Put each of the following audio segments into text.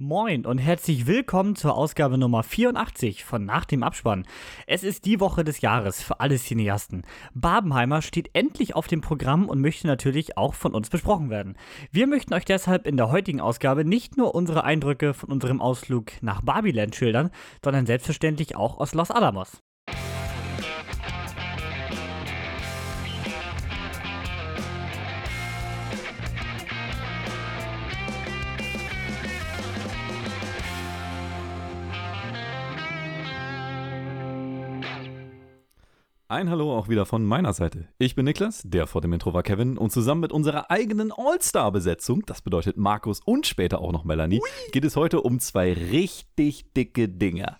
Moin und herzlich willkommen zur Ausgabe Nummer 84 von Nach dem Abspann. Es ist die Woche des Jahres für alle Cineasten. Barbenheimer steht endlich auf dem Programm und möchte natürlich auch von uns besprochen werden. Wir möchten euch deshalb in der heutigen Ausgabe nicht nur unsere Eindrücke von unserem Ausflug nach Barbieland schildern, sondern selbstverständlich auch aus Los Alamos. Ein Hallo auch wieder von meiner Seite. Ich bin Niklas, der vor dem Intro war Kevin und zusammen mit unserer eigenen All-Star-Besetzung, das bedeutet Markus und später auch noch Melanie, Ui. geht es heute um zwei richtig dicke Dinger.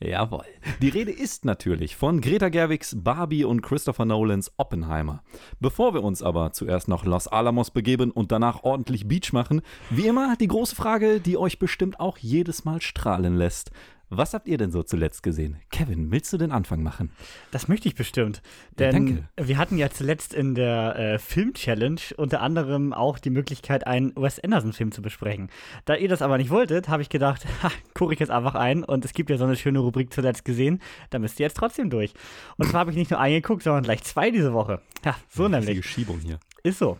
Jawohl. Die Rede ist natürlich von Greta Gerwigs Barbie und Christopher Nolans Oppenheimer. Bevor wir uns aber zuerst nach Los Alamos begeben und danach ordentlich Beach machen, wie immer die große Frage, die euch bestimmt auch jedes Mal strahlen lässt. Was habt ihr denn so zuletzt gesehen? Kevin, willst du den Anfang machen? Das möchte ich bestimmt. Denn ja, wir hatten ja zuletzt in der äh, Film-Challenge unter anderem auch die Möglichkeit, einen Wes Anderson-Film zu besprechen. Da ihr das aber nicht wolltet, habe ich gedacht, ha, gucke ich jetzt einfach ein und es gibt ja so eine schöne Rubrik zuletzt gesehen, da müsst ihr jetzt trotzdem durch. Und zwar habe ich nicht nur einen geguckt, sondern gleich zwei diese Woche. Ja, so ja, nämlich. Schiebung hier. Ist so.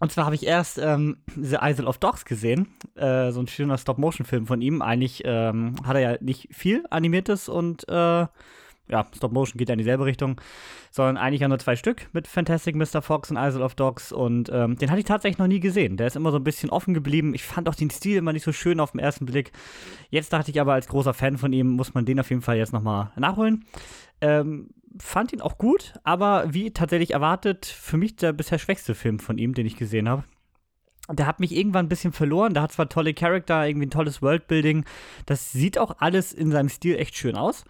Und zwar habe ich erst ähm, The Isle of Dogs gesehen, äh, so ein schöner Stop-Motion-Film von ihm. Eigentlich ähm, hat er ja nicht viel animiertes und äh, ja, Stop-Motion geht ja in dieselbe Richtung, sondern eigentlich ja nur zwei Stück mit Fantastic Mr. Fox und Isle of Dogs und ähm, den hatte ich tatsächlich noch nie gesehen. Der ist immer so ein bisschen offen geblieben. Ich fand auch den Stil immer nicht so schön auf den ersten Blick. Jetzt dachte ich aber als großer Fan von ihm, muss man den auf jeden Fall jetzt nochmal nachholen. Ähm, fand ihn auch gut, aber wie tatsächlich erwartet, für mich der bisher schwächste Film von ihm, den ich gesehen habe. Der hat mich irgendwann ein bisschen verloren. Der hat zwar tolle Charakter, irgendwie ein tolles Worldbuilding. Das sieht auch alles in seinem Stil echt schön aus.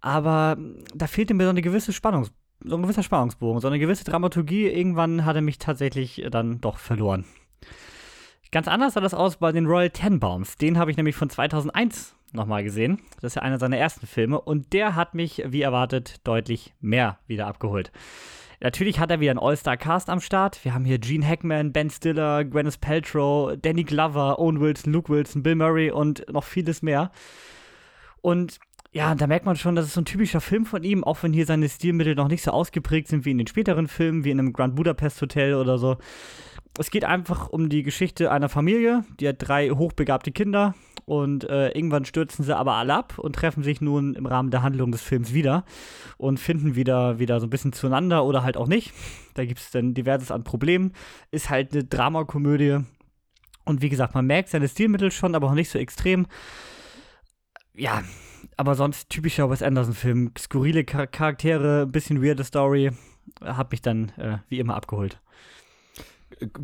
Aber da fehlte mir so eine gewisse Spannung, so ein gewisser Spannungsbogen, so eine gewisse Dramaturgie. Irgendwann hat er mich tatsächlich dann doch verloren. Ganz anders sah das aus bei den Royal Tenbaums. Den habe ich nämlich von 2001 nochmal gesehen. Das ist ja einer seiner ersten Filme und der hat mich, wie erwartet, deutlich mehr wieder abgeholt. Natürlich hat er wieder einen All-Star-Cast am Start. Wir haben hier Gene Hackman, Ben Stiller, Gwyneth Paltrow, Danny Glover, Owen Wilson, Luke Wilson, Bill Murray und noch vieles mehr. Und ja, da merkt man schon, das ist so ein typischer Film von ihm, auch wenn hier seine Stilmittel noch nicht so ausgeprägt sind wie in den späteren Filmen, wie in einem Grand Budapest Hotel oder so. Es geht einfach um die Geschichte einer Familie, die hat drei hochbegabte Kinder und äh, irgendwann stürzen sie aber alle ab und treffen sich nun im Rahmen der Handlung des Films wieder und finden wieder, wieder so ein bisschen zueinander oder halt auch nicht. Da gibt es dann diverses an Problemen. Ist halt eine Dramakomödie. Und wie gesagt, man merkt seine Stilmittel schon, aber auch nicht so extrem. Ja, aber sonst typischer Wes Anderson-Film. Skurrile Charaktere, bisschen weirde Story. Hat mich dann äh, wie immer abgeholt.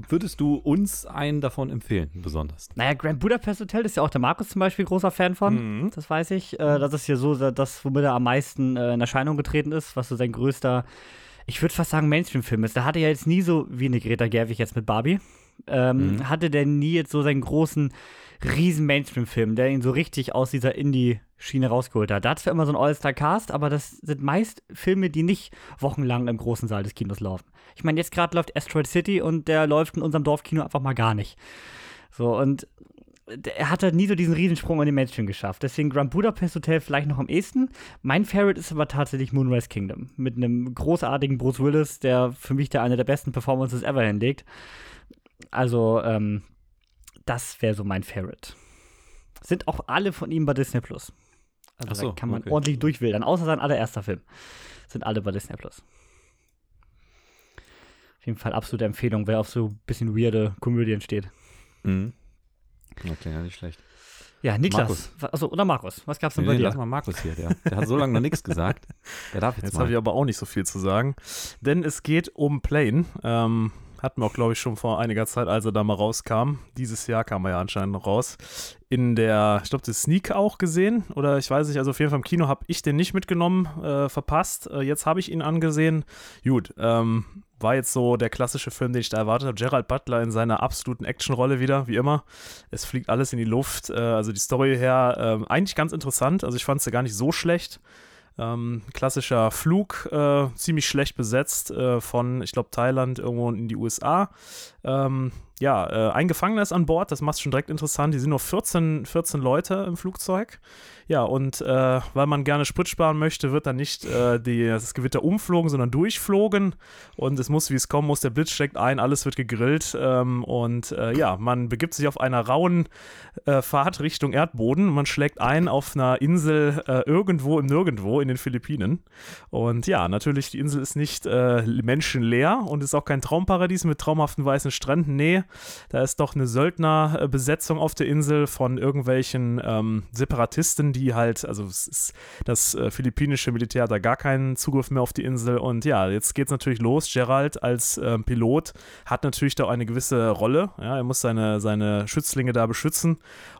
Würdest du uns einen davon empfehlen, besonders? Naja, Grand Budapest Hotel ist ja auch der Markus zum Beispiel großer Fan von. Mhm. Das weiß ich. Äh, das ist ja so das, womit er am meisten äh, in Erscheinung getreten ist, was so sein größter, ich würde fast sagen, Mainstream-Film ist. Da hatte er jetzt nie so, wie eine Greta Gerwig jetzt mit Barbie, ähm, mhm. hatte der nie jetzt so seinen großen, riesen Mainstream-Film, der ihn so richtig aus dieser Indie-Schiene rausgeholt hat. Da hat zwar immer so einen All-Star-Cast, aber das sind meist Filme, die nicht wochenlang im großen Saal des Kinos laufen. Ich meine, jetzt gerade läuft Asteroid City und der läuft in unserem Dorfkino einfach mal gar nicht. So, und er hat halt nie so diesen Riesensprung in den Mainstream geschafft. Deswegen Grand Budapest Hotel vielleicht noch am ehesten. Mein Favorite ist aber tatsächlich Moonrise Kingdom. Mit einem großartigen Bruce Willis, der für mich der eine der besten Performances ever hinlegt. Also, ähm, das wäre so mein Favorite. Sind auch alle von ihm bei Disney Plus. Also so, da kann man okay. ordentlich durchwildern, außer sein allererster Film. Sind alle bei Disney Plus. Auf jeden Fall absolute Empfehlung, wer auf so ein bisschen weirde Komödien steht. Mhm. Okay, ja, nicht schlecht. Ja, Niklas. Also, oder Markus. Was gab's denn nee, bei dir? Lass mal Markus hier. Der, der hat so lange noch nichts gesagt. Der darf jetzt Jetzt habe ich aber auch nicht so viel zu sagen. Denn es geht um Plane. Ähm, hatten wir auch, glaube ich, schon vor einiger Zeit, als er da mal rauskam. Dieses Jahr kam er ja anscheinend noch raus. In der, ich glaube, das Sneak auch gesehen. Oder ich weiß nicht, also auf jeden Fall im Kino habe ich den nicht mitgenommen, äh, verpasst. Äh, jetzt habe ich ihn angesehen. Gut, ähm, war jetzt so der klassische Film, den ich da erwartet habe. Gerald Butler in seiner absoluten Actionrolle wieder, wie immer. Es fliegt alles in die Luft. Äh, also die Story her, äh, eigentlich ganz interessant. Also ich fand sie gar nicht so schlecht. Ähm, klassischer Flug, äh, ziemlich schlecht besetzt äh, von, ich glaube, Thailand irgendwo in die USA. Ähm, ja, äh, ein Gefangener ist an Bord, das macht schon direkt interessant. Die sind nur 14, 14 Leute im Flugzeug. Ja, und äh, weil man gerne Sprit sparen möchte, wird dann nicht äh, die, das Gewitter umflogen, sondern durchflogen. Und es muss, wie es kommen muss, der Blitz steckt ein, alles wird gegrillt. Ähm, und äh, ja, man begibt sich auf einer rauen äh, Fahrt Richtung Erdboden. Man schlägt ein auf einer Insel äh, irgendwo im Nirgendwo in den Philippinen. Und ja, natürlich, die Insel ist nicht äh, menschenleer und ist auch kein Traumparadies mit traumhaften weißen Stränden. Nee, da ist doch eine Söldnerbesetzung auf der Insel von irgendwelchen ähm, Separatisten, die halt, also ist, das äh, philippinische Militär hat da gar keinen Zugriff mehr auf die Insel. Und ja, jetzt geht es natürlich los. Gerald als äh, Pilot hat natürlich da eine gewisse Rolle. Ja, er muss seine, seine Schützlinge da beschützen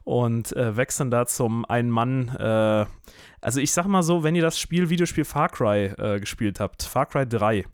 und äh, wechseln da zum Ein-Mann- äh, also ich sag mal so, wenn ihr das Spiel, Videospiel Far Cry äh, gespielt habt, Far Cry 3,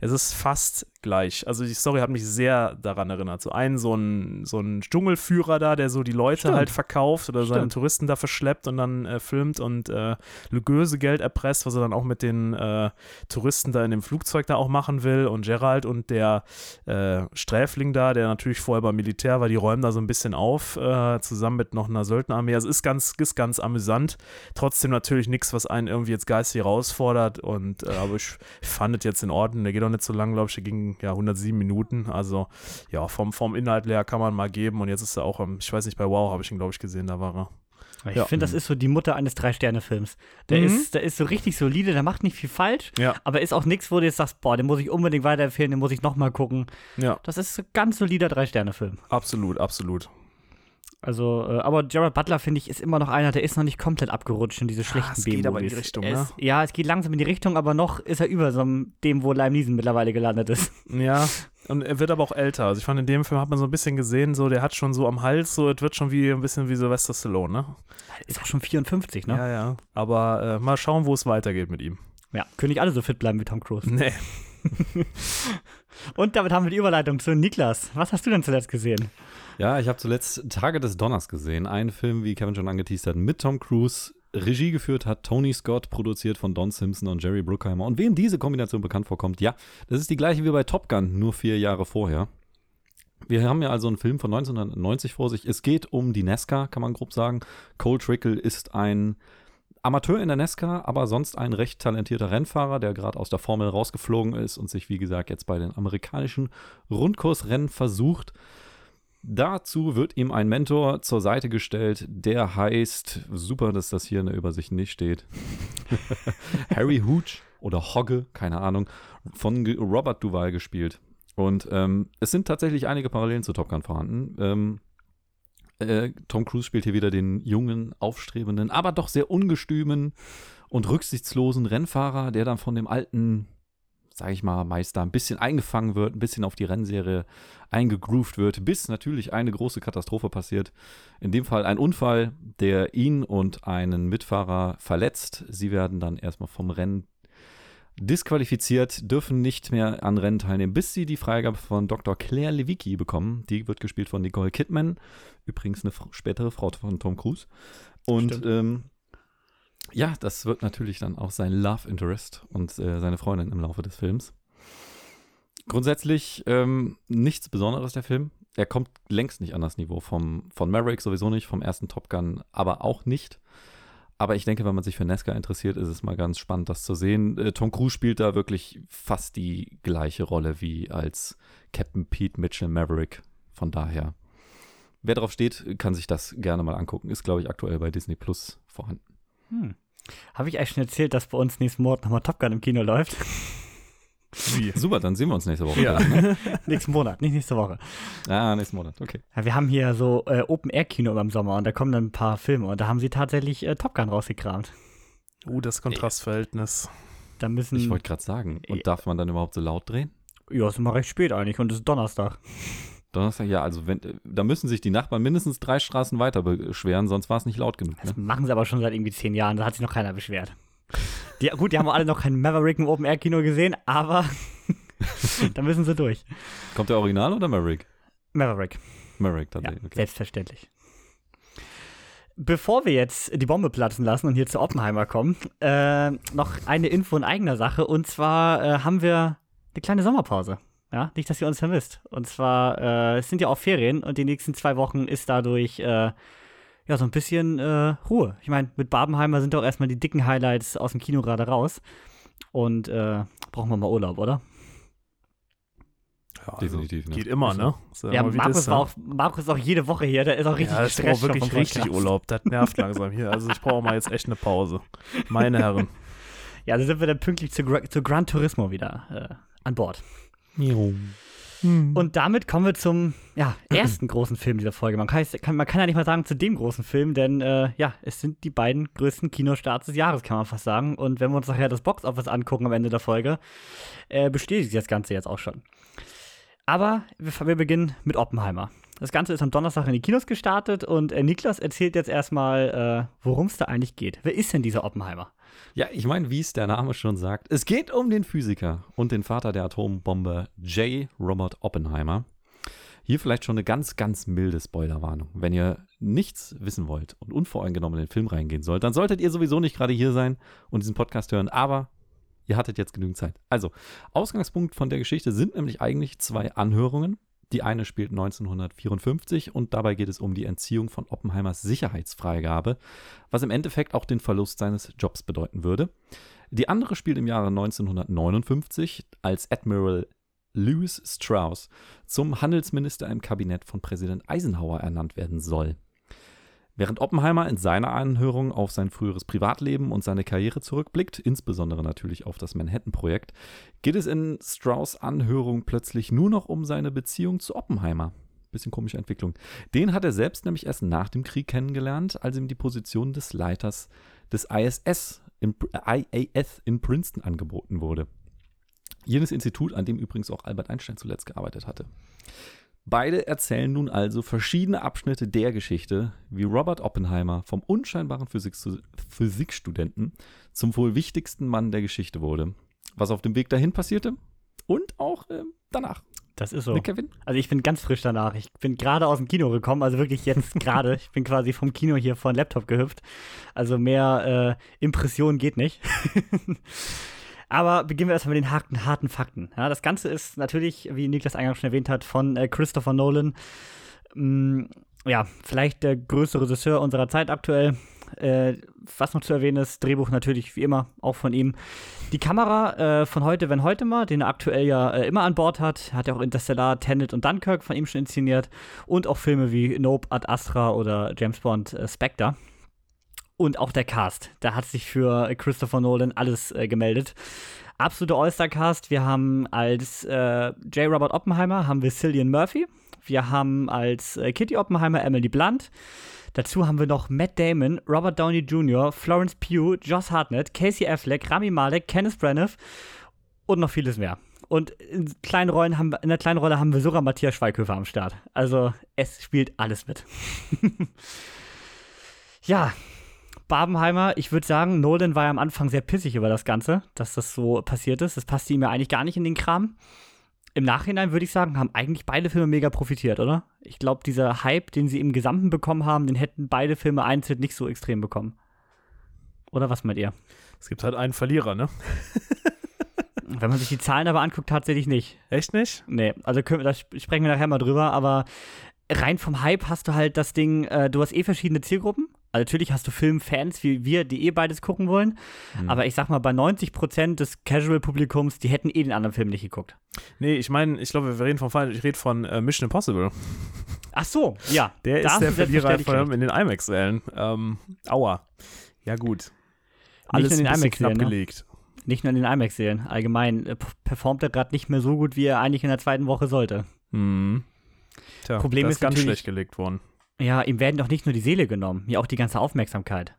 es ist fast gleich. Also die Story hat mich sehr daran erinnert. So einen, so ein, so ein Dschungelführer da, der so die Leute Stimmt. halt verkauft oder seine Stimmt. Touristen da verschleppt und dann äh, filmt und äh, Lösegeld erpresst, was er dann auch mit den äh, Touristen da in dem Flugzeug da auch machen will. Und Gerald und der äh, Sträfling da, der natürlich vorher beim Militär war, die räumen da so ein bisschen auf, äh, zusammen mit noch einer Söldnerarmee. Also ist ganz, ist ganz amüsant. Trotzdem natürlich nichts, was einen irgendwie jetzt geistig herausfordert. Und äh, aber ich, fand es jetzt in Ordnung. Der geht auch nicht so lang, glaube ich. Der ging ja 107 Minuten. Also ja, vom, vom Inhalt her kann man mal geben. Und jetzt ist er auch, ich weiß nicht, bei Wow habe ich ihn, glaube ich, gesehen. Da war er. Ich Ja. finde, das ist so die Mutter eines Drei-Sterne-Films. Der, Mhm. ist, der ist so richtig solide, der macht nicht viel falsch, Ja, aber ist auch nichts, wo du jetzt sagst, boah, den muss ich unbedingt weiterempfehlen, den muss ich nochmal gucken. ja, Das ist ein ganz solider Drei-Sterne-Film. absolut, absolut. Also, äh, aber Gerard Butler, finde ich, ist immer noch einer, der ist noch nicht komplett abgerutscht in diese schlechten es geht aber in die. Richtung, ne? ist- Ja, es geht langsam in die Richtung, aber noch ist er über so dem, wo Lime Neeson mittlerweile gelandet ist. Ja, und er wird aber auch älter. Also ich fand, in dem Film hat man so ein bisschen gesehen, so der hat schon so am Hals, so es wird schon wie ein bisschen wie Sylvester Stallone, ne? Ist auch schon 54, ne? Ja, ja. Aber äh, mal schauen, wo es weitergeht mit ihm. Ja. Können nicht alle so fit bleiben wie Tom Cruise. Nee. Und damit haben wir die Überleitung zu Niklas. Was hast du denn zuletzt gesehen? Ja, ich habe zuletzt Tage des Donners gesehen. Ein Film, wie Kevin schon angeteased hat, mit Tom Cruise. Regie geführt hat Tony Scott, produziert von Don Simpson und Jerry Bruckheimer. Und wem diese Kombination bekannt vorkommt, ja, das ist die gleiche wie bei Top Gun, nur vier Jahre vorher. Wir haben ja also einen Film von 1990 vor sich. Es geht um die NASCAR, kann man grob sagen. Cole Trickle ist ein Amateur in der NASCAR, aber sonst ein recht talentierter Rennfahrer, der gerade aus der Formel rausgeflogen ist und sich, wie gesagt, jetzt bei den amerikanischen Rundkursrennen versucht. Dazu wird ihm ein Mentor zur Seite gestellt, der heißt, super, dass das hier in der Übersicht nicht steht, Harry Hooch oder Hogge, keine Ahnung, von Robert Duval gespielt. Und ähm, es sind tatsächlich einige Parallelen zu Top Gun vorhanden. Ähm, äh, Tom Cruise spielt hier wieder den jungen, aufstrebenden, aber doch sehr ungestümen und rücksichtslosen Rennfahrer, der dann von dem alten, sag ich mal, Meister ein bisschen eingefangen wird, ein bisschen auf die Rennserie eingegroovt wird, bis natürlich eine große Katastrophe passiert. In dem Fall ein Unfall, der ihn und einen Mitfahrer verletzt. Sie werden dann erstmal vom Rennen disqualifiziert, dürfen nicht mehr an Rennen teilnehmen, bis sie die Freigabe von Dr. Claire Lewicki bekommen. Die wird gespielt von Nicole Kidman, übrigens eine spätere Frau von Tom Cruise. Und ähm, ja, das wird natürlich dann auch sein Love Interest und äh, seine Freundin im Laufe des Films. Grundsätzlich ähm, nichts Besonderes der Film. Er kommt längst nicht an das Niveau vom, von Maverick, sowieso nicht, vom ersten Top Gun, aber auch nicht. Aber ich denke, wenn man sich für NASCAR interessiert, ist es mal ganz spannend, das zu sehen. Äh, Tom Cruise spielt da wirklich fast die gleiche Rolle wie als Captain Pete Mitchell Maverick. Von daher, wer drauf steht, kann sich das gerne mal angucken. Ist, glaube ich, aktuell bei Disney Plus vorhanden. Hm. Habe ich euch schon erzählt, dass bei uns nächsten Monat nochmal Top Gun im Kino läuft? Wie? Super, dann sehen wir uns nächste Woche. Ja. ne? nächsten Monat, nicht nächste Woche. Ah, nächsten Monat, okay. Ja, wir haben hier so äh, Open-Air-Kino im Sommer und da kommen dann ein paar Filme und da haben sie tatsächlich äh, Top Gun rausgekramt. Uh, das Kontrastverhältnis. Da müssen. Ich wollte gerade sagen, und darf man dann überhaupt so laut drehen? ja, ist immer recht spät eigentlich und es ist Donnerstag. Donnerstag, ja, also wenn, da müssen sich die Nachbarn mindestens drei Straßen weiter beschweren, sonst war es nicht laut genug. Das Ne? machen sie aber schon seit irgendwie zehn Jahren, da hat sich noch keiner beschwert. Die, gut, die haben alle noch kein Maverick im Open-Air-Kino gesehen, aber da müssen sie durch. Kommt der Original oder Maverick? Maverick. Maverick Ja, tatsächlich. okay. selbstverständlich. Bevor wir jetzt die Bombe platzen lassen und hier zu Oppenheimer kommen, äh, noch eine Info in eigener Sache. Und zwar äh, haben wir eine kleine Sommerpause. Ja, nicht, dass ihr uns vermisst. Und zwar, äh, es sind ja auch Ferien und die nächsten zwei Wochen ist dadurch äh, ja so ein bisschen äh, Ruhe. Ich meine, mit Babenheimer sind doch erstmal die dicken Highlights aus dem Kino gerade raus. Und äh, brauchen wir mal Urlaub, oder? Ja, Definitiv, ne? Geht immer, ne? Ist Ja, immer wie Markus, das, war ne? auch, Markus ist auch jede Woche hier, der ist auch richtig ja, ich brauche wirklich richtig. Urlaub. Das nervt langsam hier. Also ich brauche mal jetzt echt eine Pause. Meine Herren. Ja, da sind wir dann pünktlich zu, Gra zu Gran Turismo wieder äh, an Bord. Und Und damit kommen wir zum ja, ersten großen Film dieser Folge. Man kann, kann, man kann ja nicht mal sagen zu dem großen Film, denn äh, ja, es sind die beiden größten Kinostarts des Jahres, kann man fast sagen. Und wenn wir uns nachher das Boxoffice angucken am Ende der Folge, äh, bestätigt das Ganze jetzt auch schon. Aber wir, wir beginnen mit Oppenheimer. Das Ganze ist am Donnerstag in die Kinos gestartet und äh, Niklas erzählt jetzt erstmal, äh, worum es da eigentlich geht. Wer ist denn dieser Oppenheimer? Ja, ich meine, wie es der Name schon sagt, es geht um den Physiker und den Vater der Atombombe J. Robert Oppenheimer. Hier vielleicht schon eine ganz, ganz milde Spoilerwarnung. Wenn ihr nichts wissen wollt und unvoreingenommen in den Film reingehen sollt, dann solltet ihr sowieso nicht gerade hier sein und diesen Podcast hören, aber ihr hattet jetzt genügend Zeit. Also, Ausgangspunkt von der Geschichte sind nämlich eigentlich zwei Anhörungen. Die eine spielt 1954 und dabei geht es um die Entziehung von Oppenheimers Sicherheitsfreigabe, was im Endeffekt auch den Verlust seines Jobs bedeuten würde. Die andere spielt im Jahre 1959, als Admiral Louis Strauss zum Handelsminister im Kabinett von Präsident Eisenhower ernannt werden soll. Während Oppenheimer in seiner Anhörung auf sein früheres Privatleben und seine Karriere zurückblickt, insbesondere natürlich auf das Manhattan-Projekt, geht es in Strauss Anhörung plötzlich nur noch um seine Beziehung zu Oppenheimer. Bisschen komische Entwicklung. Den hat er selbst nämlich erst nach dem Krieg kennengelernt, als ihm die Position des Leiters des ISS in, IAS in Princeton angeboten wurde. Jenes Institut, an dem übrigens auch Albert Einstein zuletzt gearbeitet hatte. Beide erzählen nun also verschiedene Abschnitte der Geschichte, wie Robert Oppenheimer vom unscheinbaren Physik Physikstudenten zum wohl wichtigsten Mann der Geschichte wurde. Was auf dem Weg dahin passierte und auch äh, danach. Das ist so. Ne, Kevin? Also ich bin ganz frisch danach. Ich bin gerade aus dem Kino gekommen, also wirklich jetzt gerade. Ich bin quasi vom Kino hier vor den Laptop gehüpft. Also mehr äh, Impression geht nicht. Aber beginnen wir erstmal mit den harten, harten Fakten. Ja, das Ganze ist natürlich, wie Niklas eingangs schon erwähnt hat, von äh, Christopher Nolan. Mm, ja, vielleicht der größte Regisseur unserer Zeit aktuell. Äh, was noch zu erwähnen ist, Drehbuch natürlich wie immer auch von ihm. Die Kamera äh, von heute, wenn heute mal, den er aktuell ja äh, immer an Bord hat, hat ja auch Interstellar, Tenet und Dunkirk von ihm schon inszeniert und auch Filme wie Nope, Ad Astra oder James Bond äh, Spectre. Und auch der Cast, da hat sich für Christopher Nolan alles äh, gemeldet. Absoluter All-Star-Cast. Wir haben als äh, J. Robert Oppenheimer haben wir Cillian Murphy. Wir haben als äh, Kitty Oppenheimer Emily Blunt. Dazu haben wir noch Matt Damon, Robert Downey Jr., Florence Pugh, Josh Hartnett, Casey Affleck, Rami Malek, Kenneth Branagh und noch vieles mehr. Und in, kleinen Rollen haben in der kleinen Rolle haben wir sogar Matthias Schweighöfer am Start. Also es spielt alles mit. ja, Barbenheimer, ich würde sagen, Nolan war ja am Anfang sehr pissig über das Ganze, dass das so passiert ist. Das passte ihm ja eigentlich gar nicht in den Kram. Im Nachhinein würde ich sagen, haben eigentlich beide Filme mega profitiert, oder? Ich glaube, dieser Hype, den sie im Gesamten bekommen haben, den hätten beide Filme einzeln nicht so extrem bekommen. Oder was meint ihr? es gibt halt einen Verlierer, ne? Wenn man sich die Zahlen aber anguckt, tatsächlich nicht. Echt nicht? Nee, also können da sp- sprechen wir nachher mal drüber, aber rein vom Hype hast du halt das Ding, äh, du hast eh verschiedene Zielgruppen. Also natürlich hast du Filmfans wie wir, die eh beides gucken wollen. Aber ich sag mal, bei 90% des Casual-Publikums, die hätten eh den anderen Film nicht geguckt. Nee, ich meine, ich glaube, wir reden von Fall, ich rede von äh, Mission Impossible. Ach so, ja. Der ist der Verlierer vor allem in den IMAX-Sälen. Ähm, aua. Ja, gut. Nicht in den IMAX-Sälen, knapp ne? gelegt. Nicht nur in den IMAX-Serien. Allgemein äh, performt er gerade nicht mehr so gut, wie er eigentlich in der zweiten Woche sollte. Mhm. Tja, Problem das ist ist ganz schlecht gelegt worden. Ja, ihm werden doch nicht nur die Seele genommen, ja auch die ganze Aufmerksamkeit.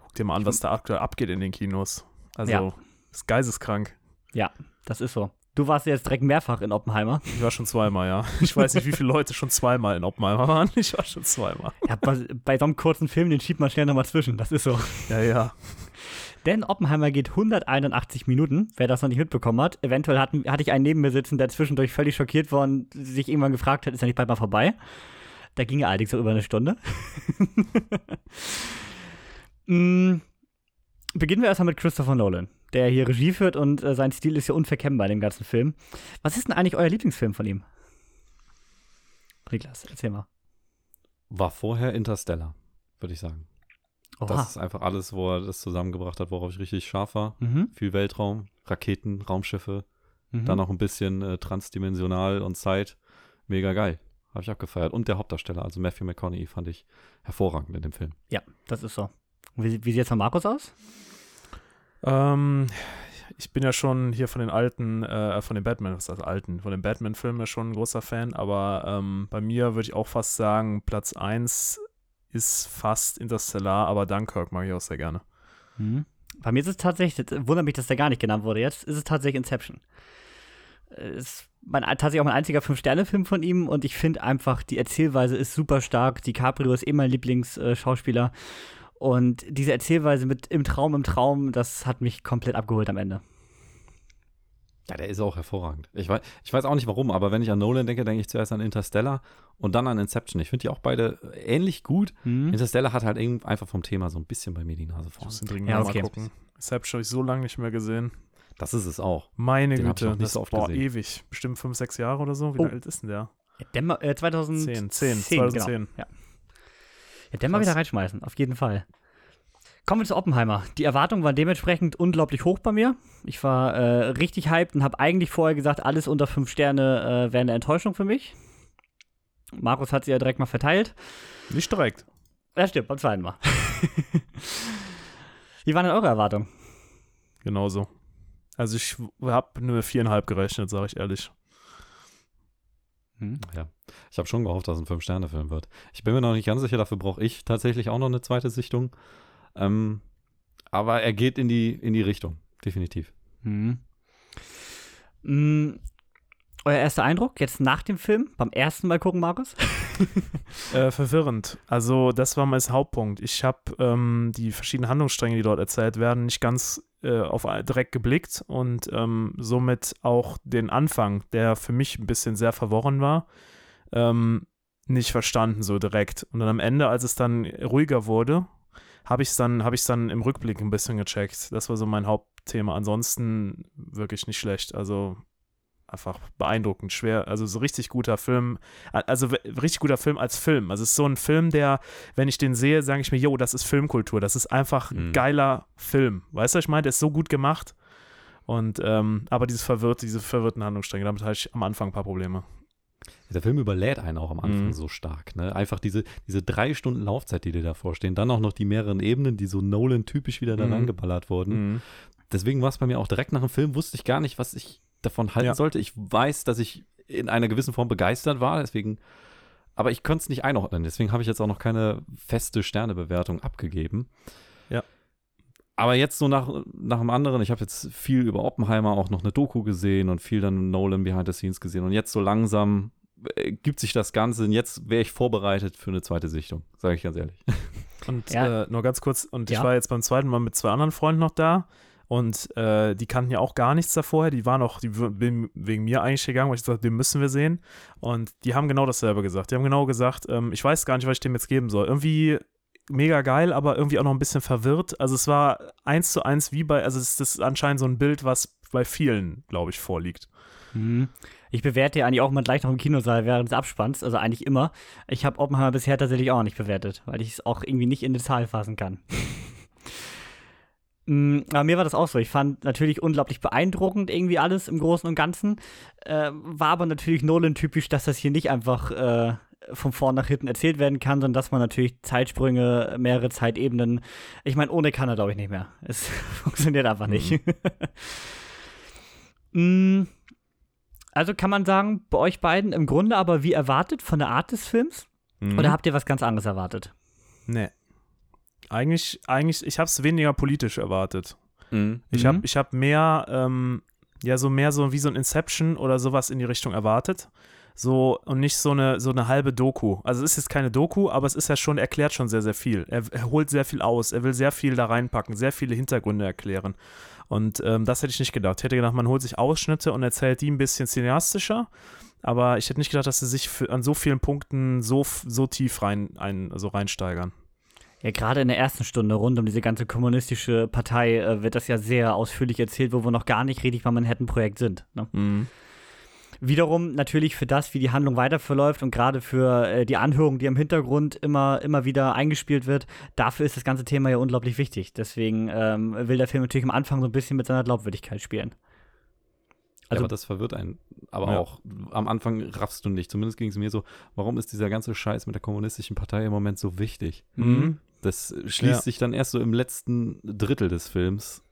Guck dir mal an, was da aktuell abgeht in den Kinos. Also, Ja. ist geisteskrank. Ja, das ist so. Du warst jetzt direkt mehrfach in Oppenheimer. Ich war schon zweimal, ja. Ich weiß nicht, wie viele Leute schon zweimal in Oppenheimer waren. Ich war schon zweimal. Ja, bei, bei so einem kurzen Film, den schiebt man schnell nochmal zwischen. Das ist so. Ja, ja. Denn Oppenheimer geht 181 Minuten, wer das noch nicht mitbekommen hat. Eventuell hatten, hatte ich einen neben mir sitzen, der zwischendurch völlig schockiert war und sich irgendwann gefragt hat, ist er nicht bald mal vorbei? Da ging er allerdings so über eine Stunde. Mm, Beginnen wir erstmal mit Christopher Nolan. der hier Regie führt und äh, sein Stil ist ja unverkennbar in dem ganzen Film. Was ist denn eigentlich euer Lieblingsfilm von ihm? Niklas, erzähl mal. War vorher Interstellar, würde ich sagen. Oha. Das ist einfach alles, wo er das zusammengebracht hat, worauf ich richtig scharf war. mhm. Viel Weltraum, Raketen, Raumschiffe, Mhm. dann noch ein bisschen äh, transdimensional und Zeit. Mega geil. Habe ich abgefeiert. Und der Hauptdarsteller, also Matthew McConaughey, fand ich hervorragend in dem Film. Ja, das ist so. Wie, wie sieht es von Markus aus? Ähm, ich bin ja schon hier von den alten, äh, von den Batman, was ist das, alten, von den Batman-Filmen ja schon ein großer Fan, aber ähm, bei mir würde ich auch fast sagen, Platz 1 ist fast Interstellar, aber Dunkirk mag ich auch sehr gerne. Mhm. Bei mir ist es tatsächlich, wundert mich, dass der gar nicht genannt wurde. Jetzt ist es tatsächlich Inception. Äh, Ist mein, tatsächlich auch mein einziger Fünf-Sterne-Film von ihm und ich finde einfach, die Erzählweise ist super stark. DiCaprio ist eh mein Lieblingsschauspieler. Und diese Erzählweise mit im Traum, im Traum, das hat mich komplett abgeholt am Ende. Ja, der ist auch hervorragend. Ich weiß, ich weiß auch nicht warum, aber wenn ich an Nolan denke, denke ich zuerst an Interstellar und dann an Inception. Ich finde die auch beide ähnlich gut. Mhm. Interstellar hat halt irgendwie einfach vom Thema so ein bisschen bei mir die Nase Ich vorn. muss den dringend Ja, okay. mal gucken. Inception habe ich so lange nicht mehr gesehen. Das ist es auch. Meine Den Güte, nicht das so oft boah, gesehen. ewig. Bestimmt fünf, sechs Jahre oder so. Wie Oh. alt ist denn der? Ja, Dämmer, äh, 2010. 10, 10, genau. 2010. Ja. ja, den mal wieder reinschmeißen, auf jeden Fall. Kommen wir zu Oppenheimer. Die Erwartungen waren dementsprechend unglaublich hoch bei mir. Ich war äh, richtig hyped und habe eigentlich vorher gesagt, alles unter fünf Sterne äh, wäre eine Enttäuschung für mich. Markus hat sie ja direkt mal verteilt. Nicht direkt. Ja, stimmt, beim zweiten Mal. Wie waren denn eure Erwartungen? Genauso. Also ich habe nur viereinhalb gerechnet, sage ich ehrlich. Hm? Ja. Ich habe schon gehofft, dass es ein Fünf-Sterne-Film wird. Ich bin mir noch nicht ganz sicher, dafür brauche ich tatsächlich auch noch eine zweite Sichtung. Ähm, aber er geht in die, in die Richtung, definitiv. Hm. Hm, euer erster Eindruck jetzt nach dem Film? Beim ersten Mal gucken, Markus? Äh, verwirrend. Also das war mein Hauptpunkt. Ich habe ähm, die verschiedenen Handlungsstränge, die dort erzählt werden, nicht ganz äh, auf direkt geblickt und ähm, somit auch den Anfang, der für mich ein bisschen sehr verworren war, ähm, nicht verstanden so direkt. Und dann am Ende, als es dann ruhiger wurde, habe ich es dann, hab dann im Rückblick ein bisschen gecheckt. Das war so mein Hauptthema. Ansonsten wirklich nicht schlecht. Also einfach beeindruckend, schwer. Also so richtig guter Film. Also richtig guter Film als Film. Also es ist so ein Film, der, wenn ich den sehe, sage ich mir, yo, das ist Filmkultur. Das ist einfach ein Mhm. geiler Film. Weißt du, was ich meine? Der ist so gut gemacht. Und ähm, aber dieses verwirrte, diese verwirrten Handlungsstränge, damit hatte ich am Anfang ein paar Probleme. Der Film überlädt einen auch am Anfang Mhm. so stark. Ne? Einfach diese, diese drei Stunden Laufzeit, die dir davor stehen. Dann auch noch die mehreren Ebenen, die so Nolan-typisch wieder dann Mhm. angeballert wurden. Mhm. Deswegen war es bei mir auch direkt nach dem Film, wusste ich gar nicht, was ich davon halten Ja. sollte. Ich weiß, dass ich in einer gewissen Form begeistert war, deswegen, aber ich konnte es nicht einordnen. Deswegen habe ich jetzt auch noch keine feste Sternebewertung abgegeben. Ja. Aber jetzt so nach, nach dem anderen, ich habe jetzt viel über Oppenheimer auch noch eine Doku gesehen und viel dann Nolan Behind the Scenes gesehen. Und jetzt so langsam äh, gibt sich das Ganze. Und jetzt wäre ich vorbereitet für eine zweite Sichtung, sage ich ganz ehrlich. Und Ja. äh, nur ganz kurz, und ich Ja. war jetzt beim zweiten Mal mit zwei anderen Freunden noch da. Und äh, die kannten ja auch gar nichts davor. Die waren auch, die sind wegen mir eigentlich gegangen, weil ich gesagt den müssen wir sehen. Und die haben genau dasselbe gesagt. Die haben genau gesagt, ähm, ich weiß gar nicht, was ich dem jetzt geben soll. Irgendwie mega geil, aber irgendwie auch noch ein bisschen verwirrt. Also es war eins zu eins wie bei, also es ist anscheinend so ein Bild, was bei vielen, glaube ich, vorliegt. Mhm. Ich bewerte ja eigentlich auch mal gleich noch im Kinosaal während des Abspanns, also eigentlich immer. Ich habe Oppenheimer bisher tatsächlich auch nicht bewertet, weil ich es auch irgendwie nicht in die Zahl fassen kann. Mm, Aber mir war das auch so. Ich fand natürlich unglaublich beeindruckend irgendwie alles im Großen und Ganzen. Äh, war aber natürlich Nolan-typisch, dass das hier nicht einfach äh, von vorn nach hinten erzählt werden kann, sondern dass man natürlich Zeitsprünge, mehrere Zeitebenen. Ich meine, ohne kann er, glaube ich, nicht mehr. Es funktioniert einfach nicht. Mm, also kann man sagen, bei euch beiden im Grunde aber wie erwartet von der Art des Films? Mhm. Oder habt ihr was ganz anderes erwartet? Nee. Eigentlich, eigentlich, ich habe es weniger politisch erwartet. Ich Mhm. habe ich hab mehr, ähm, ja, so mehr so wie so ein Inception oder sowas in die Richtung erwartet. So, und nicht so eine, so eine halbe Doku. Also es ist jetzt keine Doku, aber es ist ja schon, erklärt schon sehr, sehr viel. Er, er holt sehr viel aus, er will sehr viel da reinpacken, sehr viele Hintergründe erklären. Und ähm, das hätte ich nicht gedacht. Ich hätte gedacht, man holt sich Ausschnitte und erzählt die ein bisschen cineastischer. Aber ich hätte nicht gedacht, dass sie sich für, an so vielen Punkten so, so tief rein, ein, so reinsteigern. Ja, gerade in der ersten Stunde rund um diese ganze kommunistische Partei äh, wird das ja sehr ausführlich erzählt, wo wir noch gar nicht richtig beim Manhattan-Projekt sind. Ne? Mhm. Wiederum natürlich für das, wie die Handlung weiter verläuft und gerade für äh, die Anhörung, die im Hintergrund immer, immer wieder eingespielt wird, dafür ist das ganze Thema ja unglaublich wichtig. Deswegen ähm, will der Film natürlich am Anfang so ein bisschen mit seiner Glaubwürdigkeit spielen. Also, Also- ja, aber das verwirrt einen. Aber Ja. auch am Anfang raffst du nicht. Zumindest ging es mir so, warum ist dieser ganze Scheiß mit der kommunistischen Partei im Moment so wichtig? Mhm. Das schließt Ja. sich dann erst so im letzten Drittel des Films.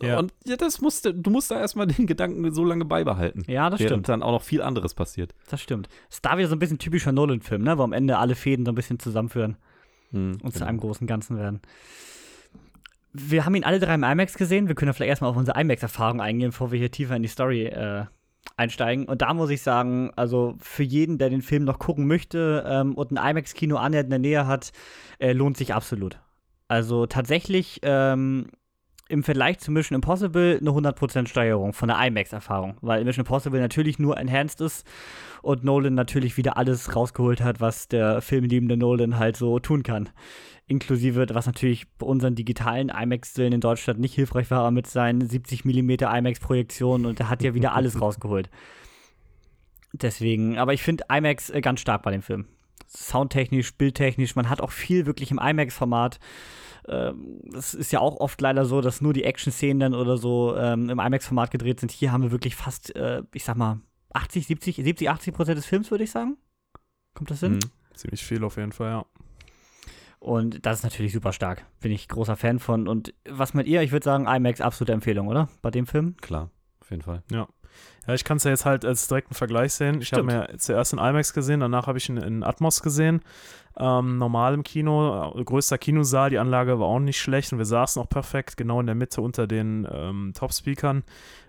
Ja. Und ja, das musste, du musst da erstmal den Gedanken so lange beibehalten. Ja, das stimmt. dann auch noch viel anderes passiert. Das stimmt. Ist da wieder so ein bisschen typischer Nolan-Film, ne? wo am Ende alle Fäden so ein bisschen zusammenführen. Hm, und zu genau. einem großen Ganzen werden. Wir haben ihn alle drei im IMAX gesehen. Wir können ja vielleicht erstmal auf unsere IMAX-Erfahrung eingehen, bevor wir hier tiefer in die Story äh, einsteigen. Und da muss ich sagen, also für jeden, der den Film noch gucken möchte ähm, und ein IMAX-Kino annähernd in der Nähe hat, äh, lohnt sich absolut. Also tatsächlich ähm, im Vergleich zu Mission Impossible eine 100% Steigerung von der IMAX-Erfahrung, weil Mission Impossible natürlich nur enhanced ist und Nolan natürlich wieder alles rausgeholt hat, was der filmliebende Nolan halt so tun kann. Inklusive, was natürlich bei unseren digitalen IMAX-Stillen in Deutschland nicht hilfreich war, mit seinen 70 mm IMAX-Projektionen und er hat ja wieder alles rausgeholt. Deswegen, aber ich finde IMAX äh, ganz stark bei dem Film. Soundtechnisch, bildtechnisch, man hat auch viel wirklich im IMAX-Format. Ähm, Es ist ja auch oft leider so, dass nur die Action-Szenen dann oder so ähm, im IMAX-Format gedreht sind. Hier haben wir wirklich fast, äh, ich sag mal, 80, 70, 70, 80 Prozent des Films, würde ich sagen. Kommt das hin? Hm. Ziemlich viel auf jeden Fall, ja. Und das ist natürlich super stark. Bin ich großer Fan von. Und was mit ihr? Ich würde sagen, IMAX absolute Empfehlung, oder? Bei dem Film? Klar, auf jeden Fall. Ja, ich kann es ja jetzt halt als direkten Vergleich sehen. Ich habe mir zuerst in IMAX gesehen, danach habe ich ihn in Atmos gesehen. Ähm, normal im Kino, äh, größter Kinosaal, die Anlage war auch nicht schlecht und wir saßen auch perfekt, genau in der Mitte unter den ähm, Top-Speakern.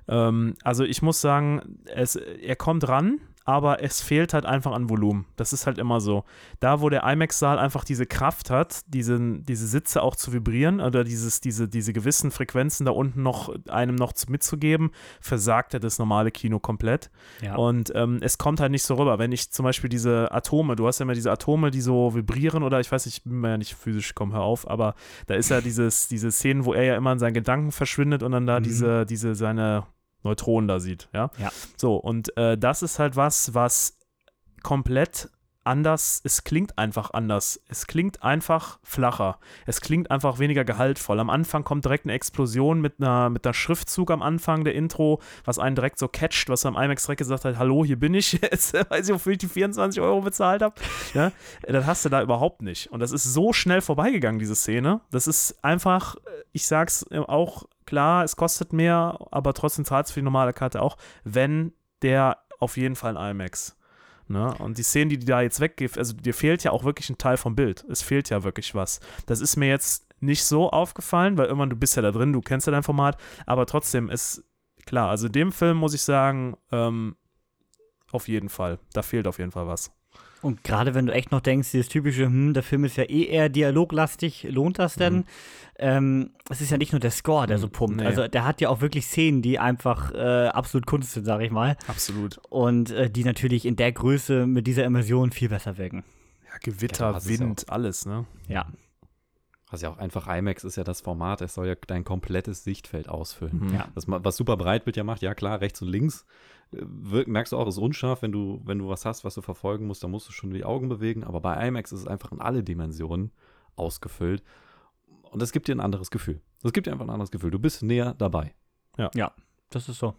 Ähm, also ich muss sagen, es, er kommt ran, aber es fehlt halt einfach an Volumen. Das ist halt immer so. Da, wo der IMAX-Saal einfach diese Kraft hat, diese, diese Sitze auch zu vibrieren oder dieses, diese, diese gewissen Frequenzen da unten noch einem noch zu- mitzugeben, versagt er das normale Kino komplett. Ja. Und ähm, es kommt halt nicht so rüber. Wenn ich zum Beispiel diese Atome, du hast ja immer diese Atome, die so vibrieren oder ich weiß nicht, ich bin mir ja nicht physisch, komm, hör auf, aber da ist ja dieses, diese Szenen, wo er ja immer in seinen Gedanken verschwindet und dann da Mhm. diese, diese, seine Neutronen da sieht, ja. Ja. So, und äh, das ist halt was, was komplett anders, es klingt einfach anders. Es klingt einfach flacher. Es klingt einfach weniger gehaltvoll. Am Anfang kommt direkt eine Explosion mit einer, mit einer Schriftzug am Anfang der Intro, was einen direkt so catcht, was am IMAX direkt gesagt hat, hallo, hier bin ich, jetzt weiß ich, wofür ich die 24 Euro bezahlt habe. Ja, das hast du da überhaupt nicht. Und das ist so schnell vorbeigegangen, diese Szene. Das ist einfach, ich sag's auch, klar, es kostet mehr, aber trotzdem zahlst du für die normale Karte auch, wenn der auf jeden Fall ein IMAX. Ne? Und die Szenen, die, die da jetzt weggibt, also dir fehlt ja auch wirklich ein Teil vom Bild. Es fehlt ja wirklich was. Das ist mir jetzt nicht so aufgefallen, weil irgendwann du bist ja da drin, du kennst ja dein Format, aber trotzdem ist klar, also dem Film muss ich sagen, ähm, auf jeden Fall. Da fehlt auf jeden Fall was. Und gerade wenn du echt noch denkst, dieses typische, hm, der Film ist ja eh eher dialoglastig, lohnt das denn? Mhm. Ähm, es ist ja nicht nur der Score, der so pumpt. Nee. Also der hat ja auch wirklich Szenen, die einfach äh, absolut Kunst sind, sag ich mal. Absolut. Und äh, die natürlich in der Größe mit dieser Immersion viel besser wirken. Ja, Gewitter, Ja, ist ja Wind, alles, ne? Ja. Also ja auch einfach IMAX ist ja das Format, es soll ja dein komplettes Sichtfeld ausfüllen. Mhm. Ja. Das, was super Breitbild ja macht, ja klar, rechts und links, merkst du auch, ist unscharf, wenn du, wenn du was hast, was du verfolgen musst, dann musst du schon die Augen bewegen, aber bei IMAX ist es einfach in alle Dimensionen ausgefüllt und das gibt dir ein anderes Gefühl. Das gibt dir einfach ein anderes Gefühl. Du bist näher dabei. Das ist so.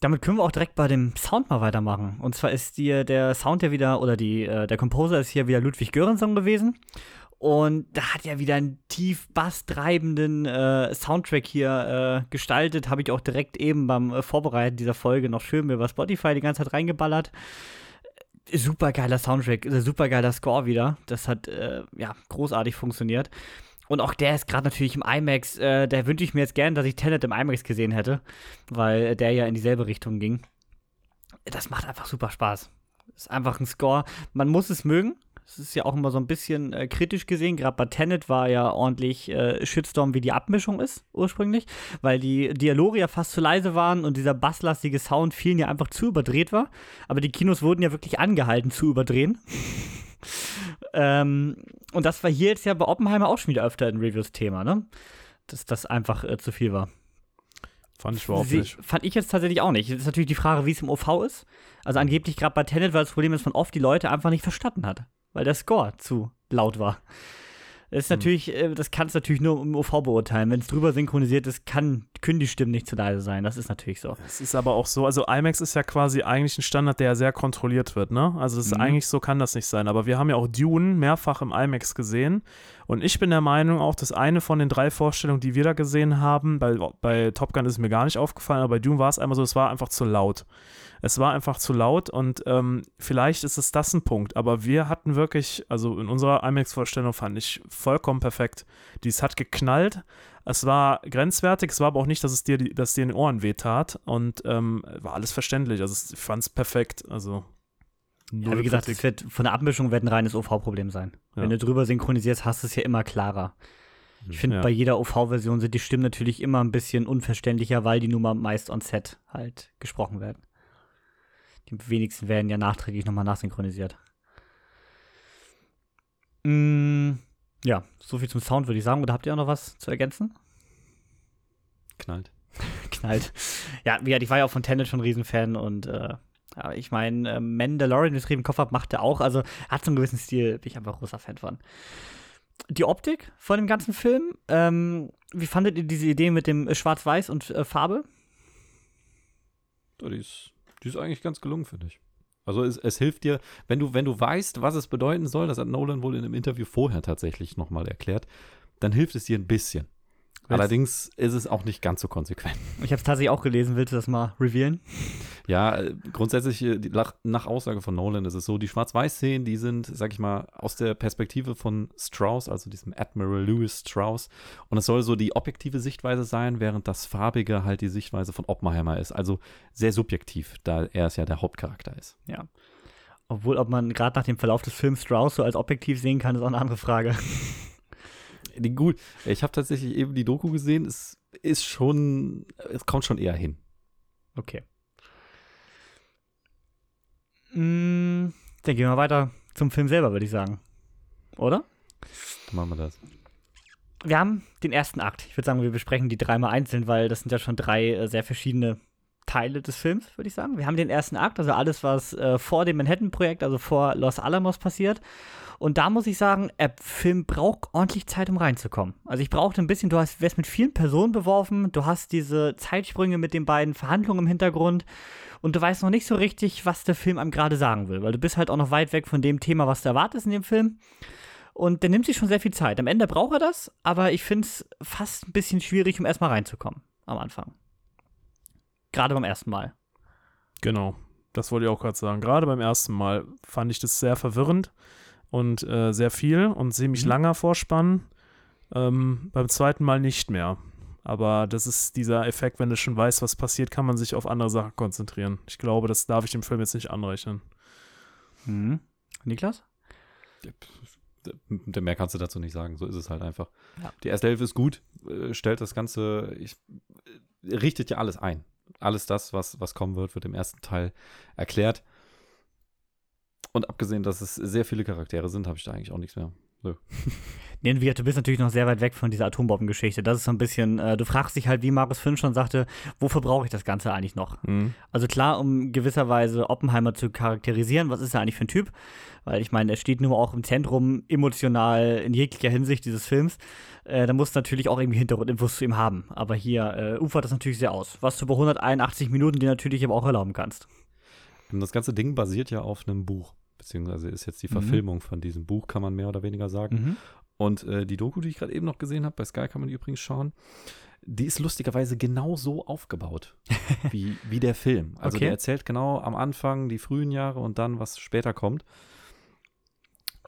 Damit können wir auch direkt bei dem Sound mal weitermachen. Und zwar ist dir der Sound ja wieder, oder die, äh, der Composer ist hier wieder Ludwig Göransson gewesen. Und da hat er wieder einen tief basstreibenden äh, Soundtrack hier äh, gestaltet. Habe ich auch direkt eben beim äh, Vorbereiten dieser Folge noch schön bei Spotify die ganze Zeit reingeballert. Super geiler Soundtrack, äh, super geiler Score wieder. Das hat äh, ja großartig funktioniert. Und auch der ist gerade natürlich im IMAX. Äh, da wünsche ich mir jetzt gern, dass ich Tenet im IMAX gesehen hätte, weil der ja in dieselbe Richtung ging. Das macht einfach super Spaß. Ist einfach ein Score. Man muss es mögen. Es ist ja auch immer so ein bisschen äh, kritisch gesehen. Gerade bei Tenet war ja ordentlich äh, Shitstorm, wie die Abmischung ist, ursprünglich, weil die Dialoge ja fast zu leise waren und dieser basslastige Sound vielen ja einfach zu überdreht war. Aber die Kinos wurden ja wirklich angehalten zu überdrehen. Ähm, und das war hier jetzt ja bei Oppenheimer auch schon wieder öfter ein Reviews-Thema, ne? Dass das einfach äh, zu viel war. Fand ich überhaupt nicht. Fand ich jetzt tatsächlich auch nicht. Es ist natürlich die Frage, wie es im OV ist. Also angeblich gerade bei Tenet war das Problem, dass man oft die Leute einfach nicht verstanden hat, weil der Score zu laut war. Das ist natürlich, äh, das kann es natürlich nur im OV beurteilen. Wenn es drüber synchronisiert ist, kann, können die Stimmen nicht zu leise sein. Das ist natürlich so. Es ist aber auch so, also IMAX ist ja quasi eigentlich ein Standard, der sehr kontrolliert wird, ne? Also das ist Mhm. eigentlich so kann das nicht sein. Aber wir haben ja auch Dune mehrfach im IMAX gesehen. Und ich bin der Meinung auch, dass eine von den drei Vorstellungen, die wir da gesehen haben, bei, bei Top Gun ist es mir gar nicht aufgefallen, aber bei Dune war es einmal so, es war einfach zu laut. Es war einfach zu laut und ähm, vielleicht ist es das ein Punkt, aber wir hatten wirklich, also in unserer IMAX-Vorstellung fand ich vollkommen perfekt. Dies hat geknallt, es war grenzwertig, es war aber auch nicht, dass es dir, dass dir in den Ohren wehtat und ähm, war alles verständlich. Also ich fand es perfekt. Also Ja, wie gesagt, es wird von der Abmischung wird ein reines OV-Problem sein. Ja. Wenn du drüber synchronisierst, hast du es ja immer klarer. Ich finde, Ja. bei jeder OV-Version sind die Stimmen natürlich immer ein bisschen unverständlicher, weil die nun mal meist on Set halt gesprochen werden. Die wenigsten werden ja nachträglich nochmal nachsynchronisiert. Mm, ja, so viel zum Sound würde ich sagen. Oder habt ihr auch noch was zu ergänzen? Knallt. Knallt. Ja, wie gesagt, ich war ja auch von Tenet schon ein Riesenfan und äh, ja, ich meine, äh, Mandalorian, das ich im Kopf habe, macht er auch. Also hat so einen gewissen Stil, bin ich einfach großer Fan von. Die Optik von dem ganzen Film, ähm, wie fandet ihr diese Idee mit dem äh, Schwarz-Weiß und äh, Farbe? Die, ist, die ist eigentlich ganz gelungen, finde ich. Also es, es hilft dir, wenn du, wenn du weißt, was es bedeuten soll, das hat Nolan wohl in einem Interview vorher tatsächlich nochmal erklärt, dann hilft es dir ein bisschen. Allerdings ist es auch nicht ganz so konsequent. Ich habe es tatsächlich auch gelesen, willst du das mal revealen? Ja, äh, grundsätzlich, äh, nach Aussage von Nolan ist es so, die Schwarz-Weiß-Szenen, die sind, sag ich mal, aus der Perspektive von Strauss, also diesem Admiral Lewis Strauss. Und es soll so die objektive Sichtweise sein, während das Farbige halt die Sichtweise von Oppenheimer ist. Also sehr subjektiv, da er es ja der Hauptcharakter ist. Ja. Obwohl, ob man gerade nach dem Verlauf des Films Strauss so als objektiv sehen kann, ist auch eine andere Frage. Die- Gut, ich habe tatsächlich eben die Doku gesehen, es ist schon, es kommt schon eher hin. Okay. Mm, dann gehen wir weiter zum Film selber, würde ich sagen. Oder? Dann machen wir das. Wir haben den ersten Akt. Ich würde sagen, wir besprechen die dreimal einzeln, weil das sind ja schon drei äh, sehr verschiedene Teile des Films, würde ich sagen. Wir haben den ersten Akt, also alles, was äh, vor dem Manhattan-Projekt, also vor Los Alamos passiert. Und da muss ich sagen, der Film braucht ordentlich Zeit, um reinzukommen. Also ich brauchte ein bisschen, du hast, wirst mit vielen Personen beworfen, du hast diese Zeitsprünge mit den beiden Verhandlungen im Hintergrund und du weißt noch nicht so richtig, was der Film einem gerade sagen will, weil du bist halt auch noch weit weg von dem Thema, was du erwartest in dem Film. Und der nimmt sich schon sehr viel Zeit. Am Ende braucht er das, aber ich finde es fast ein bisschen schwierig, um erstmal reinzukommen am Anfang. Gerade beim ersten Mal. Genau, das wollte ich auch gerade sagen. Gerade beim ersten Mal fand ich das sehr verwirrend und äh, sehr viel und ziemlich Mhm. langer Vorspann. Ähm, beim zweiten Mal nicht mehr. Aber das ist dieser Effekt, wenn du schon weißt, was passiert, kann man sich auf andere Sachen konzentrieren. Ich glaube, das darf ich dem Film jetzt nicht anrechnen. Mhm. Niklas? Mehr kannst du dazu nicht sagen, so ist es halt einfach. Ja. Die erste Hälfte ist gut, äh, stellt das Ganze, ich, äh, richtet ja alles ein. Alles das, was, was kommen wird, wird im ersten Teil erklärt. Und abgesehen, dass es sehr viele Charaktere sind, habe ich da eigentlich auch nichts mehr. Nee, wie gesagt, du bist natürlich noch sehr weit weg von dieser Atombombengeschichte. Das ist so ein bisschen, äh, du fragst dich halt, wie Markus Finn schon sagte, wofür brauche ich das Ganze eigentlich noch? Also klar, um gewisserweise Oppenheimer zu charakterisieren, was ist er eigentlich für ein Typ? Weil ich meine, er steht nur auch im Zentrum emotional in jeglicher Hinsicht dieses Films. Äh, da musst du natürlich auch irgendwie Hintergrundinfos zu ihm haben. Aber hier äh, ufert das natürlich sehr aus. Was du bei 181 Minuten dir natürlich aber auch erlauben kannst. Das ganze Ding basiert ja auf einem Buch, beziehungsweise ist jetzt die Mhm. Verfilmung von diesem Buch, kann man mehr oder weniger sagen. Und äh, die Doku, die ich gerade eben noch gesehen habe, bei Sky kann man die übrigens schauen, die ist lustigerweise genau so aufgebaut wie, wie der Film. Also Okay. der erzählt genau am Anfang die frühen Jahre und dann, was später kommt.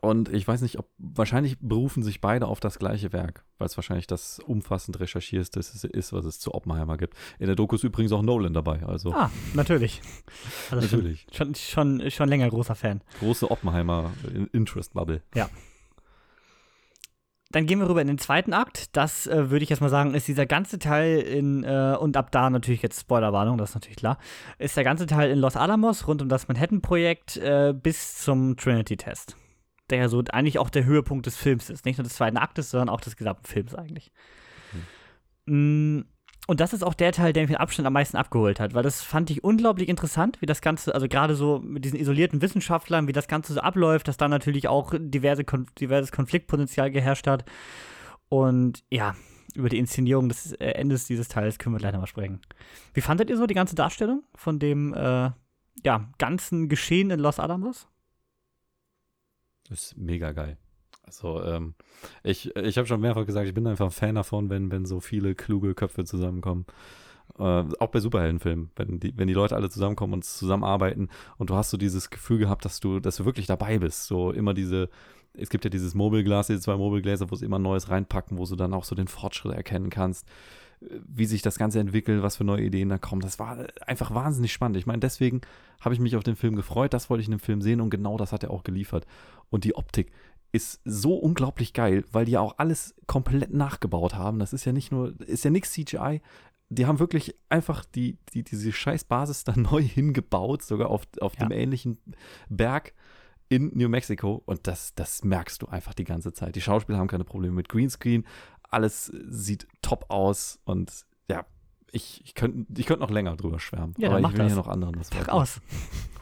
Und ich weiß nicht, ob wahrscheinlich berufen sich beide auf das gleiche Werk, weil es wahrscheinlich das umfassend recherchierste ist, was es zu Oppenheimer gibt. In der Doku ist übrigens auch Nolan dabei, also Ah, natürlich. Also natürlich. Schon, schon, schon länger großer Fan. Große Oppenheimer Interest Bubble. Dann gehen wir rüber in den zweiten Akt. Das äh, würde ich erstmal sagen, ist dieser ganze Teil in, äh, und ab da natürlich jetzt Spoilerwarnung, das ist natürlich klar, ist der ganze Teil in Los Alamos rund um das Manhattan-Projekt äh, bis zum Trinity-Test. Der ja so eigentlich auch der Höhepunkt des Films ist. Nicht nur des zweiten Aktes, sondern auch des gesamten Films eigentlich. Hm. Und das ist auch der Teil, der mich mit Abstand am meisten abgeholt hat, weil das fand ich unglaublich interessant, wie das Ganze, also gerade so mit diesen isolierten Wissenschaftlern, wie das Ganze so abläuft, dass da natürlich auch diverse, diverses Konfliktpotenzial geherrscht hat. Und ja, über die Inszenierung des äh, Endes dieses Teils können wir gleich nochmal sprechen. Wie fandet ihr so die ganze Darstellung von dem äh, ja, ganzen Geschehen in Los Alamos? Ist mega geil. Also, ähm, ich, ich habe schon mehrfach gesagt, ich bin einfach ein Fan davon, wenn, wenn so viele kluge Köpfe zusammenkommen. Äh, auch bei Superheldenfilmen, wenn die, wenn die Leute alle zusammenkommen und zusammenarbeiten und du hast so dieses Gefühl gehabt, dass du, dass du wirklich dabei bist. So immer diese, es gibt ja dieses Mobilglas, diese zwei Mobilgläser, wo sie immer Neues reinpacken, wo du dann auch so den Fortschritt erkennen kannst, wie sich das Ganze entwickelt, was für neue Ideen da kommen. Das war einfach wahnsinnig spannend. Ich meine, deswegen habe ich mich auf den Film gefreut, das wollte ich in dem Film sehen und genau das hat er auch geliefert. Und die Optik ist so unglaublich geil, weil die ja auch alles komplett nachgebaut haben. Das ist ja nicht nur, ist ja nichts CGI. Die haben wirklich einfach die, die, diese scheiß Basis da neu hingebaut, sogar auf, auf ja. dem ähnlichen Berg in New Mexico und das, das merkst du einfach die ganze Zeit. Die Schauspieler haben keine Probleme mit Greenscreen, alles sieht top aus und ja, ich, ich könnte ich könnt noch länger drüber schwärmen. Ja, aber ich will das. hier noch anderen das Pack aus.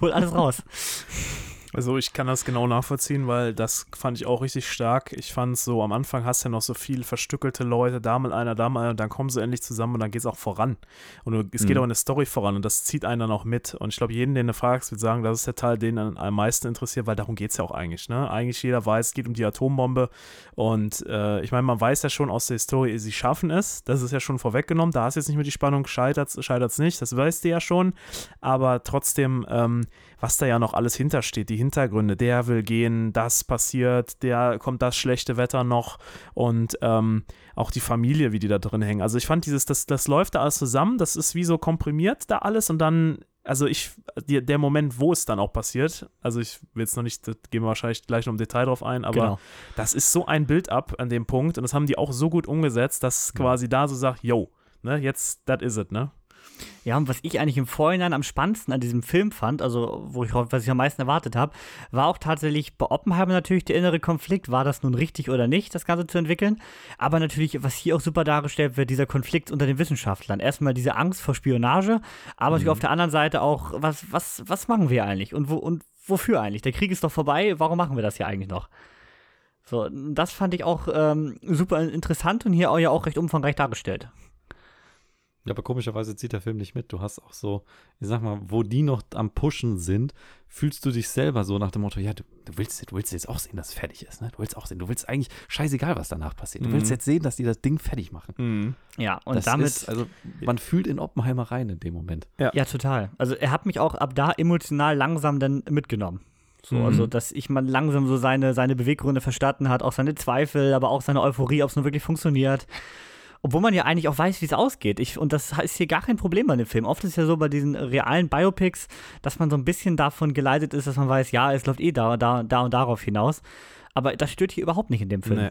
Hol alles raus. Also ich kann das genau nachvollziehen, weil das fand ich auch richtig stark. Ich fand so, am Anfang hast du ja noch so viel verstückelte Leute, da mal einer, da mal einer, und dann kommen sie endlich zusammen und dann geht es auch voran. Und es geht mhm. auch eine Story voran und das zieht einen dann auch mit. Und ich glaube, jeden, den du fragst, wird sagen, das ist der Teil, den am meisten interessiert, weil darum geht es ja auch eigentlich. Ne? Eigentlich jeder weiß, es geht um die Atombombe und äh, ich meine, man weiß ja schon aus der Historie, sie schaffen es. Das ist ja schon vorweggenommen. Da hast du jetzt nicht mehr die Spannung, scheitert es nicht, das weißt du ja schon. Aber trotzdem, ähm, was da ja noch alles hintersteht, die Hintergründe, der will gehen, das passiert, der kommt das schlechte Wetter noch und ähm, auch die Familie, wie die da drin hängen. Also ich fand dieses, das, das läuft da alles zusammen, das ist wie so komprimiert da alles und dann also ich, die, der Moment, wo es dann auch passiert, also ich will jetzt noch nicht, da gehen wir wahrscheinlich gleich noch im Detail drauf ein, aber genau. das ist so ein Bild-up an dem Punkt und das haben die auch so gut umgesetzt, dass quasi da so sagt, yo, ne, jetzt, that is it, ne? Ja, und was ich eigentlich im Vorhinein am spannendsten an diesem Film fand, also wo ich, was ich am meisten erwartet habe, war auch tatsächlich bei Oppenheimer natürlich der innere Konflikt, war das nun richtig oder nicht, das Ganze zu entwickeln. Aber natürlich, was hier auch super dargestellt wird, dieser Konflikt unter den Wissenschaftlern. Erstmal diese Angst vor Spionage, aber mhm. natürlich auf der anderen Seite auch, was, was, was machen wir eigentlich und, wo, und wofür eigentlich? Der Krieg ist doch vorbei, warum machen wir das hier eigentlich noch? So, das fand ich auch ähm, super interessant und hier auch ja auch recht umfangreich dargestellt. Ja, aber komischerweise zieht der Film nicht mit. Du hast auch so, ich sag mal, wo die noch am Pushen sind, fühlst du dich selber so nach dem Motto, ja, du, du willst, du willst jetzt auch sehen, dass es fertig ist, ne? Du willst auch sehen, du willst eigentlich scheißegal, was danach passiert. Du mhm. willst jetzt sehen, dass die das Ding fertig machen. Mhm. Ja, und das damit. Ist, also, man fühlt in Oppenheimer rein in dem Moment. Ja. ja, total. Also, er hat mich auch ab da emotional langsam dann mitgenommen. So, mhm. also, dass ich mal langsam so seine, seine Beweggründe verstanden hat, auch seine Zweifel, aber auch seine Euphorie, ob es nun wirklich funktioniert. Obwohl man ja eigentlich auch weiß, wie es ausgeht. Ich, und das ist hier gar kein Problem bei dem Film. Oft ist es ja so bei diesen realen Biopics, dass man so ein bisschen davon geleitet ist, dass man weiß, ja, es läuft eh da, da, da und darauf hinaus. Aber das stört hier überhaupt nicht in dem Film.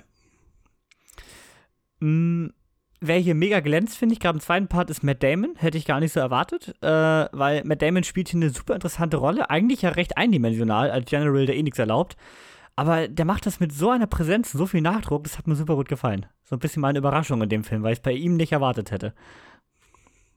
Nee. Mm, wer hier mega glänzt, finde ich, gerade im zweiten Part, ist Matt Damon. Hätte ich gar nicht so erwartet, äh, weil Matt Damon spielt hier eine super interessante Rolle. Eigentlich ja recht eindimensional als General, der eh nichts erlaubt. Aber der macht das mit so einer Präsenz, so viel Nachdruck, das hat mir super gut gefallen. So ein bisschen meine Überraschung in dem Film, weil ich es bei ihm nicht erwartet hätte.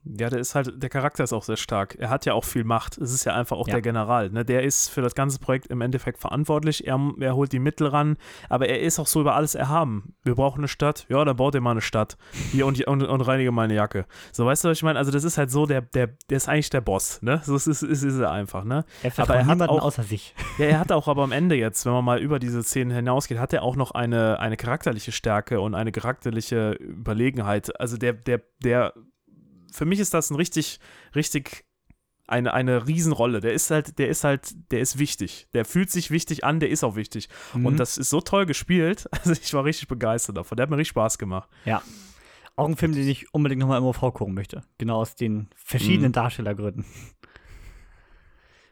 Ja, der ist halt, der Charakter ist auch sehr stark. Er hat ja auch viel Macht. Es ist ja einfach auch ja. der General. Ne? Der ist für das ganze Projekt im Endeffekt verantwortlich. Er, er holt die Mittel ran, aber er ist auch so über alles erhaben. Wir brauchen eine Stadt. Ja, dann baut er mal eine Stadt. Hier und, und, und reinige meine Jacke. So, weißt du, was ich meine? Also, das ist halt so, der, der, der ist eigentlich der Boss. Ne? So ist, ist, ist, ist er einfach. Ne? Er aber er hat auch, außer sich. Ja, er hat auch aber am Ende jetzt, wenn man mal über diese Szenen hinausgeht, hat er auch noch eine, eine charakterliche Stärke und eine charakterliche Überlegenheit. Also, der, der, der für mich ist das ein richtig, richtig eine, eine Riesenrolle. Der ist halt, der ist halt, der ist wichtig. Der fühlt sich wichtig an, der ist auch wichtig. Mhm. Und das ist so toll gespielt. Also ich war richtig begeistert davon. Der hat mir richtig Spaß gemacht. Ja. Auch ein Film, den ich unbedingt nochmal im OV gucken möchte. Genau aus den verschiedenen mhm. Darstellergründen.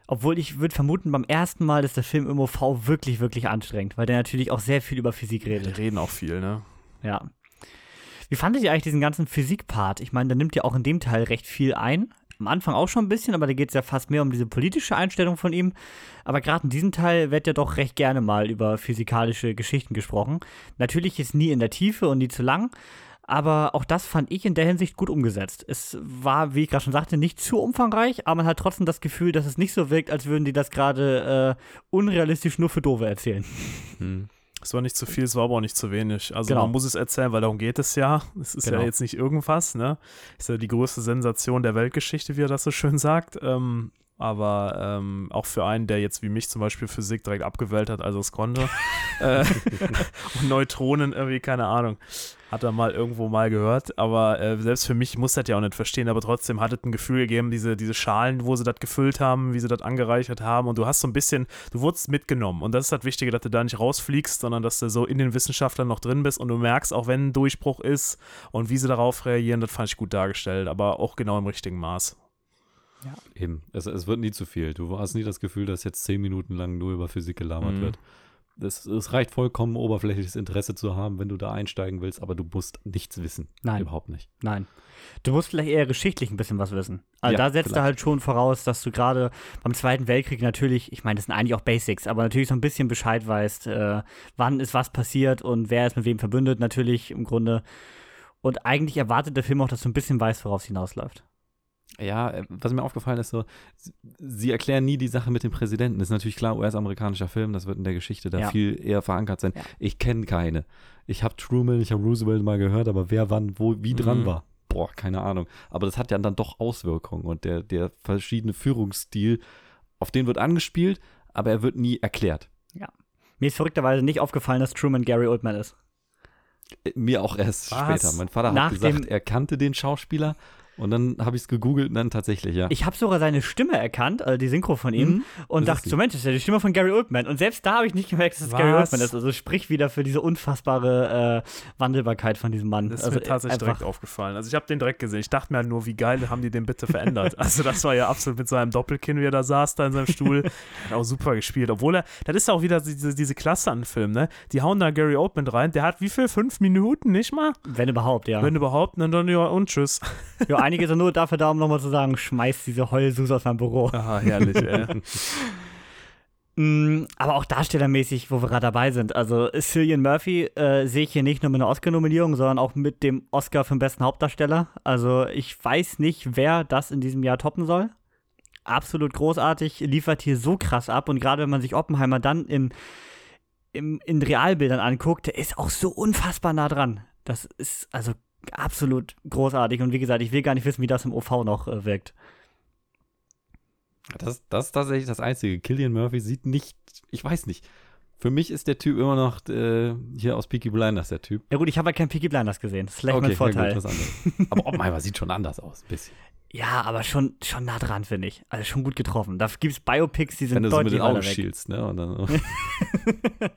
Obwohl ich würde vermuten, beim ersten Mal ist der Film im OV wirklich, wirklich anstrengend, weil der natürlich auch sehr viel über Physik redet. Die reden auch viel, ne? Ja. Wie fandet ihr eigentlich diesen ganzen Physik-Part? Ich meine, der nimmt ja auch in dem Teil recht viel ein. am Anfang auch schon ein bisschen, aber da geht es ja fast mehr um diese politische Einstellung von ihm. Aber gerade in diesem Teil wird ja doch recht gerne mal über physikalische Geschichten gesprochen. Natürlich ist nie in der Tiefe und nie zu lang, aber auch das fand ich in der Hinsicht gut umgesetzt. Es war, wie ich gerade schon sagte, nicht zu umfangreich, aber man hat trotzdem das Gefühl, dass es nicht so wirkt, als würden die das gerade äh, unrealistisch nur für Dove erzählen. Hm. Es war nicht zu viel, es war aber auch nicht zu wenig. Also Genau. man muss es erzählen, weil darum geht es ja. Es ist Genau. ja jetzt nicht irgendwas, ne? Ist ja die größte Sensation der Weltgeschichte, wie er das so schön sagt. Ähm, aber ähm, auch für einen, der jetzt wie mich zum Beispiel Physik direkt abgewählt hat, also es konnte. äh, und Neutronen irgendwie, keine Ahnung. Hat er mal irgendwo mal gehört. Aber äh, selbst für mich, ich muss das ja auch nicht verstehen, aber trotzdem hat es ein Gefühl gegeben, diese, diese Schalen, wo sie das gefüllt haben, wie sie das angereichert haben. Und du hast so ein bisschen, du wurdest mitgenommen. Und das ist das Wichtige, dass du da nicht rausfliegst, sondern dass du so in den Wissenschaftlern noch drin bist und du merkst, auch wenn ein Durchbruch ist und wie sie darauf reagieren, das fand ich gut dargestellt, aber auch genau im richtigen Maß. Eben. Es, es wird nie zu viel. Du hast nie das Gefühl, dass jetzt zehn Minuten lang nur über Physik gelabert Mhm. wird. Es, es reicht vollkommen, oberflächliches Interesse zu haben, wenn du da einsteigen willst, aber du musst nichts wissen. Nein. Überhaupt nicht. Nein. Du musst vielleicht eher geschichtlich ein bisschen was wissen. Also Ja, da setzt er halt schon voraus, dass du gerade beim Zweiten Weltkrieg natürlich, ich meine, das sind eigentlich auch Basics, aber natürlich so ein bisschen Bescheid weißt, äh, wann ist was passiert und wer ist mit wem verbündet, natürlich im Grunde. Und eigentlich erwartet der Film auch, dass du ein bisschen weißt, worauf es hinausläuft. Ja, äh, was mir aufgefallen ist, so, sie- erklären nie die Sache mit dem Präsidenten. Das ist natürlich klar, US-amerikanischer Film, das wird in der Geschichte da Ja. viel eher verankert sein. Ja. Ich kenne keine. Ich habe Truman, ich habe Roosevelt mal gehört, aber wer wann, wo, wie dran Mhm. war, boah, keine Ahnung. Aber das hat ja dann doch Auswirkungen und der, der verschiedene Führungsstil, auf den wird angespielt, aber er wird nie erklärt. Mir ist verrückterweise nicht aufgefallen, dass Truman Gary Oldman ist. Äh, Mir auch erst Was? später. Mein Vater Nach hat gesagt, er kannte den Schauspieler und dann habe ich es gegoogelt und dann tatsächlich, ja. Ich habe sogar seine Stimme erkannt, also die Synchro von ihm, Mhm. und Das dachte so, Mensch, das ist ja die Stimme von Gary Oldman. Und selbst da habe ich nicht gemerkt, dass es Gary Was? Oldman ist. Also sprich wieder für diese unfassbare äh, Wandelbarkeit von diesem Mann. Das ist also, mir tatsächlich einfach- direkt aufgefallen. Also ich habe den direkt gesehen. Ich dachte mir halt nur, wie geil haben die den bitte verändert. also das war ja absolut mit seinem Doppelkinn, wie er da saß, da in seinem Stuhl. Hat auch super gespielt. Obwohl er, das ist auch wieder diese, diese Klasse an Film, ne? Die hauen da Gary Oldman rein. Der hat wie viel? Fünf Minuten, nicht mal? Wenn überhaupt, ja. Wenn überhaupt, und dann ja und tschüss. ja einige sind nur dafür da, um nochmal zu sagen, schmeiß diese Heulsuse aus meinem Büro. Aha, herrlich, ey. Mm, aber auch darstellermäßig, wo wir gerade dabei sind. Also Cillian Murphy äh, sehe ich hier nicht nur mit einer Oscar-Nominierung, sondern auch mit dem Oscar für den besten Hauptdarsteller. Also ich weiß nicht, wer das in diesem Jahr toppen soll. Absolut großartig, liefert hier so krass ab. Und gerade wenn man sich Oppenheimer dann im, im, in Realbildern anguckt, der ist auch so unfassbar nah dran. Das ist also absolut großartig. Und wie gesagt, ich will gar nicht wissen, wie das im OV noch äh, wirkt. Das, das ist tatsächlich das Einzige. Killian Murphy sieht nicht, ich weiß nicht. Für mich ist der Typ immer noch äh, hier aus Peaky Blinders der Typ. Ja gut, ich habe ja kein Peaky Blinders gesehen. Das ist vielleicht mein ja Vorteil. gut. Aber Oppenheimer sieht schon anders aus, ein bisschen. Ja, aber schon, schon nah dran, finde ich. Also schon gut getroffen. Da gibt es Biopics, die sind Wenn du so mit deutlich den Augen schielst, ne? Und dann,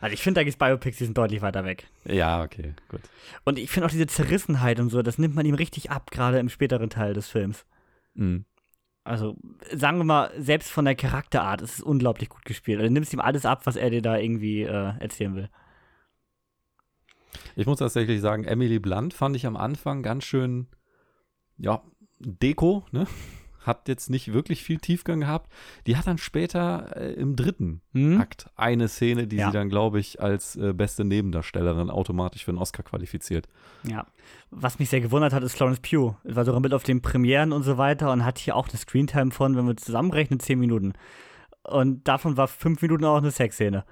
Also ich finde, da gibt es Biopics, die sind deutlich weiter weg. ja, okay, gut. Und ich finde auch diese Zerrissenheit und so, das nimmt man ihm richtig ab, gerade im späteren Teil des Films. Mhm. Also, sagen wir mal, selbst von der Charakterart ist es unglaublich gut gespielt. Also, du nimmst ihm alles ab, was er dir da irgendwie äh, erzählen will. Ich muss tatsächlich sagen, Emily Blunt fand ich am Anfang ganz schön, ja, Deko, ne? Hat jetzt nicht wirklich viel Tiefgang gehabt. Die hat dann später äh, im dritten Hm? Akt eine Szene, die Ja. sie dann, glaube ich, als äh, beste Nebendarstellerin automatisch für einen Oscar qualifiziert. Ja. Was mich sehr gewundert hat, ist Florence Pugh. War sogar mit auf den Premieren und so weiter und hat hier auch eine Screentime von, wenn wir zusammenrechnen, 10 Minuten. Und davon war fünf Minuten auch eine Sexszene.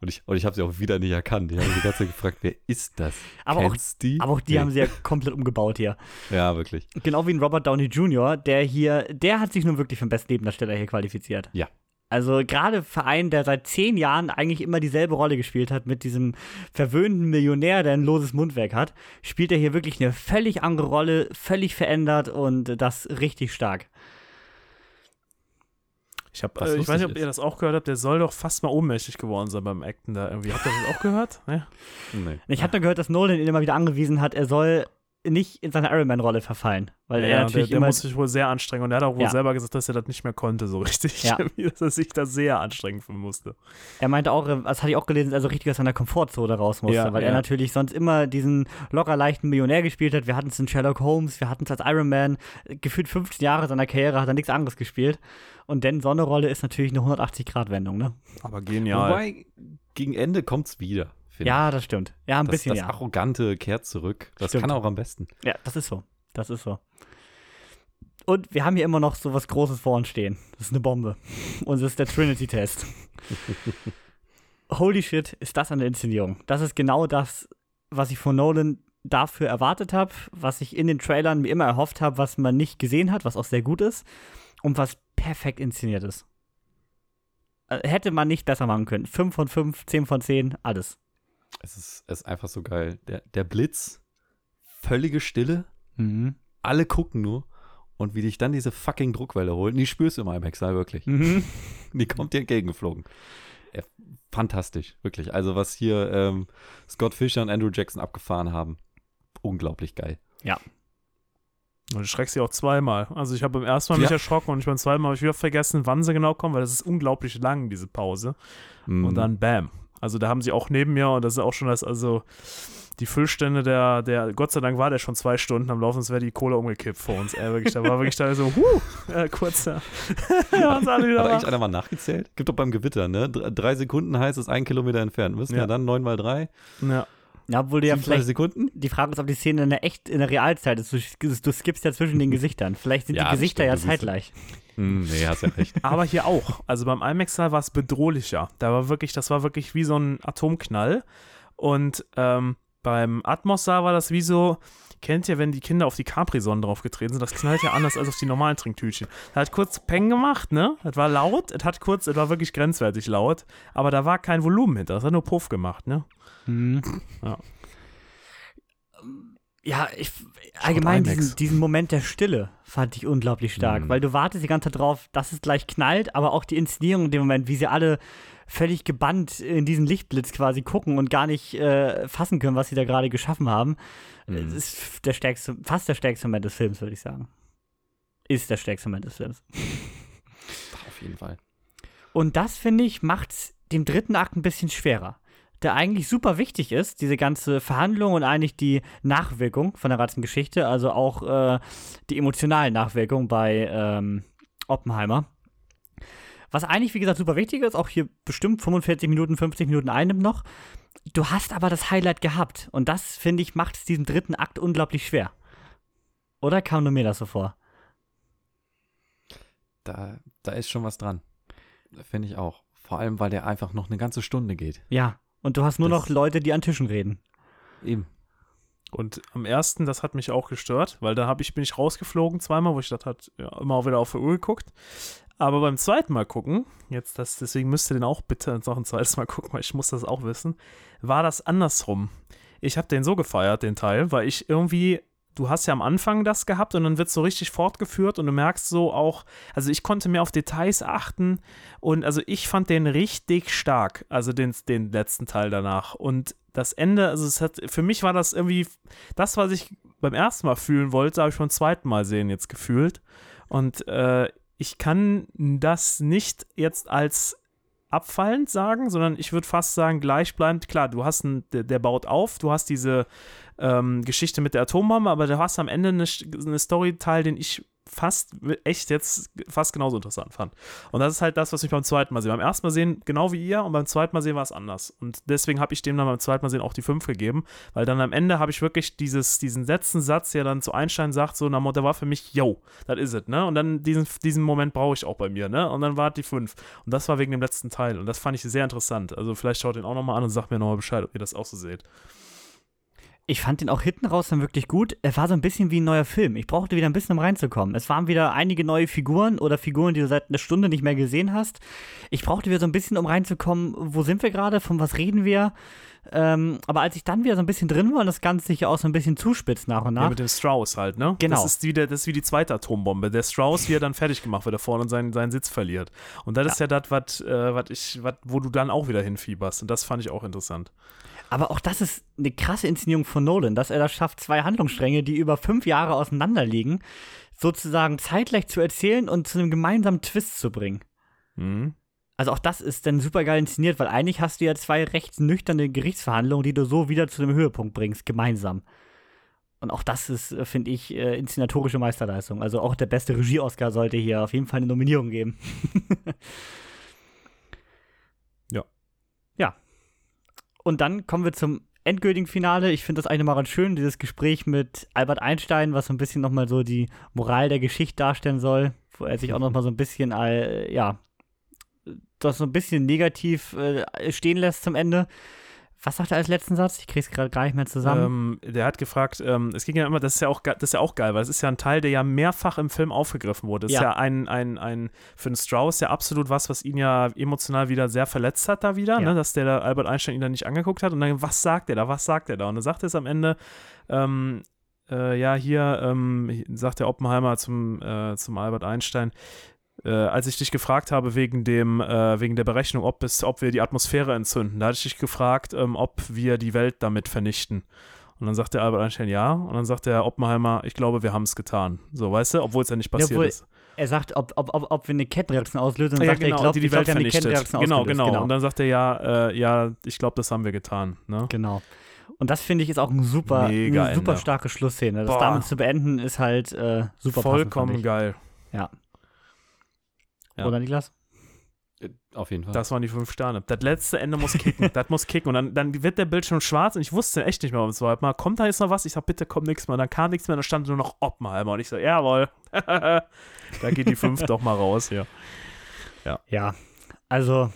Und ich, und ich habe sie auch wieder nicht erkannt. Ich habe die ganze Zeit gefragt, wer ist das? Aber auch- Kennst die? Aber auch die Nee. haben sie ja komplett umgebaut hier. Ja, wirklich. Genau wie ein Robert Downey Jr., der hier, der hat sich nun wirklich für den besten Nebendarsteller hier qualifiziert. Ja. Also gerade für einen, der seit zehn Jahren eigentlich immer dieselbe Rolle gespielt hat, mit diesem verwöhnten Millionär, der ein loses Mundwerk hat, spielt er hier wirklich eine völlig andere Rolle, völlig verändert und das richtig stark. Ich, hab, äh, ich weiß nicht, ob ihr das auch gehört habt, der soll doch fast mal ohnmächtig geworden sein beim Acten da irgendwie. Habt ihr das auch gehört? Ne? Nee. Ich habe nur gehört, dass Nolan ihn immer wieder angewiesen hat, er soll nicht in seine Iron Man-Rolle verfallen. Weil er Ja, der, natürlich der immer. muss sich wohl sehr anstrengen und er hat auch wohl Ja. selber gesagt, dass er das nicht mehr konnte, so richtig. Ja. dass er sich da sehr anstrengen musste. Er meinte auch, das hatte ich auch gelesen, also richtig aus seiner Komfortzone raus musste, Ja, weil er ja. natürlich sonst immer diesen locker leichten Millionär gespielt hat. Wir hatten es in Sherlock Holmes, wir hatten es als Iron Man. Gefühlt 15 Jahre seiner Karriere hat er nichts anderes gespielt. Und denn so eine Rolle ist natürlich eine 180-Grad-Wendung, ne? Aber genial. Wobei, gegen Ende kommt es wieder. finde Ja, das stimmt. Ja, ein das, bisschen, das ja. Arrogante kehrt zurück. Das Stimmt. kann er auch am besten. Ja, das ist so. Das ist so. Und wir haben hier immer noch so was Großes vor uns stehen. Das ist eine Bombe. Und das ist der Trinity-Test. Holy shit, ist das eine Inszenierung. Das ist genau das, was ich von Nolan dafür erwartet habe, was ich in den Trailern mir immer erhofft habe, was man nicht gesehen hat, was auch sehr gut ist und was perfekt inszeniert ist. Äh, Hätte man nicht besser machen können. 5 von 5, 10 von 10, alles. Es ist, es ist einfach so geil. Der, der Blitz, völlige Stille, Mhm. alle gucken nur. Und wie dich dann diese fucking Druckwelle holt, die spürst du im IMAX-Saal wirklich. Mhm. Die kommt dir entgegengeflogen. Ja, fantastisch, wirklich. Also was hier ähm, Scott Fisher und Andrew Jackson abgefahren haben, unglaublich geil. Und du schreckst sie auch zweimal. Also ich habe beim ersten Mal mich Ja. erschrocken und ich beim zweiten Mal habe ich wieder vergessen, wann sie genau kommen, weil das ist unglaublich lang, diese Pause. Mhm. Und dann bam. Also da haben sie auch neben mir und das ist auch schon das, also die Füllstände der, der, Gott sei Dank war der schon zwei Stunden am Laufen, sonst wäre die Kohle umgekippt vor uns. Ey, wirklich, da war wirklich da so, huh, äh, alle wieder Hat eigentlich einer mal nachgezählt? Gibt doch beim Gewitter, ne? Dr- Drei Sekunden heißt es ein Kilometer entfernt. Müssen ja, Ja. dann neun mal drei. Ja. Ja, obwohl du ja 27 vielleicht Sekunden? Die Frage ist, ob die Szene in der echt in der Realzeit ist. Du, du skippst ja zwischen den Gesichtern. Vielleicht sind Ja, die Gesichter stimmt, ja zeitgleich. Hm, nee, hast ja recht. Aber hier auch. Also beim IMAX-Saal war es bedrohlicher. Da war wirklich, das war wirklich wie so ein Atomknall. Und ähm, beim Atmos-Saal war das wie so, kennt ihr, wenn die Kinder auf die Capri-Sonnen draufgetreten sind, das knallt ja anders als auf die normalen Trinktütchen. Das hat kurz Peng gemacht, ne? Das war laut, es hat kurz, es war wirklich grenzwertig laut, aber da war kein Volumen hinter, das hat nur Puff gemacht, ne? Ja. Ja, ich, allgemein diesen, diesen Moment der Stille fand ich unglaublich stark, Mhm. weil du wartest die ganze Zeit drauf, dass es gleich knallt, aber auch die Inszenierung in dem Moment, wie sie alle völlig gebannt in diesen Lichtblitz quasi gucken und gar nicht äh, fassen können, was sie da gerade geschaffen haben. Mhm. Das ist der stärkste, fast der stärkste Moment des Films, würde ich sagen. Ist der stärkste Moment des Films. Auf jeden Fall. Und das, finde ich, macht dem dritten Akt ein bisschen schwerer. Der eigentlich super wichtig ist, diese ganze Verhandlung und eigentlich die Nachwirkung von der ganzen Geschichte, also auch äh, die emotionalen Nachwirkungen bei ähm, Oppenheimer. Was eigentlich, wie gesagt, super wichtig ist, auch hier bestimmt 45 Minuten, 50 Minuten einnimmt noch. Du hast aber das Highlight gehabt. Und das, finde ich, macht es diesem dritten Akt unglaublich schwer. Oder kam nur mir das so vor? Da, da ist schon was dran. Finde ich auch. Vor allem, weil der einfach noch eine ganze Stunde geht. Ja. Und du hast nur Das- noch Leute, die an Tischen reden. Eben. Und am ersten, das hat mich auch gestört, weil da hab ich, bin ich rausgeflogen zweimal, wo ich das hat ja, immer auch wieder auf die Uhr geguckt. Aber beim zweiten Mal gucken, jetzt das, deswegen müsst ihr den auch bitte noch ein zweites Mal gucken, weil ich muss das auch wissen, war das andersrum. Ich habe den so gefeiert, den Teil, weil ich irgendwie, du hast ja am Anfang das gehabt und dann wird so richtig fortgeführt und du merkst so auch, also ich konnte mehr auf Details achten und also ich fand den richtig stark, also den, den letzten Teil danach. Und das Ende, also es hat, für mich war das irgendwie, das, was ich beim ersten Mal fühlen wollte, habe ich beim zweiten Mal sehen jetzt gefühlt. Und äh, ich kann das nicht jetzt als abfallend sagen, sondern ich würde fast sagen, gleichbleibend. Klar, du hast einen, der, der baut auf, du hast diese ähm, Geschichte mit der Atombombe, aber du hast am Ende eine, eine Story-Teil, den ich fast echt jetzt fast genauso interessant fand. Und das ist halt das, was ich beim zweiten Mal sehe. Beim ersten Mal sehen genau wie ihr und beim zweiten Mal sehen war es anders. Und deswegen habe ich dem dann beim zweiten Mal sehen auch die 5 gegeben, weil dann am Ende habe ich wirklich dieses, diesen letzten Satz, der dann zu Einstein sagt, so, na, der war für mich, yo, das is it, ne? Und dann diesen, diesen Moment brauche ich auch bei mir, ne? Und dann war die 5. Und das war wegen dem letzten Teil. Und das fand ich sehr interessant. Also vielleicht schaut den auch nochmal an und sagt mir nochmal Bescheid, ob ihr das auch so seht. Ich fand den auch hinten raus dann wirklich gut. Er war so ein bisschen wie ein neuer Film. Ich brauchte wieder ein bisschen, um reinzukommen. Es waren wieder einige neue Figuren oder Figuren, die du seit einer Stunde nicht mehr gesehen hast. Ich brauchte wieder so ein bisschen, um reinzukommen, wo sind wir gerade, von was reden wir? Ähm, aber als ich dann wieder so ein bisschen drin war und das Ganze sich auch so ein bisschen zuspitzt nach und nach. Ja, mit dem Strauß halt, ne? Genau. Das ist, wie der, das ist wie die zweite Atombombe. Der Strauß, wie er dann fertig gemacht wird, da vorne und seinen, seinen Sitz verliert. Und das ist ja das, was äh, wat ich, wat, wo du dann auch wieder hinfieberst. Und das fand ich auch interessant. Aber auch das ist eine krasse Inszenierung von Nolan, dass er das schafft, zwei Handlungsstränge, die über fünf Jahre auseinander liegen, sozusagen zeitgleich zu erzählen und zu einem gemeinsamen Twist zu bringen. Mhm. Also auch das ist dann super geil inszeniert, weil eigentlich hast du ja zwei recht nüchterne Gerichtsverhandlungen, die du so wieder zu einem Höhepunkt bringst, gemeinsam. Und auch das ist, äh, finde ich, äh, inszenatorische Meisterleistung. Also auch der beste Regie-Oscar sollte hier auf jeden Fall eine Nominierung geben. Ja. Ja. Und dann kommen wir zum endgültigen Finale. Ich finde das eine mal ganz schön, dieses Gespräch mit Albert Einstein, was so ein bisschen nochmal so die Moral der Geschichte darstellen soll, wo er sich auch nochmal so ein bisschen, äh, ja, das so ein bisschen negativ äh, stehen lässt zum Ende. Was sagt er als letzten Satz? Ich krieg's gerade gar nicht mehr zusammen. Ähm, der hat gefragt, ähm, es ging ja immer, das ist ja, auch, das ist ja auch geil, weil es ist ja ein Teil, der ja mehrfach im Film aufgegriffen wurde. Das ist Ja. ja ein, ein, ein, für den Strauss ja absolut was, was ihn ja emotional wieder sehr verletzt hat da wieder, Ja. ne? dass der da Albert Einstein ihn da nicht angeguckt hat und dann, was sagt er da, was sagt er da? Und dann sagt er es am Ende, ähm, äh, ja, hier ähm, sagt der Oppenheimer zum, äh, zum Albert Einstein, äh, als ich dich gefragt habe wegen dem, äh, wegen der Berechnung, ob es, ob wir die Atmosphäre entzünden, da hatte ich dich gefragt, ähm, ob wir die Welt damit vernichten. Und dann sagt der Albert Einstein ja. Und dann sagt der Oppenheimer, ich glaube, wir haben es getan. So, weißt du, obwohl es ja nicht passiert obwohl- ist. er sagt, ob, ob, ob, ob wir eine Kettenreaktion auslösen, dann Ja, sagt er, ich genau, glaube, die die glaub, Welt eine vernichtet. Kettenreaktion Genau, ausgelöst. genau. Und dann sagt er ja, äh, ja, ich glaube, das haben wir getan. Ne? Genau. Und das finde ich ist auch ein super, eine super starke Schlussszene. Das Boah. damit zu beenden ist halt äh, super Vollkommen passend, geil. Ja. Ja. Oder Niklas? Äh, Auf jeden Fall. Das waren die fünf Sterne. Das letzte Ende muss kicken. das muss kicken. Und dann, dann wird der Bildschirm schwarz und ich wusste echt nicht mehr, was es war. Mal, kommt da jetzt noch was? Ich sag, bitte kommt nichts mehr. Und dann kam nichts mehr, dann stand nur noch Oppenheimer. Und ich so, jawohl. da geht die fünf doch mal raus hier. Ja. Also,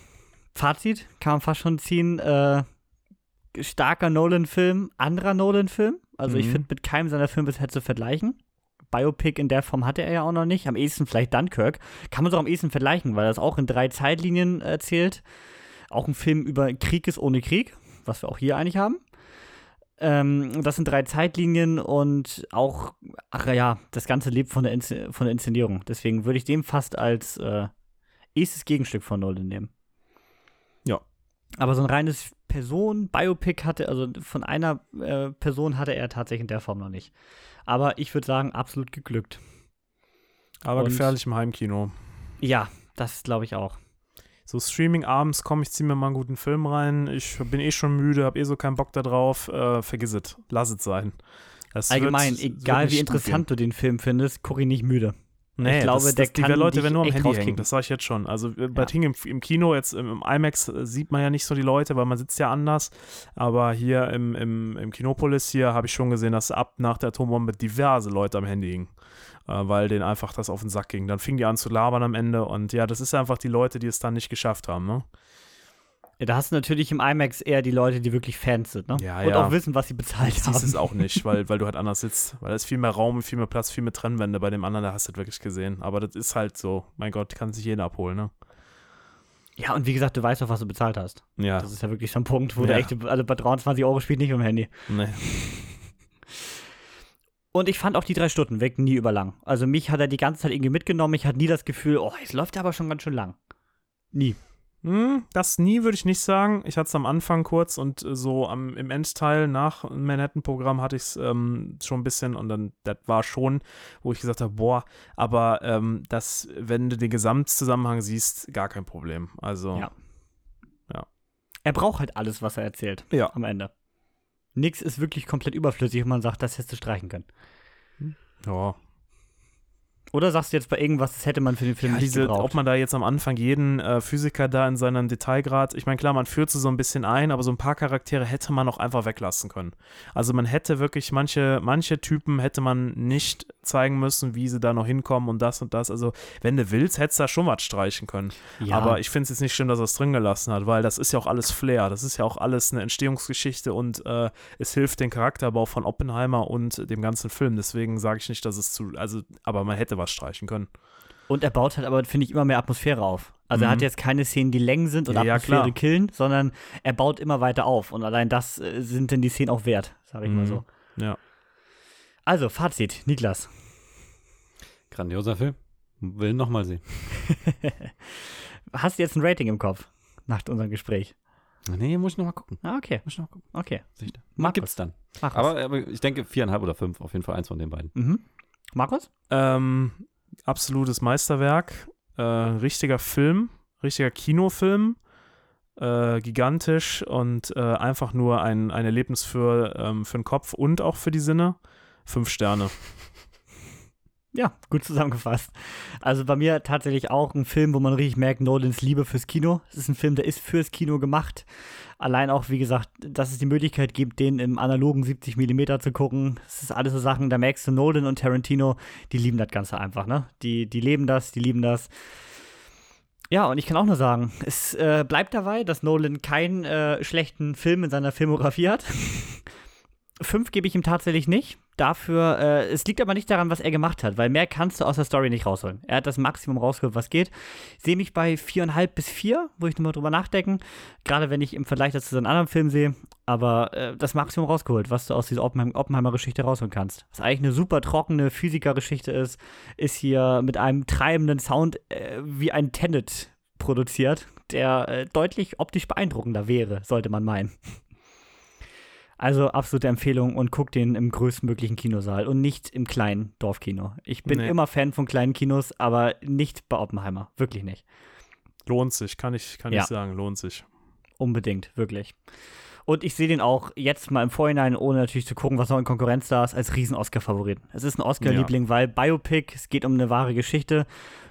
Fazit kann man fast schon ziehen. Äh, starker Nolan-Film, anderer Nolan-Film. Also, ich Mhm. finde, mit keinem seiner Filme bisher zu vergleichen. Biopic in der Form hatte er ja auch noch nicht. Am ehesten vielleicht Dunkirk. Kann man so am ehesten vergleichen, weil das auch in drei Zeitlinien erzählt. Auch ein Film über Krieg ist ohne Krieg, was wir auch hier eigentlich haben. Ähm, das sind drei Zeitlinien und auch, ach ja, das Ganze lebt von der, Insze von der Inszenierung. Deswegen würde ich den fast als äh, erstes Gegenstück von Nolan nehmen. Ja. Aber so ein reines Person-Biopic hatte, also von einer äh, Person hatte er tatsächlich in der Form noch nicht. Aber ich würde sagen, absolut geglückt. Aber Und- gefährlich im Heimkino. Ja, das glaube ich auch. So Streaming abends, komm, ich zieh mir mal einen guten Film rein. Ich bin eh schon müde, hab eh so keinen Bock da drauf. Äh, vergiss es. Lass es sein. Das Allgemein, wird- wird egal nicht wie interessant du den Film findest, guck ihn nicht müde. Nee, Ich glaube, das, der das, die kann Leute dich werden nur am Handy hängen, das sage ich jetzt schon. Also äh, bei Ja. Ting im, im Kino, jetzt im, im IMAX äh, sieht man ja nicht so die Leute, weil man sitzt ja anders. Aber hier im, im, im Kinopolis hier habe ich schon gesehen, dass ab nach der Atombombe diverse Leute am Handy hingen. Äh, weil denen einfach das auf den Sack ging. Dann fingen die an zu labern am Ende und ja, das ist einfach die Leute, die es dann nicht geschafft haben, ne? Ja, da hast du natürlich im IMAX eher die Leute, die wirklich Fans sind, ne? Ja, Und ja. auch wissen, was sie bezahlt Du haben. siehst es auch nicht, weil, weil du halt anders sitzt. Weil da ist viel mehr Raum, viel mehr Platz, viel mehr Trennwände. Bei dem anderen, da hast du das wirklich gesehen. Aber das ist halt so, mein Gott, kann sich jeder abholen, ne? Ja, und wie gesagt, du weißt doch, was du bezahlt hast. Ja, Das ist ja wirklich so ein Punkt, wo Ja. der echte, also bei 23 Euro spielt nicht mit dem Handy. ne. Und ich fand auch die drei Stunden weg nie überlang. Also mich hat er die ganze Zeit irgendwie mitgenommen. Ich hatte nie das Gefühl, oh, jetzt läuft er aber schon ganz schön lang. Nie. Hm, das nie würde ich nicht sagen. Ich hatte es am Anfang kurz und äh, so am, im Endteil nach Manhattan-Programm hatte ich es ähm, schon ein bisschen und dann, das war schon, wo ich gesagt habe, boah, aber ähm, das, wenn du den Gesamtzusammenhang siehst, gar kein Problem. Also, Ja. Ja. Er braucht halt alles, was er erzählt. Ja. Am Ende. Nix ist wirklich komplett überflüssig und man sagt, das hättest du streichen können. ja. Oder sagst du jetzt bei irgendwas, das hätte man für den Film Ja, nicht diese, gebraucht? ob man da jetzt am Anfang jeden äh, Physiker da in seinem Detailgrad, ich meine, klar, man führt sie so ein bisschen ein, aber so ein paar Charaktere hätte man auch einfach weglassen können. Also man hätte wirklich manche, manche Typen hätte man nicht zeigen müssen, wie sie da noch hinkommen und das und das. Also, wenn du willst, hättest du da schon was streichen können. ja, Aber ich finde es jetzt nicht schlimm, dass er es drin gelassen hat, weil das ist ja auch alles Flair. Das ist ja auch alles eine Entstehungsgeschichte und äh, es hilft den Charakterbau von Oppenheimer und dem ganzen Film. Deswegen sage ich nicht, dass es zu, also, aber man hätte was streichen können. Und er baut halt aber, finde ich, immer mehr Atmosphäre auf. Also er hat Mhm. jetzt keine Szenen, die Längen sind und Ja, ja, Atmosphäre klar. killen, sondern er baut immer weiter auf. Und allein das äh, sind denn die Szenen auch wert, sage ich mal Mhm. so. Ja. Also, Fazit, Niklas. Grandioser Film. Will nochmal sehen. Hast du jetzt ein Rating im Kopf nach unserem Gespräch? Nee, muss ich nochmal gucken. Ah, okay, Muss ich noch mal gucken. okay. Sicher. Markus. Gibt's dann. Markus. Aber, aber ich denke viereinhalb oder fünf, auf jeden Fall eins von den beiden. mhm. Markus? Ähm, absolutes Meisterwerk. Äh, richtiger Film, richtiger Kinofilm. Äh, gigantisch und äh, einfach nur ein, ein Erlebnis für, ähm, für den Kopf und auch für die Sinne. Fünf Sterne. Ja, gut zusammengefasst. Also bei mir tatsächlich auch ein Film, wo man richtig merkt, Nolans Liebe fürs Kino. Es ist ein Film, der ist fürs Kino gemacht. Allein auch, wie gesagt, dass es die Möglichkeit gibt, den im analogen 70 mm zu gucken. Das ist alles so Sachen, da merkst du, Nolan und Tarantino, die lieben das Ganze einfach, ne? Die, die leben das, die lieben das. Ja, und ich kann auch nur sagen, es äh, bleibt dabei, dass Nolan keinen äh, schlechten Film in seiner Filmografie hat. Fünf gebe ich ihm tatsächlich nicht. Dafür, äh, es liegt aber nicht daran, was er gemacht hat, weil mehr kannst du aus der Story nicht rausholen. Er hat das Maximum rausgeholt, was geht. Sehe mich bei viereinhalb bis vier, wo ich nochmal drüber nachdenken. Gerade wenn ich im Vergleich dazu seinen anderen Film sehe. Aber äh, das Maximum rausgeholt, was du aus dieser Oppenheim Oppenheimer-Geschichte rausholen kannst. Was eigentlich eine super trockene Physikergeschichte ist, ist hier mit einem treibenden Sound äh, wie ein Tenet produziert, der äh, deutlich optisch beeindruckender wäre, sollte man meinen. Also absolute Empfehlung und guck den im größtmöglichen Kinosaal und nicht im kleinen Dorfkino. Ich bin Nee. immer Fan von kleinen Kinos, aber nicht bei Oppenheimer. Wirklich nicht. Lohnt sich, kann ich, kann Ja. ich sagen, lohnt sich. Unbedingt, wirklich. Und ich sehe den auch jetzt mal im Vorhinein, ohne natürlich zu gucken, was noch in Konkurrenz da ist, als Riesen-Oscar-Favoriten. Es ist ein Oscar-Liebling, weil Biopic, es geht um eine wahre Geschichte.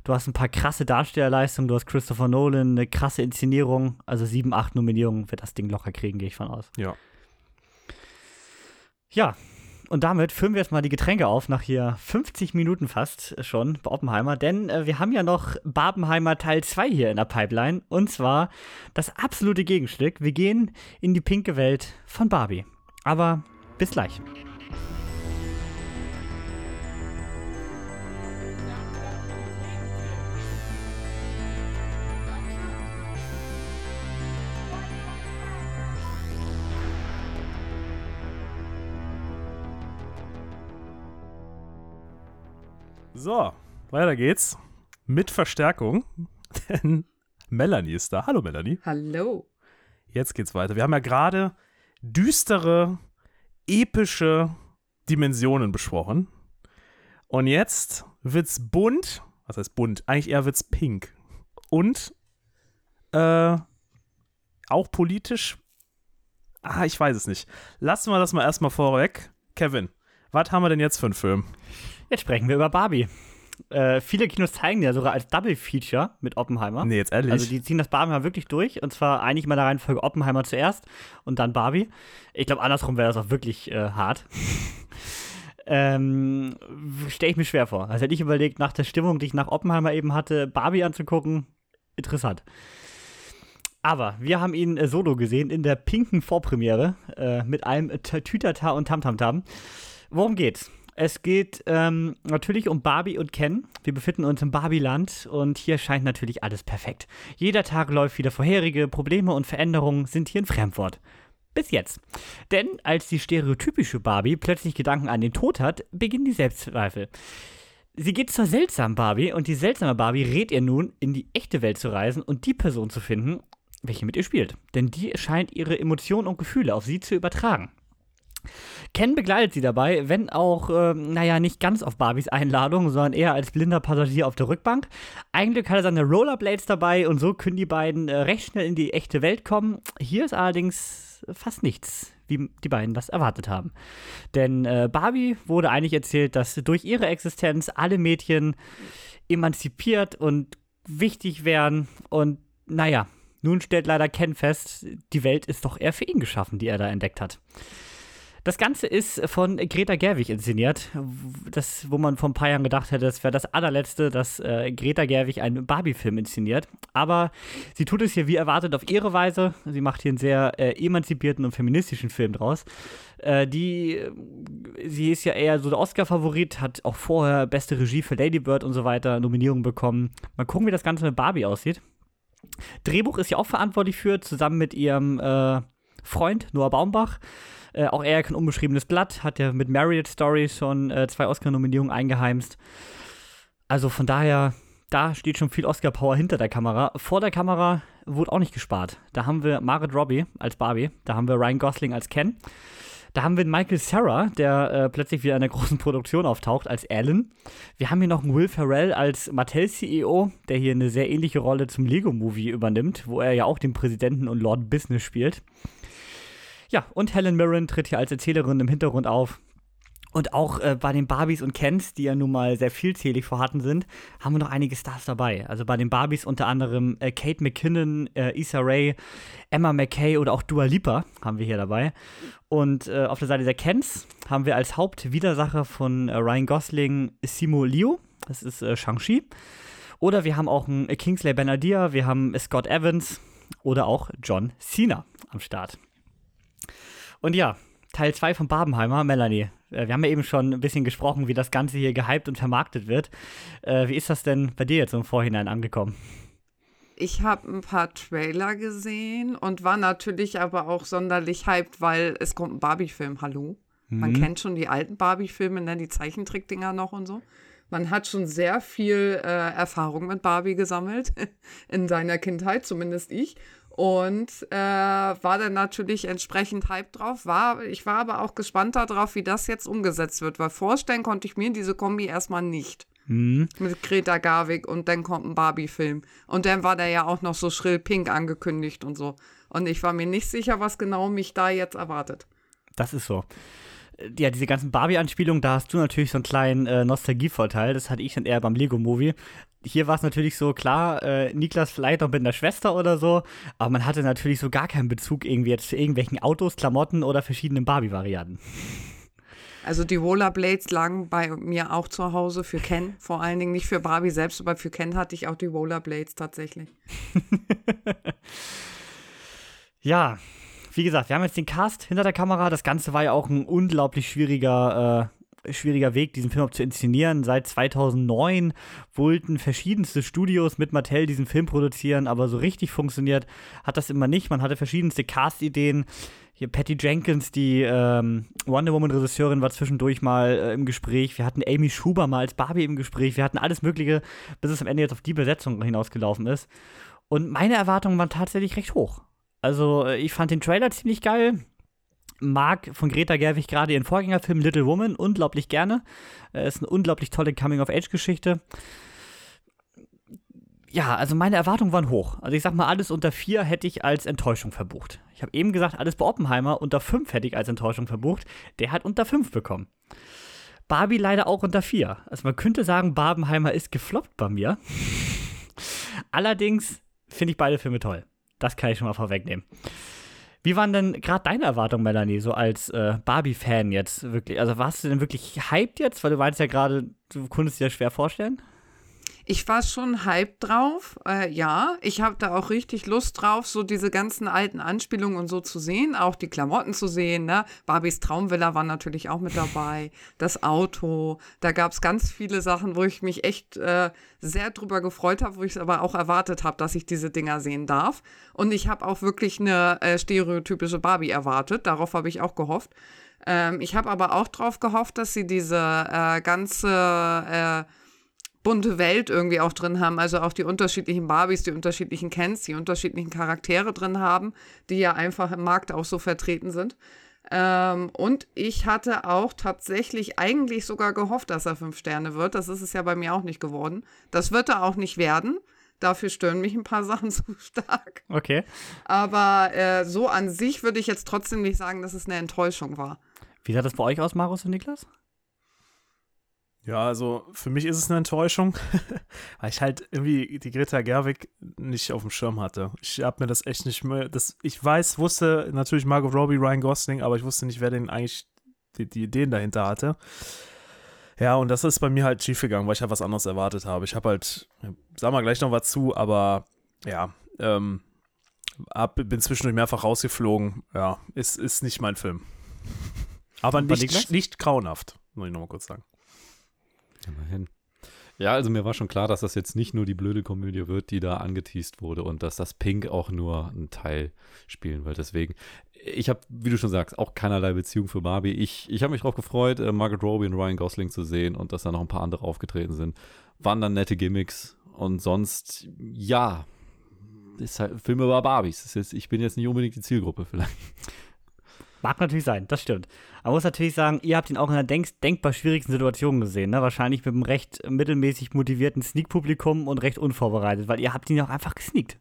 Du hast ein paar krasse Darstellerleistungen, du hast Christopher Nolan, eine krasse Inszenierung. Also sieben, acht Nominierungen wird das Ding locker kriegen, gehe ich von aus. Ja. Ja, und damit füllen wir jetzt mal die Getränke auf, nach hier 50 Minuten fast schon bei Oppenheimer, denn äh, wir haben ja noch Barbenheimer Teil 2 hier in der Pipeline und zwar das absolute Gegenstück. Wir gehen in die pinke Welt von Barbie. Aber bis gleich. So, weiter geht's. Mit Verstärkung. Denn Melanie ist da. Hallo Melanie. Hallo. Jetzt geht's weiter. Wir haben ja gerade düstere, epische Dimensionen besprochen. Und jetzt wird's bunt. Was heißt bunt? Eigentlich eher wird's pink. Und äh, auch politisch. Ah, ich weiß es nicht. Lassen wir das mal erstmal vorweg. Kevin, was haben wir denn jetzt für einen Film? Jetzt sprechen wir über Barbie. Äh, viele Kinos zeigen ja sogar als Double Feature mit Oppenheimer. Nee, jetzt ehrlich. Also die ziehen das Barbenheimer wirklich durch und zwar eigentlich mal in der Reihenfolge Oppenheimer zuerst und dann Barbie. Ich glaube, andersrum wäre das auch wirklich äh, hart. ähm, Stelle ich mir schwer vor. Also hätte ich überlegt, nach der Stimmung, die ich nach Oppenheimer eben hatte, Barbie anzugucken, interessant. Aber wir haben ihn äh, solo gesehen in der pinken Vorpremiere äh, mit einem Tütata und Tamtamtam. Worum geht's? Es geht ähm, natürlich um Barbie und Ken. Wir befinden uns im Barbieland und hier scheint natürlich alles perfekt. Jeder Tag läuft wieder vorherige Probleme und Veränderungen sind hier ein Fremdwort. Bis jetzt. Denn als die stereotypische Barbie plötzlich Gedanken an den Tod hat, beginnen die Selbstzweifel. Sie geht zur seltsamen Barbie und die seltsame Barbie rät ihr nun, in die echte Welt zu reisen und die Person zu finden, welche mit ihr spielt. Denn die scheint ihre Emotionen und Gefühle auf sie zu übertragen. Ken begleitet sie dabei, wenn auch, ähm, naja, nicht ganz auf Barbies Einladung, sondern eher als blinder Passagier auf der Rückbank. Eigentlich hat er seine Rollerblades dabei und so können die beiden äh, recht schnell in die echte Welt kommen. Hier ist allerdings fast nichts, wie die beiden das erwartet haben. Denn äh, Barbie wurde eigentlich erzählt, dass durch ihre Existenz alle Mädchen emanzipiert und wichtig wären und naja, nun stellt leider Ken fest, die Welt ist doch eher für ihn geschaffen, die er da entdeckt hat. Das Ganze ist von Greta Gerwig inszeniert, das, wo man vor ein paar Jahren gedacht hätte, das wäre das allerletzte, dass äh, Greta Gerwig einen Barbie-Film inszeniert. Aber sie tut es hier wie erwartet auf ihre Weise. Sie macht hier einen sehr äh, emanzipierten und feministischen Film draus. Äh, die, sie ist ja eher so der Oscar-Favorit, hat auch vorher beste Regie für Lady Bird und so weiter Nominierungen bekommen. Mal gucken, wie das Ganze mit Barbie aussieht. Drehbuch ist ja auch verantwortlich für, zusammen mit ihrem äh, Freund Noah Baumbach. Äh, auch er kein unbeschriebenes Blatt, hat ja mit Marriott Story schon äh, zwei Oscar-Nominierungen eingeheimst. Also von daher, da steht schon viel Oscar-Power hinter der Kamera. Vor der Kamera wurde auch nicht gespart. Da haben wir Margaret Robbie als Barbie, da haben wir Ryan Gosling als Ken. Da haben wir Michael Sarah, der äh, plötzlich wieder in einer großen Produktion auftaucht, als Alan. Wir haben hier noch einen Will Ferrell als Mattel-CEO, der hier eine sehr ähnliche Rolle zum Lego-Movie übernimmt, wo er ja auch den Präsidenten und Lord Business spielt. Ja, und Helen Mirren tritt hier als Erzählerin im Hintergrund auf. Und auch äh, bei den Barbies und Kens, die ja nun mal sehr vielzählig vorhanden sind, haben wir noch einige Stars dabei. Also bei den Barbies unter anderem äh, Kate McKinnon, äh, Issa Rae, Emma McKay oder auch Dua Lipa haben wir hier dabei. Und äh, auf der Seite der Kens haben wir als Hauptwidersacher von äh, Ryan Gosling Simo Liu, das ist äh, Shang-Chi. Oder wir haben auch einen Kingsley Benadir, wir haben Scott Evans oder auch John Cena am Start. Und ja, Teil 2 von Barbenheimer, Melanie. Äh, wir haben ja eben schon ein bisschen gesprochen, wie das Ganze hier gehypt und vermarktet wird. Äh, wie ist das denn bei dir jetzt im Vorhinein angekommen? Ich habe ein paar Trailer gesehen und war natürlich aber auch sonderlich hyped, weil es kommt ein Barbie-Film, hallo. Man Mhm. kennt schon die alten Barbie-Filme, ne, die Zeichentrickdinger noch und so. Man hat schon sehr viel äh, Erfahrung mit Barbie gesammelt in seiner Kindheit, zumindest ich. Und äh, war dann natürlich entsprechend hyped drauf. War, ich war aber auch gespannt darauf, wie das jetzt umgesetzt wird, weil vorstellen konnte ich mir diese Kombi erstmal nicht Hm. mit Greta Garwig und dann kommt ein Barbie-Film. Und dann war der ja auch noch so schrill pink angekündigt und so. Und ich war mir nicht sicher, was genau mich da jetzt erwartet. Das ist so. Ja, diese ganzen Barbie-Anspielungen, da hast du natürlich so einen kleinen äh, Nostalgievorteil. Das hatte ich dann eher beim Lego-Movie. Hier war es natürlich so, klar, äh, Niklas vielleicht noch mit einer Schwester oder so, aber man hatte natürlich so gar keinen Bezug irgendwie jetzt zu irgendwelchen Autos, Klamotten oder verschiedenen Barbie-Varianten. Also die Rollerblades lagen bei mir auch zu Hause für Ken, vor allen Dingen nicht für Barbie selbst, aber für Ken hatte ich auch die Rollerblades tatsächlich. Ja, wie gesagt, wir haben jetzt den Cast hinter der Kamera. Das Ganze war ja auch ein unglaublich schwieriger, äh, schwieriger Weg, diesen Film zu inszenieren. Seit 2009 wollten verschiedenste Studios mit Mattel diesen Film produzieren, aber so richtig funktioniert hat das immer nicht. Man hatte verschiedenste Cast-Ideen. Hier Patty Jenkins, die ähm, Wonder Woman-Regisseurin, war zwischendurch mal äh, im Gespräch. Wir hatten Amy Schuber mal als Barbie im Gespräch. Wir hatten alles Mögliche, bis es am Ende jetzt auf die Besetzung hinausgelaufen ist. Und meine Erwartungen waren tatsächlich recht hoch. Also, äh, ich fand den Trailer ziemlich geil. Mag von Greta Gerwig gerade ihren Vorgängerfilm Little Woman unglaublich gerne. Äh, ist eine unglaublich tolle Coming-of-Age-Geschichte. Ja, also meine Erwartungen waren hoch. Also ich sag mal, alles unter vier hätte ich als Enttäuschung verbucht. Ich habe eben gesagt, alles bei Oppenheimer unter fünf hätte ich als Enttäuschung verbucht. Der hat unter fünf bekommen. Barbie leider auch unter vier. Also man könnte sagen, Barbenheimer ist gefloppt bei mir. Allerdings finde ich beide Filme toll. Das kann ich schon mal vorwegnehmen. Wie waren denn gerade deine Erwartungen, Melanie, so als äh, Barbie-Fan jetzt wirklich? Also warst du denn wirklich hyped jetzt? Weil du meinst ja gerade, du konntest dir das schwer vorstellen. Ich war schon hyped drauf, äh, ja. Ich habe da auch richtig Lust drauf, so diese ganzen alten Anspielungen und so zu sehen, auch die Klamotten zu sehen. Ne? Barbies Traumvilla war natürlich auch mit dabei, das Auto. Da gab es ganz viele Sachen, wo ich mich echt äh, sehr drüber gefreut habe, wo ich es aber auch erwartet habe, dass ich diese Dinger sehen darf. Und ich habe auch wirklich eine äh, stereotypische Barbie erwartet. Darauf habe ich auch gehofft. Ähm, ich habe aber auch drauf gehofft, dass sie diese äh, ganze äh, bunte Welt irgendwie auch drin haben, also auch die unterschiedlichen Barbies, die unterschiedlichen Kens, die unterschiedlichen Charaktere drin haben, die ja einfach im Markt auch so vertreten sind. Ähm, und ich hatte auch tatsächlich eigentlich sogar gehofft, dass er fünf Sterne wird. Das ist es ja bei mir auch nicht geworden. Das wird er auch nicht werden. Dafür stören mich ein paar Sachen zu stark. Okay. Aber äh, so an sich würde ich jetzt trotzdem nicht sagen, dass es eine Enttäuschung war. Wie sah das bei euch aus, Marus und Niklas? Ja, also für mich ist es eine Enttäuschung, weil ich halt irgendwie die Greta Gerwig nicht auf dem Schirm hatte. Ich habe mir das echt nicht mehr. Das, ich weiß, wusste natürlich Margot Robbie, Ryan Gosling, aber ich wusste nicht, wer denn eigentlich die, die Ideen dahinter hatte. Ja, und das ist bei mir halt schief gegangen, weil ich halt was anderes erwartet habe. Ich habe halt, sag mal gleich noch was zu, aber ja, ähm, hab, bin zwischendurch mehrfach rausgeflogen. Ja, ist, ist nicht mein Film. Aber nicht, nicht grauenhaft, muss ich nochmal kurz sagen. Immerhin. Ja, also mir war schon klar, dass das jetzt nicht nur die blöde Komödie wird, die da angeteased wurde und dass das Pink auch nur einen Teil spielen wird. Deswegen, ich habe, wie du schon sagst, auch keinerlei Beziehung für Barbie. Ich, ich habe mich darauf gefreut, äh, Margaret Robbie und Ryan Gosling zu sehen und dass da noch ein paar andere aufgetreten sind. Waren dann nette Gimmicks und sonst, ja, ist halt Filme über Barbies. Ist jetzt, ich bin jetzt nicht unbedingt die Zielgruppe vielleicht. Mag natürlich sein, das stimmt. Man muss natürlich sagen, ihr habt ihn auch in einer denk denkbar schwierigsten Situation gesehen. Ne? Wahrscheinlich mit einem recht mittelmäßig motivierten Sneak-Publikum und recht unvorbereitet, weil ihr habt ihn auch einfach gesneakt.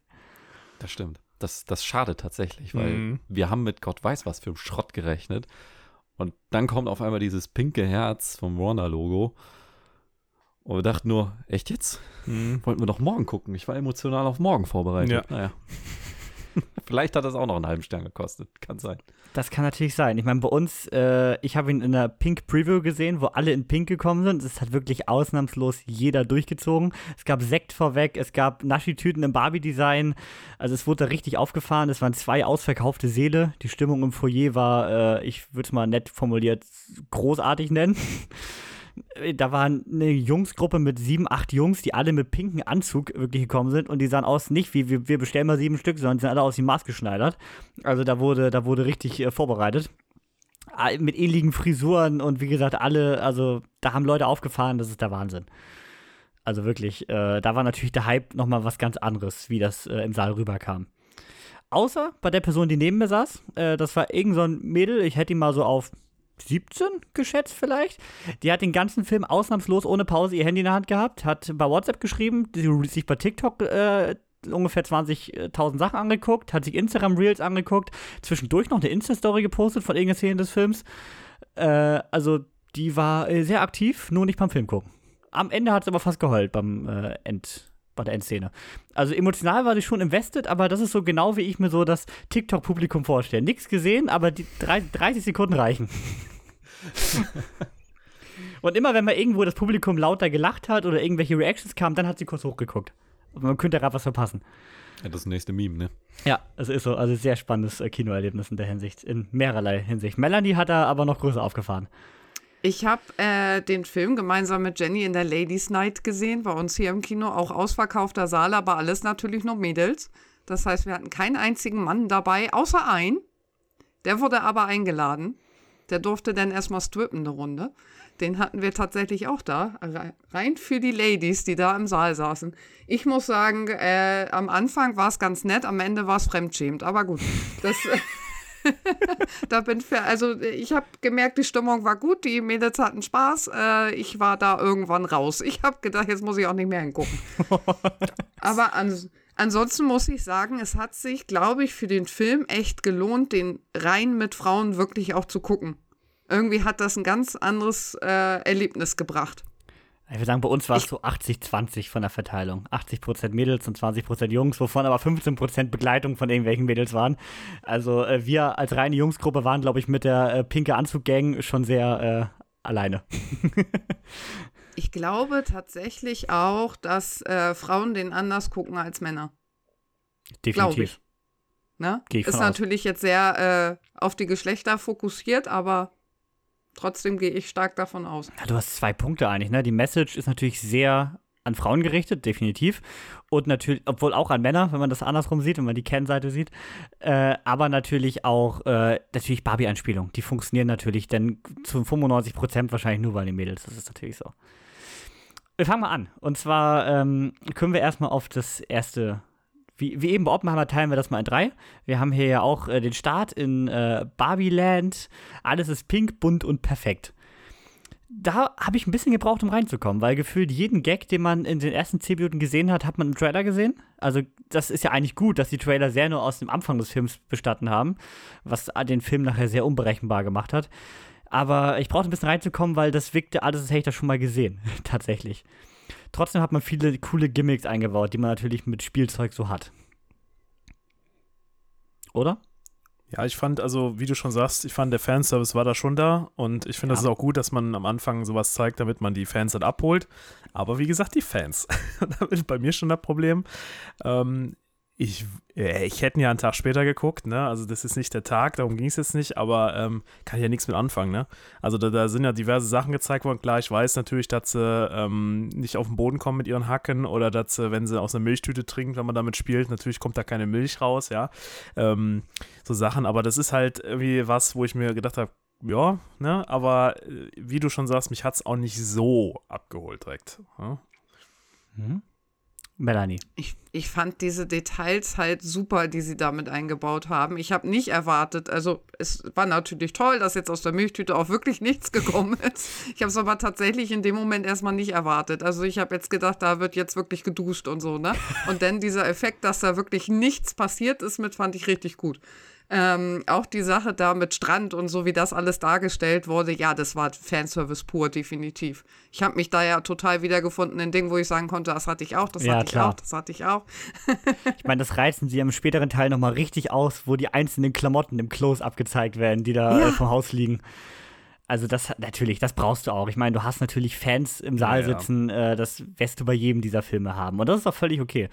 Das stimmt. Das, das schadet tatsächlich, weil Mhm. wir haben mit Gott weiß was für einem Schrott gerechnet. Und dann kommt auf einmal dieses pinke Herz vom Warner-Logo. Und wir dachten nur, echt jetzt? Mhm. Wollten wir doch morgen gucken. Ich war emotional auf morgen vorbereitet. Ja. Naja. Vielleicht hat das auch noch einen halben Stern gekostet. Kann sein. Das kann natürlich sein. Ich meine, bei uns, äh, ich habe ihn in der Pink Preview gesehen, wo alle in Pink gekommen sind. Es hat wirklich ausnahmslos jeder durchgezogen. Es gab Sekt vorweg, es gab Naschi-Tüten im Barbie-Design. Also es wurde da richtig aufgefahren. Es waren zwei ausverkaufte Seele. Die Stimmung im Foyer war, äh, ich würde es mal nett formuliert, großartig nennen. Da war eine Jungsgruppe mit sieben, acht Jungs, die alle mit pinken Anzug wirklich gekommen sind und die sahen aus nicht wie wir, wir bestellen mal sieben Stück, sondern die sind alle aus dem Maß geschneidert. Also da wurde, da wurde richtig äh, vorbereitet. Mit ähnlichen Frisuren und wie gesagt, alle, also da haben Leute aufgefahren, das ist der Wahnsinn. Also wirklich, äh, da war natürlich der Hype nochmal was ganz anderes, wie das äh, im Saal rüberkam. Außer bei der Person, die neben mir saß, äh, das war irgend so ein Mädel, ich hätte ihn mal so auf 17 geschätzt vielleicht. Die hat den ganzen Film ausnahmslos ohne Pause ihr Handy in der Hand gehabt, hat bei WhatsApp geschrieben, sich bei TikTok äh, ungefähr 20.000 Sachen angeguckt, hat sich Instagram Reels angeguckt, zwischendurch noch eine Insta-Story gepostet von irgendeiner Szene des Films. Äh, also die war äh, sehr aktiv, nur nicht beim Film gucken. Am Ende hat sie aber fast geheult beim äh, End, bei der Endszene. Also emotional war sie schon invested, aber das ist so genau, wie ich mir so das TikTok-Publikum vorstelle. Nichts gesehen, aber die drei- 30 Sekunden reichen. Und immer, wenn mal irgendwo das Publikum lauter gelacht hat oder irgendwelche Reactions kamen, dann hat sie kurz hochgeguckt. Und man könnte gerade was verpassen. Ja, das nächste Meme, ne? Ja, es ist so. Also sehr spannendes äh, Kinoerlebnis in der Hinsicht. In mehrerlei Hinsicht. Melanie hat da aber noch größer aufgefahren. Ich habe äh, den Film gemeinsam mit Jenny in der Ladies Night gesehen, bei uns hier im Kino, auch ausverkaufter Saal, aber alles natürlich nur Mädels. Das heißt, wir hatten keinen einzigen Mann dabei, außer ein. Der wurde aber eingeladen. Der durfte dann erstmal strippen eine Runde. Den hatten wir tatsächlich auch da, rei- rein für die Ladies, die da im Saal saßen. Ich muss sagen, äh, am Anfang war es ganz nett, am Ende war es fremdschämend, aber gut. Das, da bin für, also ich habe gemerkt, die Stimmung war gut, die Mädels hatten Spaß. Äh, ich war da irgendwann raus. Ich habe gedacht, jetzt muss ich auch nicht mehr hingucken. Aber ans ansonsten muss ich sagen, es hat sich, glaube ich, für den Film echt gelohnt, den rein mit Frauen wirklich auch zu gucken. Irgendwie hat das ein ganz anderes äh, Erlebnis gebracht. Ich würde sagen, bei uns war es so 80-20 von der Verteilung. 80% Mädels und 20% Jungs, wovon aber 15% Begleitung von irgendwelchen Mädels waren. Also äh, wir als reine Jungsgruppe waren, glaube ich, mit der äh, pinke Anzug-Gang schon sehr äh, alleine. Ich glaube tatsächlich auch, dass äh, Frauen den anders gucken als Männer. Definitiv. Ne? Geh ich Ist von aus. natürlich jetzt sehr äh, auf die Geschlechter fokussiert, aber trotzdem gehe ich stark davon aus. Ja, du hast zwei Punkte eigentlich, ne? Die Message ist natürlich sehr an Frauen gerichtet, definitiv. Und natürlich, obwohl auch an Männer, wenn man das andersrum sieht, wenn man die Kennseite sieht. Äh, aber natürlich auch, äh, natürlich Barbie-Anspielungen. Die funktionieren natürlich dann zu 95 Prozent wahrscheinlich nur bei den Mädels. Das ist natürlich so. Wir fangen mal an. Und zwar ähm, können wir erstmal auf das erste. Wie, wie eben bei Oppenheimer teilen wir das mal in drei. Wir haben hier ja auch äh, den Start in äh, Barbie-Land. Alles ist pink, bunt und perfekt da habe ich ein bisschen gebraucht, um reinzukommen, weil gefühlt jeden Gag, den man in den ersten 10 Minuten gesehen hat, hat man im Trailer gesehen. Also, das ist ja eigentlich gut, dass die Trailer sehr nur aus dem Anfang des Films bestatten haben, was den Film nachher sehr unberechenbar gemacht hat. Aber ich brauchte ein bisschen reinzukommen, weil das wirkte alles, als hätte ich das schon mal gesehen, tatsächlich. Trotzdem hat man viele coole Gimmicks eingebaut, die man natürlich mit Spielzeug so hat. Oder? Ja, ich fand, also wie du schon sagst, ich fand, der Fanservice war da schon da und ich finde, das ist auch gut, dass man am Anfang sowas zeigt, damit man die Fans dann abholt. Aber wie gesagt, die Fans. da ist bei mir schon das Problem. Ähm, Ich, äh, ich hätte ja einen Tag später geguckt, ne? Also das ist nicht der Tag, darum ging es jetzt nicht, aber ähm, kann ich ja nichts mit anfangen, ne? Also da, da, sind ja diverse Sachen gezeigt worden. Klar, ich weiß natürlich, dass sie ähm, nicht auf den Boden kommen mit ihren Hacken oder dass sie, wenn sie aus einer Milchtüte trinken, wenn man damit spielt, natürlich kommt da keine Milch raus, ja. Ähm, so Sachen, aber das ist halt irgendwie was, wo ich mir gedacht habe, ja, ne? Aber äh, wie du schon sagst, mich hat es auch nicht so abgeholt direkt. Ja? Mhm. Melanie. Ich, ich fand diese Details halt super, die sie damit eingebaut haben. Ich habe nicht erwartet, also es war natürlich toll, dass jetzt aus der Milchtüte auch wirklich nichts gekommen ist. Ich habe es aber tatsächlich in dem Moment erstmal nicht erwartet. Also ich habe jetzt gedacht, da wird jetzt wirklich geduscht und so, ne? Und dann dieser Effekt, dass da wirklich nichts passiert ist mit, fand ich richtig gut. Ähm, auch die Sache da mit Strand und so, wie das alles dargestellt wurde, ja, das war Fanservice pur, definitiv. Ich habe mich da ja total wiedergefunden in Dingen, wo ich sagen konnte, das hatte ich auch, das Ja, hatte klar. ich auch, das hatte ich auch. Ich meine, das reizen sie im späteren Teil nochmal richtig aus, wo die einzelnen Klamotten im Close-Up gezeigt werden, die da Ja. äh, vom Haus liegen. Also das natürlich, das brauchst du auch. Ich meine, du hast natürlich Fans im Saal Ja, ja. sitzen, äh, das wirst du bei jedem dieser Filme haben. Und das ist auch völlig okay.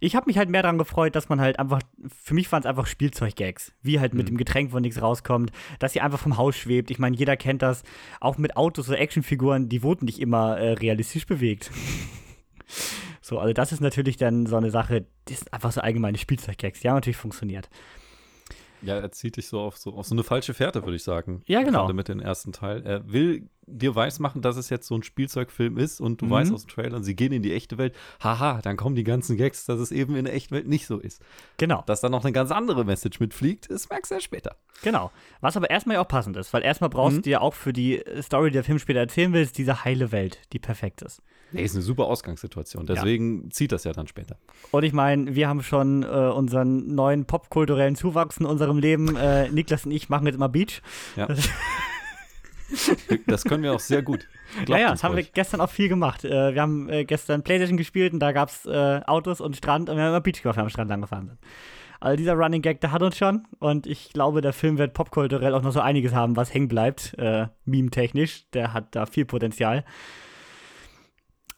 Ich habe mich halt mehr daran gefreut, dass man halt einfach, für mich waren es einfach Spielzeuggags, wie halt mit dem Getränk, wo nichts rauskommt, dass sie einfach vom Haus schwebt. Ich meine, jeder kennt das, auch mit Autos oder Actionfiguren, die wurden nicht immer äh, realistisch bewegt. so, also das ist natürlich dann so eine Sache, das sind einfach so allgemeine Spielzeuggags, die haben natürlich funktioniert. Ja, er zieht dich so auf so, auf so eine falsche Fährte, würde ich sagen. Ja, genau. Gerade mit dem ersten Teil. Er will dir weismachen, dass es jetzt so ein Spielzeugfilm ist und du Mhm. weißt aus dem Trailer, sie gehen in die echte Welt. Haha, dann kommen die ganzen Gags, dass es eben in der echten Welt nicht so ist. Genau. Dass da noch eine ganz andere Message mitfliegt, das merkst du ja später. Genau. Was aber erstmal ja auch passend ist, weil erstmal brauchst Mhm. du ja auch für die Story, die der Film später erzählen will, ist diese heile Welt, die perfekt ist. Nee, ist eine super Ausgangssituation. Deswegen zieht das ja dann später. Und ich meine, wir haben schon äh, unseren neuen popkulturellen Zuwachs in unserem Leben. Äh, Niklas und ich machen jetzt immer Beach. Ja. Das können wir auch sehr gut. Glaubt ja, ja, das haben wir ruhig. gestern auch viel gemacht. Äh, wir haben äh, gestern Playstation gespielt und da gab es äh, Autos und Strand und wir haben immer Beach gemacht, wenn wir am Strand lang gefahren sind. Also dieser Running Gag, der hat uns schon und ich glaube, der Film wird popkulturell auch noch so einiges haben, was hängen bleibt, äh, meme-technisch. Der hat da viel Potenzial.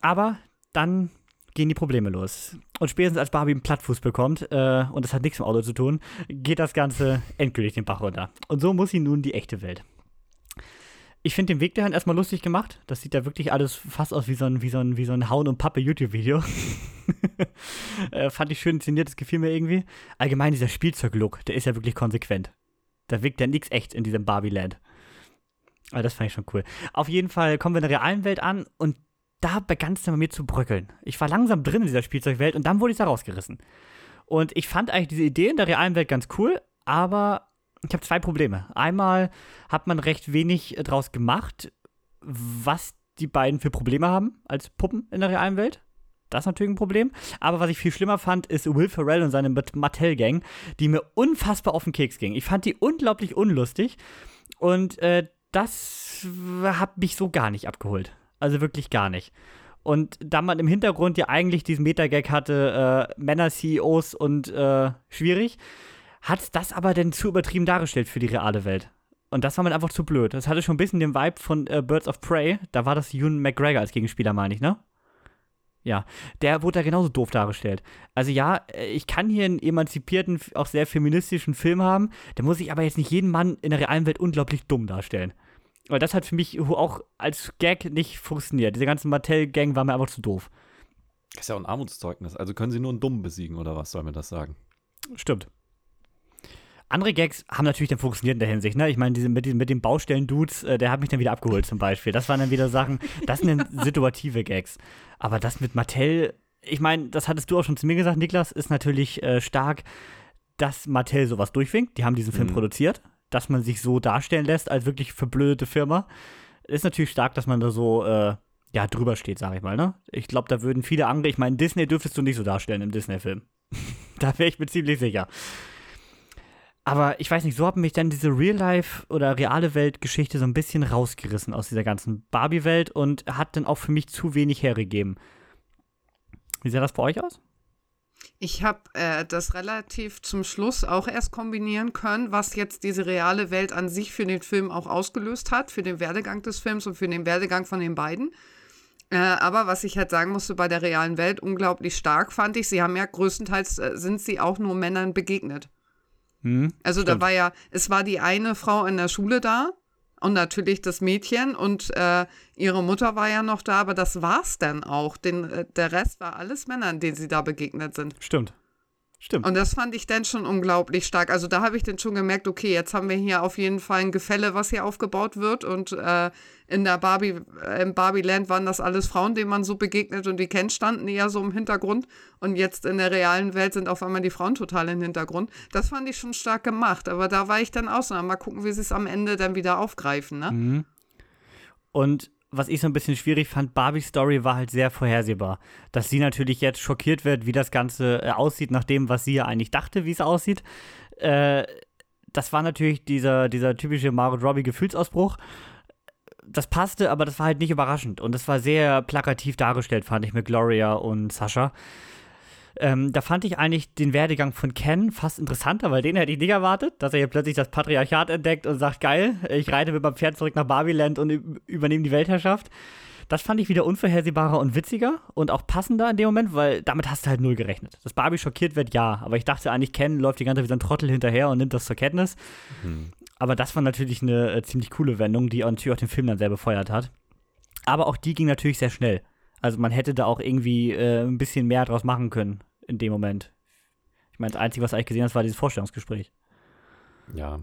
Aber dann gehen die Probleme los. Und spätestens als Barbie einen Plattfuß bekommt, äh, und das hat nichts mit dem Auto zu tun, geht das Ganze endgültig den Bach runter. Und so muss sie nun die echte Welt. Ich finde den Weg dahin erstmal lustig gemacht. Das sieht ja wirklich alles fast aus wie so ein, wie so ein, wie so ein Hauen- und Pappe-YouTube-Video. äh, fand ich schön inszeniert, das gefiel mir irgendwie. Allgemein dieser Spielzeug-Look, der ist ja wirklich konsequent. Da wirkt ja nichts echt in diesem Barbie-Land. Aber das fand ich schon cool. Auf jeden Fall kommen wir in der realen Welt an und da begann es dann bei mir zu bröckeln. Ich war langsam drin in dieser Spielzeugwelt und dann wurde ich da rausgerissen. Und ich fand eigentlich diese Idee in der realen Welt ganz cool, aber ich habe zwei Probleme. Einmal hat man recht wenig äh, draus gemacht, was die beiden für Probleme haben als Puppen in der realen Welt. Das ist natürlich ein Problem. Aber was ich viel schlimmer fand, ist Will Ferrell und seine Mat- Mattel-Gang, die mir unfassbar auf den Keks ging. Ich fand die unglaublich unlustig und äh, das hat mich so gar nicht abgeholt. Also wirklich gar nicht. Und da man im Hintergrund ja eigentlich diesen Meta-Gag hatte, äh, Männer-CEOs und äh, schwierig, hat das aber dann zu übertrieben dargestellt für die reale Welt. Und das war mir einfach zu blöd. Das hatte schon ein bisschen den Vibe von äh, Birds of Prey. Da war das Ewan McGregor als Gegenspieler, meine ich, ne? Ja, der wurde da genauso doof dargestellt. Also ja, äh, ich kann hier einen emanzipierten, auch sehr feministischen Film haben, der muss ich aber jetzt nicht jeden Mann in der realen Welt unglaublich dumm darstellen. Weil das hat für mich auch als Gag nicht funktioniert. Diese ganze Mattel-Gang war mir einfach zu doof. Das ist ja auch ein Armutszeugnis. Also können sie nur einen Dummen besiegen, oder was soll mir das sagen? Stimmt. Andere Gags haben natürlich dann funktioniert in der Hinsicht. Ne? Ich meine, diese, mit, mit den Baustellen-Dudes, äh, der hat mich dann wieder abgeholt zum Beispiel. Das waren dann wieder Sachen, das sind dann situative Gags. Aber das mit Mattel, ich meine, das hattest du auch schon zu mir gesagt, Niklas, ist natürlich äh, stark, dass Mattel sowas durchwinkt. Die haben diesen Film Mhm. produziert, dass man sich so darstellen lässt als wirklich verblödete Firma. Ist natürlich stark, dass man da so äh, ja, drüber steht, sage ich mal. Ne? Ich glaube, da würden viele andere, ich meine, Disney dürftest du nicht so darstellen im Disney-Film. da wäre ich mir ziemlich sicher. Aber ich weiß nicht, so hat mich dann diese Real-Life- oder reale Welt-Geschichte so ein bisschen rausgerissen aus dieser ganzen Barbie-Welt und hat dann auch für mich zu wenig hergegeben. Wie sah das bei euch aus? Ich habe äh, das relativ zum Schluss auch erst kombinieren können, was jetzt diese reale Welt an sich für den Film auch ausgelöst hat, für den Werdegang des Films und für den Werdegang von den beiden. Äh, aber was ich halt sagen musste, bei der realen Welt unglaublich stark fand ich, sie haben ja größtenteils, äh, sind sie auch nur Männern begegnet. Hm, Also da stimmt. war ja, es war die eine Frau in der Schule da und natürlich das Mädchen und äh, ihre Mutter war ja noch da, aber das war's dann auch. Den, äh, der Rest war alles Männern, denen sie da begegnet sind. Stimmt. Stimmt. Und das fand ich dann schon unglaublich stark. Also da habe ich dann schon gemerkt, okay, jetzt haben wir hier auf jeden Fall ein Gefälle, was hier aufgebaut wird. Und äh, in der Barbie, äh, im Barbie-Land waren das alles Frauen, denen man so begegnet und die kennt, standen eher so im Hintergrund. Und jetzt in der realen Welt sind auf einmal die Frauen total im Hintergrund. Das fand ich schon stark gemacht. Aber da war ich dann aus. Na, Mal gucken, wie sie es am Ende dann wieder aufgreifen. Ne? Mhm. Und was ich so ein bisschen schwierig fand, Barbies Story war halt sehr vorhersehbar. Dass sie natürlich jetzt schockiert wird, wie das Ganze äh, aussieht, nach dem, was sie ja eigentlich dachte, wie es aussieht. Äh, das war natürlich dieser, dieser typische Margot Robbie-Gefühlsausbruch. Das passte, aber das war halt nicht überraschend. Und das war sehr plakativ dargestellt, fand ich, mit Gloria und Sascha. Ähm, da fand ich eigentlich den Werdegang von Ken fast interessanter, weil den hätte ich nicht erwartet, dass er hier plötzlich das Patriarchat entdeckt und sagt, geil, ich reite mit meinem Pferd zurück nach Barbiland und üb- übernehme die Weltherrschaft. Das fand ich wieder unvorhersehbarer und witziger und auch passender in dem Moment, weil damit hast du halt null gerechnet. Dass Barbie schockiert wird, ja, aber ich dachte eigentlich, Ken läuft die ganze Zeit wie so ein Trottel hinterher und nimmt das zur Kenntnis. Aber das war natürlich eine äh, ziemlich coole Wendung, die natürlich auch den Film dann sehr befeuert hat. Aber auch die ging natürlich sehr schnell. Also man hätte da auch irgendwie äh, ein bisschen mehr draus machen können in dem Moment. Ich meine, das Einzige, was eigentlich gesehen hast, war dieses Vorstellungsgespräch. Ja.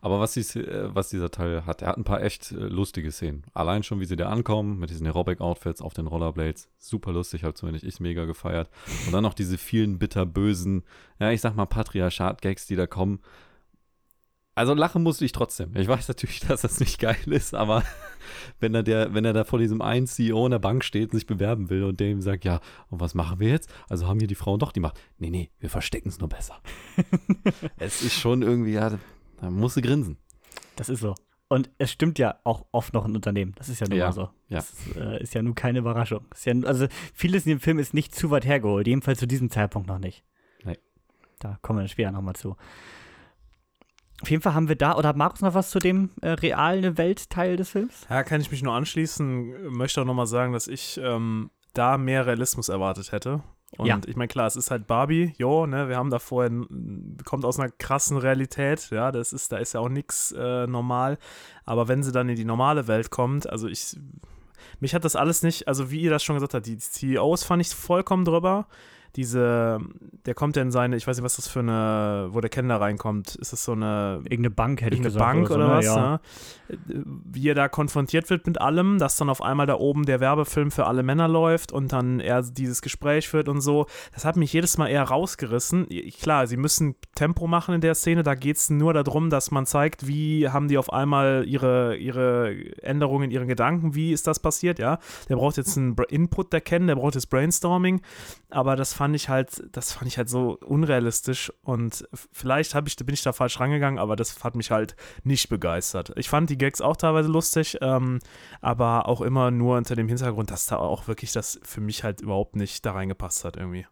Aber was, dies, äh, was dieser Teil hat, er hat ein paar echt äh, lustige Szenen. Allein schon, wie sie da ankommen, mit diesen Aerobic-Outfits auf den Rollerblades. Super lustig, habe zumindest ich mega gefeiert. Und dann noch diese vielen bitterbösen, ja, ich sag mal Patriarchat-Gags, die da kommen. Also lachen musste ich trotzdem. Ich weiß natürlich, dass das nicht geil ist, aber wenn er, der, wenn er da vor diesem einen CEO in der Bank steht und sich bewerben will und der ihm sagt, ja, und was machen wir jetzt? Also haben hier die Frauen doch die Macht. Nee, nee, wir verstecken es nur besser. es ist schon irgendwie, ja, da musst du grinsen. Das ist so. Und es stimmt ja auch oft noch in Unternehmen. Das ist ja nun Ja, mal so. ja. Das äh, ist ja nun keine Überraschung. Ist ja, also vieles in dem Film ist nicht zu weit hergeholt. Jedenfalls zu diesem Zeitpunkt noch nicht. Nee. Da kommen wir dann später nochmal zu. Auf jeden Fall haben wir da, oder hat Markus noch was zu dem äh, realen Weltteil des Films? Ja, kann ich mich nur anschließen. Möchte auch nochmal sagen, dass ich ähm, da mehr Realismus erwartet hätte. Und Ja. ich meine, klar, es ist halt Barbie, jo, ne, wir haben da vorher, kommt aus einer krassen Realität, ja, das ist, da ist ja auch nichts äh, normal. Aber wenn sie dann in die normale Welt kommt, also ich, mich hat das alles nicht, also wie ihr das schon gesagt habt, die CEOs fand ich vollkommen drüber. Diese, der kommt ja in seine, ich weiß nicht, was das für eine, wo der Ken da reinkommt. Ist das so eine Irgendeine Bank hätte ich irgendeine gesagt. Bank so, oder ne? was, Ja. ne? Wie er da konfrontiert wird mit allem, dass dann auf einmal da oben der Werbefilm für alle Männer läuft und dann er dieses Gespräch führt und so. Das hat mich jedes Mal eher rausgerissen. Klar, sie müssen Tempo machen in der Szene, da geht es nur darum, dass man zeigt, wie haben die auf einmal ihre, ihre Änderungen in ihren Gedanken, wie ist das passiert, ja. Der braucht jetzt einen Input, der kennen, der braucht jetzt Brainstorming, aber das fand ich halt, das fand ich halt so unrealistisch und vielleicht ich, bin ich da falsch rangegangen, aber das hat mich halt nicht begeistert. Ich fand die Gags auch teilweise lustig, ähm, aber auch immer nur unter dem Hintergrund, dass da auch wirklich das für mich halt überhaupt nicht da reingepasst hat irgendwie.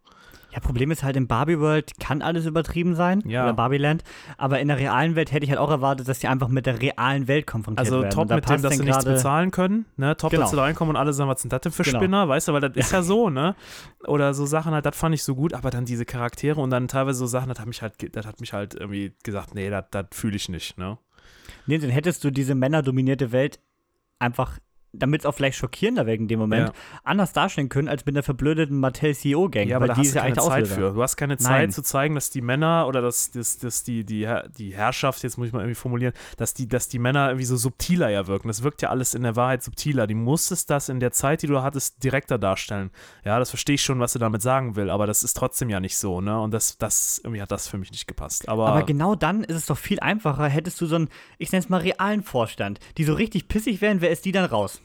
Ja, Problem ist halt, in Barbie World kann alles übertrieben sein. Ja. Oder Barbie Land. Aber in der realen Welt hätte ich halt auch erwartet, dass die einfach mit der realen Welt konfrontiert Also werden. top Und da mit dem, dass sie nichts bezahlen können, ne? Top, Genau. dass sie da reinkommen und alle sagen, was sind das denn für Genau. Spinner, weißt du, weil das ist ja so, ne? Oder so Sachen halt, das fand ich so gut, aber dann diese Charaktere und dann teilweise so Sachen, das hat mich halt, das hat mich halt irgendwie gesagt, nee, das, das fühle ich nicht, ne? Nee, dann hättest du diese männerdominierte Welt einfach, damit es auch vielleicht schockierender wäre in dem Moment, Ja. anders darstellen können als mit einer verblödeten Mattel-CEO-Gang. Ja, aber weil da die hast ist du ja keine Zeit Auslöser. für. Du hast keine Zeit Nein. zu zeigen, dass die Männer oder dass, dass, dass die, die, die Herrschaft, jetzt muss ich mal irgendwie formulieren, dass die, dass die Männer irgendwie so subtiler ja wirken. Das wirkt ja alles in der Wahrheit subtiler. Die musstest das in der Zeit, die du hattest, direkter darstellen. Ja, das verstehe ich schon, was du damit sagen will, aber das ist trotzdem ja nicht so, ne? Und das, das, irgendwie hat das für mich nicht gepasst. Aber, Aber genau dann ist es doch viel einfacher, hättest du so einen, ich nenne es mal realen Vorstand, die so richtig pissig wären, wer ist die dann raus?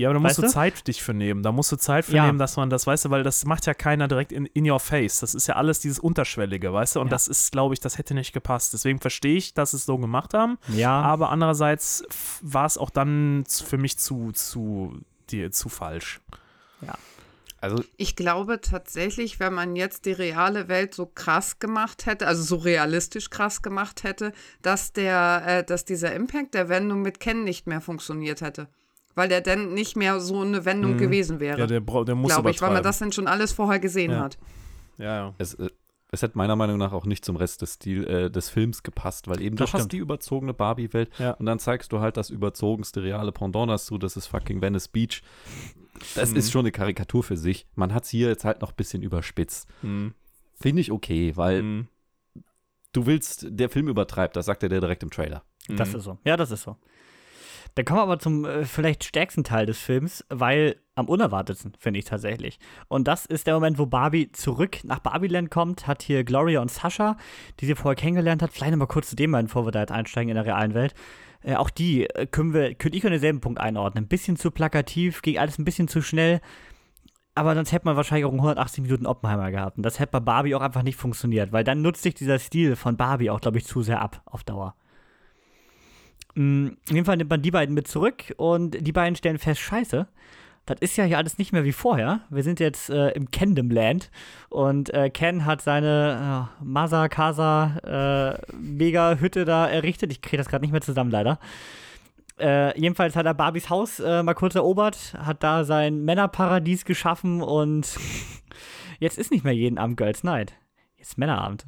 Ja, aber da musst weißt du? Zeit für dich für nehmen. Da musst du Zeit für Ja. nehmen, dass man das, weißt du, weil das macht ja keiner direkt in, in your face. Das ist ja alles dieses Unterschwellige, weißt du? Und Ja. das ist, glaube ich, das hätte nicht gepasst. Deswegen verstehe ich, dass sie es so gemacht haben. Ja, Aber andererseits war es auch dann für mich zu, zu, die, zu falsch. Also, Ich glaube tatsächlich, wenn man jetzt die reale Welt so krass gemacht hätte, also so realistisch krass gemacht hätte, dass der, äh, dass dieser Impact der Wendung mit Ken nicht mehr funktioniert hätte. Weil der dann nicht mehr so eine Wendung gewesen wäre. Mhm. Ja, der, der muss glaube ich, weil man das dann schon alles vorher gesehen Ja. hat. Ja, ja. Es, äh, es hätte meiner Meinung nach auch nicht zum Rest des, Stil, äh, des Films gepasst, weil eben Das du hast stimmt. die überzogene Barbie-Welt Ja. und dann zeigst du halt das überzogenste reale Pendant dazu, das ist fucking Venice Beach. Das Mhm. ist schon eine Karikatur für sich. Man hat es hier jetzt halt noch ein bisschen überspitzt. Mhm. Finde ich okay, weil Mhm. du willst, der Film übertreibt, das sagt er dir direkt im Trailer. Das Mhm. ist so. Ja, das ist so. Dann kommen wir aber zum äh, vielleicht stärksten Teil des Films, weil am unerwartetsten, finde ich tatsächlich. Und das ist der Moment, wo Barbie zurück nach Barbieland kommt, hat hier Gloria und Sascha, die sie vorher kennengelernt hat. Vielleicht nochmal kurz zu dem, mal, bevor wir da jetzt einsteigen in der realen Welt. Äh, auch die äh, können wir, könnte ich an denselben Punkt einordnen. Ein bisschen zu plakativ, ging alles ein bisschen zu schnell. Aber sonst hätte man wahrscheinlich auch in 180 Minuten Oppenheimer gehabt. Und das hätte bei Barbie auch einfach nicht funktioniert, weil dann nutzt sich dieser Stil von Barbie auch, glaube ich, zu sehr ab auf Dauer. Mm, In dem Fall nimmt man die beiden mit zurück und die beiden stellen fest, scheiße, das ist ja hier alles nicht mehr wie vorher. Wir sind jetzt äh, im Kendom Land und äh, Ken hat seine äh, Masa Casa äh, Mega Hütte da errichtet. Ich kriege das gerade nicht mehr zusammen, leider. Äh, jedenfalls hat er Barbies Haus äh, mal kurz erobert, hat da sein Männerparadies geschaffen und jetzt ist nicht mehr jeden Abend Girls Night. Jetzt ist Männerabend.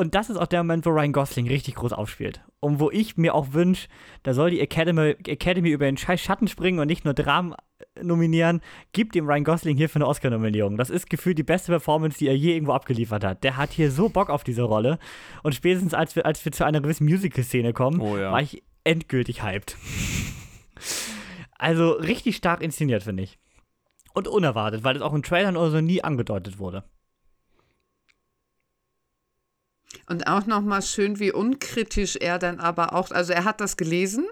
Und das ist auch der Moment, wo Ryan Gosling richtig groß aufspielt. Und wo ich mir auch wünsche, da soll die Academy, Academy über den scheiß Schatten springen und nicht nur Dramen äh, nominieren. Gibt dem Ryan Gosling hierfür eine Oscar-Nominierung. Das ist gefühlt die beste Performance, die er je irgendwo abgeliefert hat. Der hat hier so Bock auf diese Rolle. Und spätestens als wir, als wir zu einer gewissen Musical-Szene kommen, Oh ja. war ich endgültig hyped. also richtig stark inszeniert, finde ich. Und unerwartet, weil es auch in Trailern oder so nie angedeutet wurde. Und auch nochmal schön, wie unkritisch er dann aber auch, also er hat das gelesen.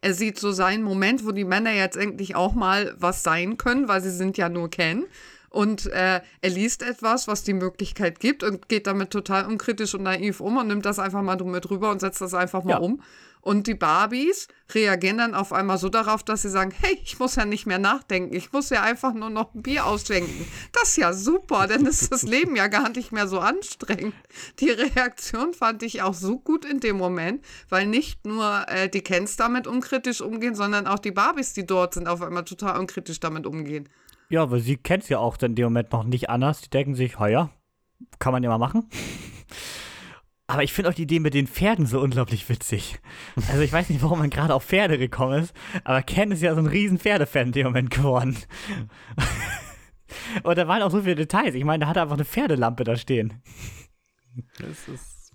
Er sieht so seinen Moment, wo die Männer jetzt endlich auch mal was sein können, weil sie sind ja nur Ken. Und äh, er liest etwas, was die Möglichkeit gibt und geht damit total unkritisch und naiv um und nimmt das einfach mal mit rüber und setzt das einfach mal Ja. um. Und die Barbies reagieren dann auf einmal so darauf, dass sie sagen, hey, ich muss ja nicht mehr nachdenken, ich muss ja einfach nur noch ein Bier ausschenken. Das ist ja super, dann ist das Leben ja gar nicht mehr so anstrengend. Die Reaktion fand ich auch so gut in dem Moment, weil nicht nur äh, die Kens damit unkritisch umgehen, sondern auch die Barbies, die dort sind, auf einmal total unkritisch damit umgehen. Ja, weil sie kennt es ja auch in dem Moment noch nicht anders. Die denken sich, ja, kann man ja mal machen. Aber ich finde auch die Idee mit den Pferden so unglaublich witzig. Also ich weiß nicht, warum man gerade auf Pferde gekommen ist, aber Ken ist ja so ein riesen Pferdefan in dem Moment geworden. Und da waren auch so viele Details. Ich meine, da hat er einfach eine Pferdelampe da stehen. Das ist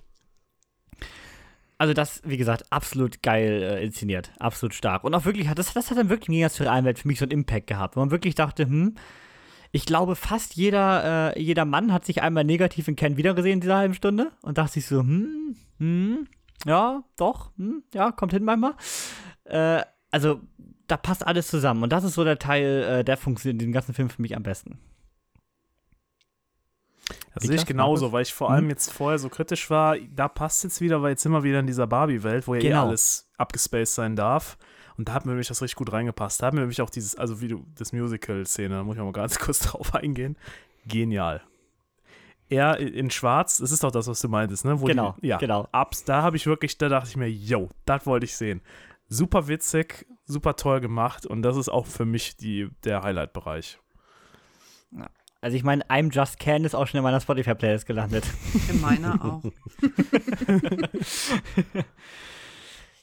Also das, wie gesagt, absolut geil äh, inszeniert. Absolut stark. Und auch wirklich, hat das, das hat dann wirklich im Gegensatz zur realen Welt für mich so einen Impact gehabt. Wo man wirklich dachte, hm, ich glaube, fast jeder, äh, jeder Mann hat sich einmal negativ in Ken wiedergesehen in dieser halben Stunde und dachte sich so, hm, hm, ja, doch, hm, ja, kommt hin manchmal. Äh, also, da passt alles zusammen. Und das ist so der Teil, äh, der funktioniert in diesem ganzen Film für mich am besten. Das sehe ich genauso, weil ich vor allem jetzt vorher so kritisch war. Da passt jetzt wieder, weil jetzt sind wir wieder in dieser Barbie-Welt, wo ja eh Genau. alles abgespaced sein darf. Und da hat mir nämlich das richtig gut reingepasst. Da hat mir nämlich auch dieses, also wie du, das Musical-Szene, da muss ich auch mal ganz kurz drauf eingehen. Genial. Er in schwarz, das ist doch das, was du meintest, ne? Wo Genau, die, ja, genau. Abs, da habe ich wirklich, da dachte ich mir, yo, das wollte ich sehen. Super witzig, super toll gemacht und das ist auch für mich die, der Highlight-Bereich. Also ich meine, I'm Just Ken ist auch schon in meiner Spotify-Playlist gelandet. In meiner auch.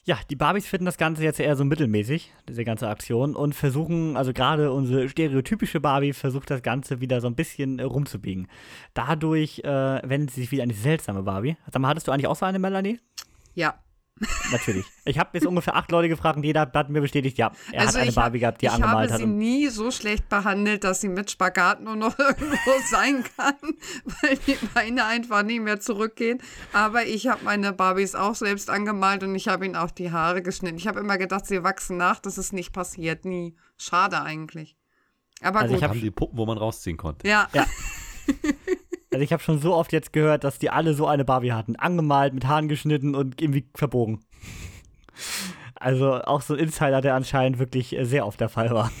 Ja, die Barbies finden das Ganze jetzt eher so mittelmäßig, diese ganze Aktion, und versuchen, also gerade unsere stereotypische Barbie versucht das Ganze wieder so ein bisschen äh, rumzubiegen. Dadurch äh, wendet sie sich wieder an die seltsame Barbie. Sag mal, hattest du eigentlich auch so eine, Melanie? Ja. Natürlich. Ich habe jetzt ungefähr acht Leute gefragt und jeder hat mir bestätigt, ja, er hat eine Also ich hab- Barbie gehabt, die er ich angemalt habe hat. sie Und, nie so schlecht behandelt, dass sie mit Spagat nur noch irgendwo sein kann, weil die Beine einfach nie mehr zurückgehen. Aber ich habe meine Barbies auch selbst angemalt und ich habe ihnen auch die Haare geschnitten. Ich habe immer gedacht, sie wachsen nach. Das ist nicht passiert, nie. Schade eigentlich. Aber Also ich gut. hab- Haben die Puppen, wo man rausziehen konnte. ja. Ja. also ich habe schon so oft jetzt gehört, dass die alle so eine Barbie hatten. Angemalt, mit Haaren geschnitten und irgendwie verbogen. Also auch so ein Insider, der anscheinend wirklich äh, sehr oft der Fall war.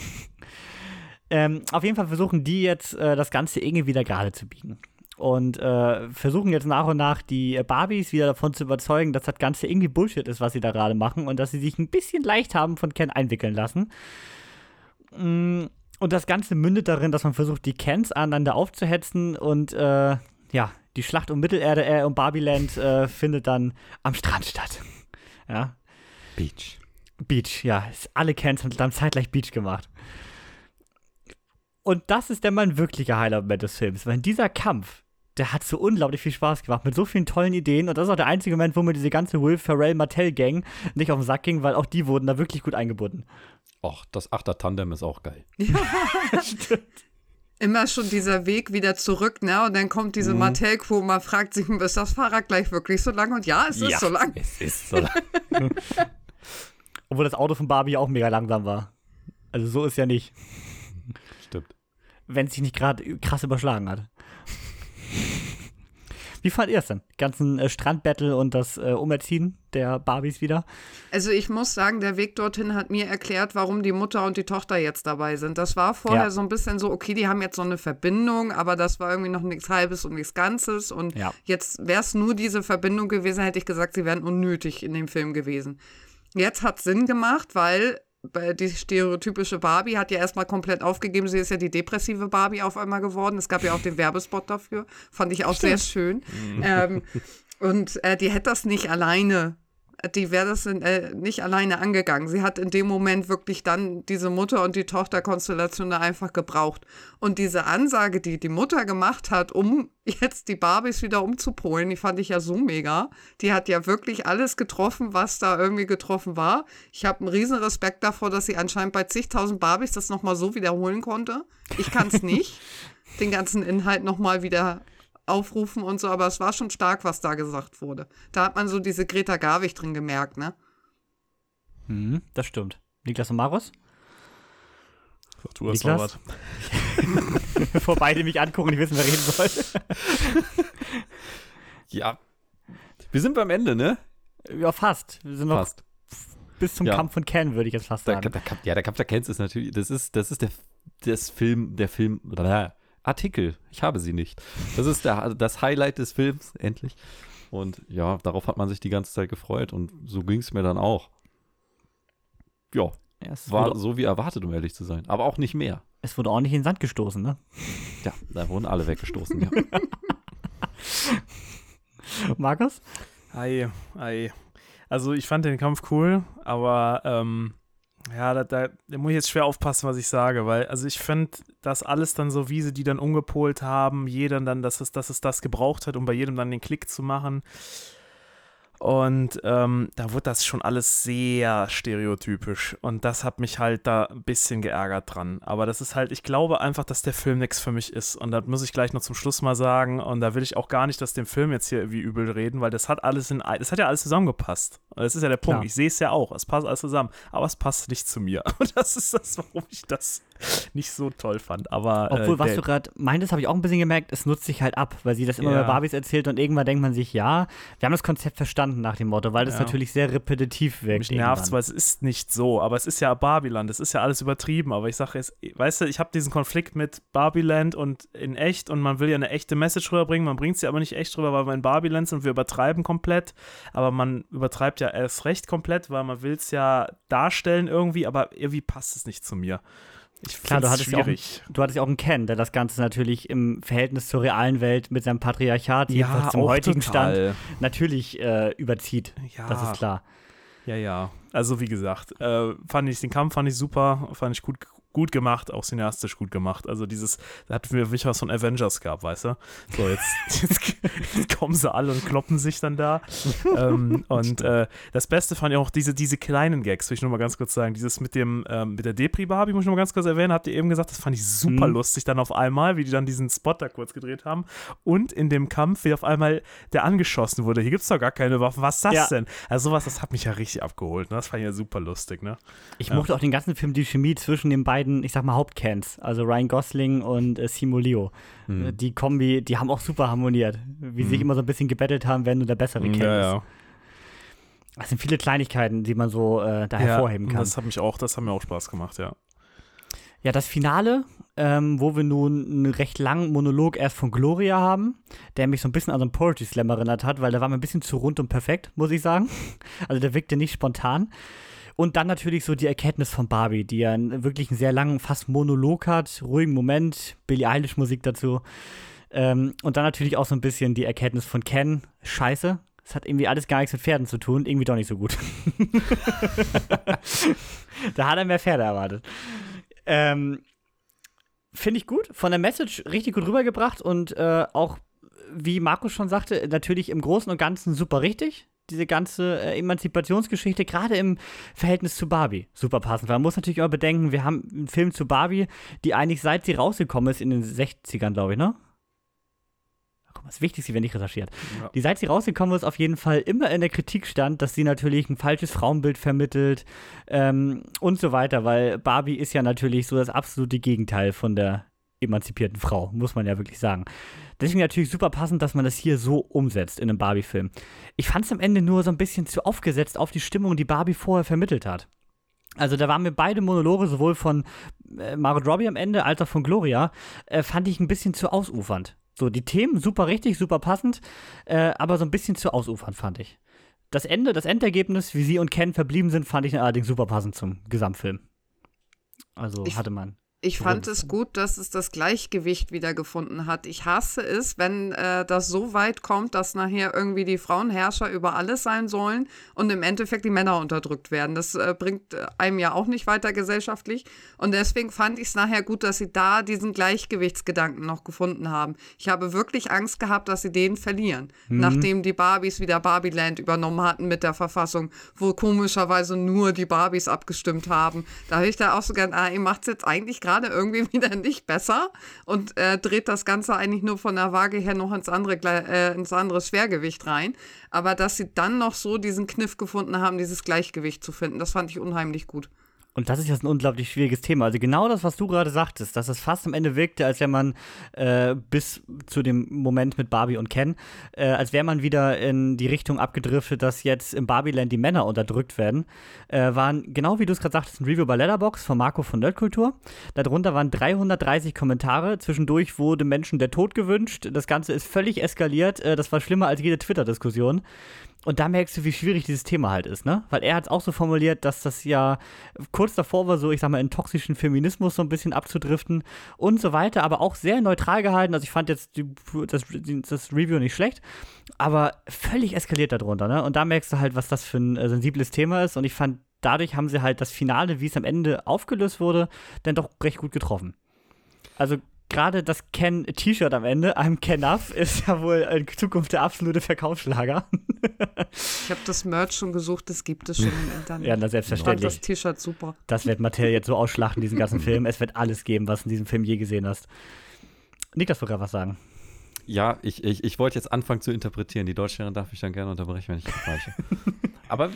Ähm, auf jeden Fall versuchen die jetzt, äh, das Ganze irgendwie wieder gerade zu biegen. und äh, versuchen jetzt nach und nach die Barbies wieder davon zu überzeugen, dass das Ganze irgendwie Bullshit ist, was sie da gerade machen und dass sie sich ein bisschen leicht haben von Ken einwickeln lassen. Mm, und das Ganze mündet darin, dass man versucht, die Kens aneinander aufzuhetzen und äh, ja, die Schlacht um Mittelerde, äh, um Barbiland äh, findet dann am Strand statt. Ja. Beach. Beach, ja. Alle Kens haben dann zeitgleich Beach gemacht. Und das ist der mein wirklicher Highlight des Films, weil dieser Kampf, der hat so unglaublich viel Spaß gemacht, mit so vielen tollen Ideen. Und das ist auch der einzige Moment, wo mir diese ganze Will Ferrell Mattel Gang nicht auf den Sack ging, weil auch die wurden da wirklich gut eingebunden. Och, das Achter-Tandem ist auch geil. Stimmt. Immer schon dieser Weg wieder zurück, ne? Und dann kommt diese Mhm. Mattel-Crew, man fragt sich, ist das Fahrrad gleich wirklich so lang? Und ja, es ist ja, so lang. Es ist so lang. Obwohl das Auto von Barbie auch mega langsam war. Also so ist ja nicht, Stimmt. wenn es sich nicht gerade krass überschlagen hat. Wie fand ihr es denn? Ganzen äh, Strandbattle und das äh, Umerziehen der Barbies wieder? Also ich muss sagen, der Weg dorthin hat mir erklärt, warum die Mutter und die Tochter jetzt dabei sind. Das war vorher Ja. so ein bisschen so, okay, die haben jetzt so eine Verbindung, aber das war irgendwie noch nichts Halbes und nichts Ganzes. Und Ja. jetzt wäre es nur diese Verbindung gewesen, hätte ich gesagt, sie wären unnötig in dem Film gewesen. Jetzt hat Sinn gemacht, weil die stereotypische Barbie hat ja erstmal komplett aufgegeben. Sie ist ja die depressive Barbie auf einmal geworden. Es gab ja auch den Werbespot dafür. Fand ich auch sehr schön. Ähm, und äh, die hätte das nicht alleine, die wäre das äh, nicht alleine angegangen. Sie hat in dem Moment wirklich dann diese Mutter- und die Tochterkonstellation da einfach gebraucht. Und diese Ansage, die die Mutter gemacht hat, um jetzt die Barbies wieder umzupolen, die fand ich ja so mega. Die hat ja wirklich alles getroffen, was da irgendwie getroffen war. Ich habe einen riesen Respekt davor, dass sie anscheinend bei zigtausend Barbies das nochmal so wiederholen konnte. Ich kann es nicht, den ganzen Inhalt nochmal wieder aufrufen und so, aber es war schon stark, was da gesagt wurde. Da hat man so diese Greta Garwig drin gemerkt, ne? Mhm, das stimmt. Niklas und Marus? Sag du hast noch Niklas? was. Bevor beide mich angucken und nicht wissen, wer reden soll. Ja. Wir sind beim Ende, ne? ja, fast. Wir sind noch Fast. bis zum Ja. Kampf von Ken, würde ich jetzt fast Der, sagen. der, Kampf- ja, der Kampf der Kens ist natürlich, das ist, das ist der, das Film, der Film, oder Artikel. Ich habe sie nicht. Das ist der, das Highlight des Films, endlich. Und ja, darauf hat man sich die ganze Zeit gefreut und so ging es mir dann auch. Ja, Ja, es, war so wie erwartet, um ehrlich zu sein. Aber auch nicht mehr. es wurde ordentlich in den Sand gestoßen, ne? Ja, da wurden alle weggestoßen. Ja. Markus? Ei, ei. Also ich fand den Kampf cool, aber ähm, ja, da, da, da muss ich jetzt schwer aufpassen, was ich sage, weil, also ich finde, das alles dann so, wie sie die dann umgepolt haben, jeder dann, dass es, dass es das gebraucht hat, um bei jedem dann den Klick zu machen. Und ähm, da wurde das schon alles sehr stereotypisch. Und das hat mich halt da ein bisschen geärgert dran. Aber das ist halt, ich glaube einfach, dass der Film nichts für mich ist. Und das muss ich gleich noch zum Schluss mal sagen. Und da will ich auch gar nicht, dass dem Film jetzt hier irgendwie übel reden, weil das hat alles in, das hat ja alles zusammengepasst. Und das ist ja der Punkt. Klar. Ich sehe es ja auch. Es passt alles zusammen. Aber es passt nicht zu mir. Und das ist das, warum ich das nicht so toll fand. Aber Obwohl, äh, was du gerade meintest, habe ich auch ein bisschen gemerkt, es nutzt sich halt ab, weil sie das immer Ja. bei Barbies erzählt und irgendwann denkt man sich, ja, wir haben das Konzept verstanden nach dem Motto, weil das Ja. natürlich sehr repetitiv wirkt. Mich nervt irgendwann. weil es ist nicht so, aber es ist ja Barbiland, es ist ja alles übertrieben, aber ich sage jetzt, weißt du, ich habe diesen Konflikt mit Barbiland und in echt und man will ja eine echte Message rüberbringen, man bringt sie aber nicht echt rüber, weil wir in Barbiland sind und wir übertreiben komplett, aber man übertreibt ja erst recht komplett, weil man will es ja darstellen irgendwie, aber irgendwie passt es nicht zu mir. Ich Klar, du hattest, ja auch, schwierig. du hattest ja auch einen Ken, der das Ganze natürlich im Verhältnis zur realen Welt mit seinem Patriarchat, jedenfalls zum heutigen Stand, total. natürlich äh, überzieht. Ja. Das ist klar. Ja, ja. Also wie gesagt, äh, fand ich den Kampf fand ich super, fand ich gut, gut gemacht, auch cineastisch gut gemacht. Also dieses, da hatten wir wirklich was von Avengers gehabt, weißt du? So, jetzt, jetzt, jetzt kommen sie alle und kloppen sich dann da. ähm, und äh, das Beste fand ich auch diese, diese kleinen Gags, will ich nur mal ganz kurz sagen. Dieses mit dem, ähm, mit der Depri-Barbie, muss ich nur mal ganz kurz erwähnen, habt ihr eben gesagt, das fand ich super Mhm. lustig dann auf einmal, wie die dann diesen Spot da kurz gedreht haben. Und in dem Kampf, wie auf einmal der angeschossen wurde. Hier gibt es doch gar keine Waffen. Was ist das Ja. denn? Also sowas, das hat mich ja richtig abgeholt. Ne? Das fand ich ja super lustig, ne? Ich Ja. mochte auch den ganzen Film die Chemie zwischen den beiden, ich sag mal, Hauptcans, also Ryan Gosling und äh, Simu Leo. Hm. Äh, Die Kombi, die haben auch super harmoniert. Wie sie sich immer so ein bisschen gebettelt haben, wer nur der bessere Ken ist. ja. Das sind viele Kleinigkeiten, die man so äh, da hervorheben kann. Das hat mich auch, das hat mir auch Spaß gemacht, ja. Ja, das Finale ähm, wo wir nun einen recht langen Monolog erst von Gloria haben, der mich so ein bisschen an so einen Poetry Slam erinnert hat, weil der war mir ein bisschen zu rund und perfekt, muss ich sagen. Also der wirkte nicht spontan. Und dann natürlich so die Erkenntnis von Barbie, die ja wirklich einen sehr langen, fast Monolog hat, ruhigen Moment, Billie Eilish Musik dazu. Ähm, und dann natürlich auch so ein bisschen die Erkenntnis von Ken, scheiße, es hat irgendwie alles gar nichts mit Pferden zu tun, irgendwie doch nicht so gut. da hat er mehr Pferde erwartet. Ähm, Finde ich gut, von der Message richtig gut rübergebracht und äh, auch, wie Markus schon sagte, natürlich im Großen und Ganzen super richtig diese ganze äh, Emanzipationsgeschichte, gerade im Verhältnis zu Barbie, super passend. Man muss natürlich auch bedenken, wir haben einen Film zu Barbie, die eigentlich seit sie rausgekommen ist, in den 60ern, glaube ich, ne? Das Wichtigste, wenn nicht recherchiert. Ja. Die, seit sie rausgekommen ist, auf jeden Fall immer in der Kritik stand, dass sie natürlich ein falsches Frauenbild vermittelt ähm, und so weiter, weil Barbie ist ja natürlich so das absolute Gegenteil von der emanzipierten Frau, muss man ja wirklich sagen. Deswegen natürlich super passend, dass man das hier so umsetzt in einem Barbie-Film. Ich fand es am Ende nur so ein bisschen zu aufgesetzt auf die Stimmung, die Barbie vorher vermittelt hat. Also da waren mir beide Monologe, sowohl von äh, Margot Robbie am Ende als auch von Gloria, äh, fand ich ein bisschen zu ausufernd. So, die Themen super richtig, super passend, äh, aber so ein bisschen zu ausufernd fand ich. Das Ende, das Endergebnis, wie sie und Ken verblieben sind, fand ich allerdings super passend zum Gesamtfilm. Also Ich- hatte man. Ich fand es gut, dass es das Gleichgewicht wiedergefunden hat. Ich hasse es, wenn äh, das so weit kommt, dass nachher irgendwie die Frauenherrscher über alles sein sollen und im Endeffekt die Männer unterdrückt werden. Das äh, bringt äh, einem ja auch nicht weiter gesellschaftlich. Und deswegen fand ich es nachher gut, dass sie da diesen Gleichgewichtsgedanken noch gefunden haben. Ich habe wirklich Angst gehabt, dass sie den verlieren, nachdem die Barbies wieder Barbieland übernommen hatten mit der Verfassung, wo komischerweise nur die Barbies abgestimmt haben. Da habe ich da auch so gern, ah, ihr macht es jetzt eigentlich gerade irgendwie wieder nicht besser und äh, dreht das Ganze eigentlich nur von der Waage her noch ins andere, äh, ins andere Schwergewicht rein. Aber dass sie dann noch so diesen Kniff gefunden haben, dieses Gleichgewicht zu finden, das fand ich unheimlich gut. Und das ist jetzt ein unglaublich schwieriges Thema. Also genau das, was du gerade sagtest, dass es fast am Ende wirkte, als wäre man äh, bis zu dem Moment mit Barbie und Ken, äh, als wäre man wieder in die Richtung abgedriftet, dass jetzt im Barbieland die Männer unterdrückt werden, äh, waren, genau wie du es gerade sagtest, ein Review bei Letterbox von Marco von Nerdkultur. Darunter waren 330 Kommentare. Zwischendurch wurde Menschen der Tod gewünscht. Das Ganze ist völlig eskaliert. Äh, das war schlimmer als jede Twitter-Diskussion. Und da merkst du, wie schwierig dieses Thema halt ist, ne? Weil er hat es auch so formuliert, dass das ja kurz davor war, so, ich sag mal, in toxischen Feminismus so ein bisschen abzudriften und so weiter, aber auch sehr neutral gehalten. Also ich fand jetzt die, das, das Review nicht schlecht, aber völlig eskaliert darunter, ne? Und da merkst du halt, was das für ein äh, sensibles Thema ist. Und ich fand, dadurch haben sie halt das Finale, wie es am Ende aufgelöst wurde, dann doch recht gut getroffen. Also gerade das Ken-T-Shirt am Ende, I'm Ken Up, ist ja wohl in Zukunft der absolute Verkaufsschlager. Ich habe das Merch schon gesucht, das gibt es schon im Internet. ja, na ich fand selbstverständlich. das T-Shirt super. Das wird Mattel jetzt so ausschlachten, diesen ganzen Film. Es wird alles geben, was du in diesem Film je gesehen hast. Niklas wollte gerade was sagen. Ja, ich, ich, ich wollte jetzt anfangen zu interpretieren. Die Deutschlehrerin darf mich dann gerne unterbrechen, wenn ich falsche. Aber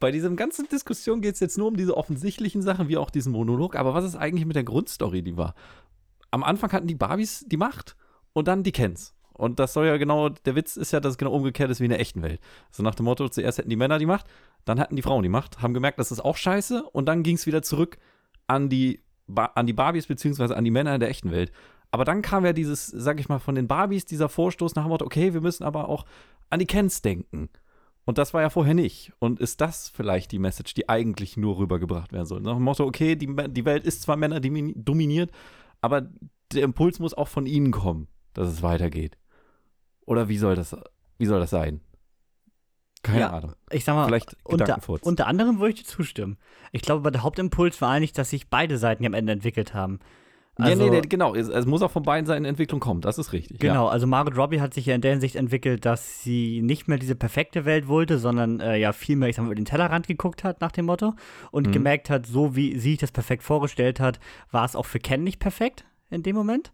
bei diesem ganzen Diskussion geht es jetzt nur um diese offensichtlichen Sachen, wie auch diesen Monolog. Aber was ist eigentlich mit der Grundstory, die war? Am Anfang hatten die Barbies die Macht und dann die Kens. Und das soll ja genau, der Witz ist ja, dass es genau umgekehrt ist wie in der echten Welt. So nach dem Motto, zuerst hätten die Männer die Macht, dann hatten die Frauen die Macht, haben gemerkt, das ist auch scheiße und dann ging es wieder zurück an die, ba an die Barbies beziehungsweise an die Männer in der echten Welt. Aber dann kam ja dieses, sag ich mal, von den Barbies, dieser Vorstoß nach dem Motto, okay, wir müssen aber auch an die Kens denken. Und das war ja vorher nicht. Und ist das vielleicht die Message, die eigentlich nur rübergebracht werden soll? Nach dem Motto, okay, die, die Welt ist zwar Männer dominiert, aber der Impuls muss auch von ihnen kommen, dass es weitergeht. Oder wie soll das, wie soll das sein? Keine Ja, Ahnung. Ich sag mal, Vielleicht unter, unter anderem würde ich dir zustimmen. Ich glaube, aber der Hauptimpuls war eigentlich, dass sich beide Seiten am Ende entwickelt haben. Ja, Also, nee, nee, genau. Es, es muss auch von beiden Seiten Entwicklung kommen. Das ist richtig. Genau, also Margaret Robbie hat sich ja in der Hinsicht entwickelt, dass sie nicht mehr diese perfekte Welt wollte, sondern äh, ja vielmehr, ich sag mal, über den Tellerrand geguckt hat nach dem Motto und Mhm. gemerkt hat, so wie sie sich das perfekt vorgestellt hat, war es auch für Ken nicht perfekt in dem Moment.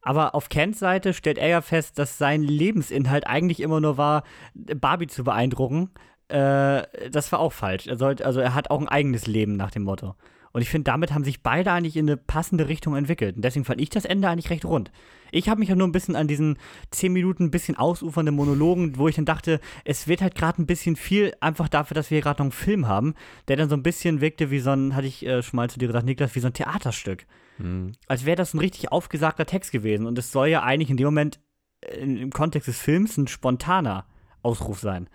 Aber auf Kens Seite stellt er ja fest, dass sein Lebensinhalt eigentlich immer nur war, Barbie zu beeindrucken. Äh, das war auch falsch. Er sollte, also er hat auch ein eigenes Leben nach dem Motto. Und ich finde, damit haben sich beide eigentlich in eine passende Richtung entwickelt. Und deswegen fand ich das Ende eigentlich recht rund. Ich habe mich ja nur ein bisschen an diesen 10 Minuten ein bisschen ausufernden Monologen, wo ich dann dachte, es wird halt gerade ein bisschen viel, einfach dafür, dass wir hier gerade noch einen Film haben, der dann so ein bisschen wirkte wie so ein, hatte ich äh, schon mal zu dir gesagt, Niklas, wie so ein Theaterstück. Mhm. Als wäre das ein richtig aufgesagter Text gewesen. Und es soll ja eigentlich in dem Moment äh, im Kontext des Films ein spontaner Ausruf sein.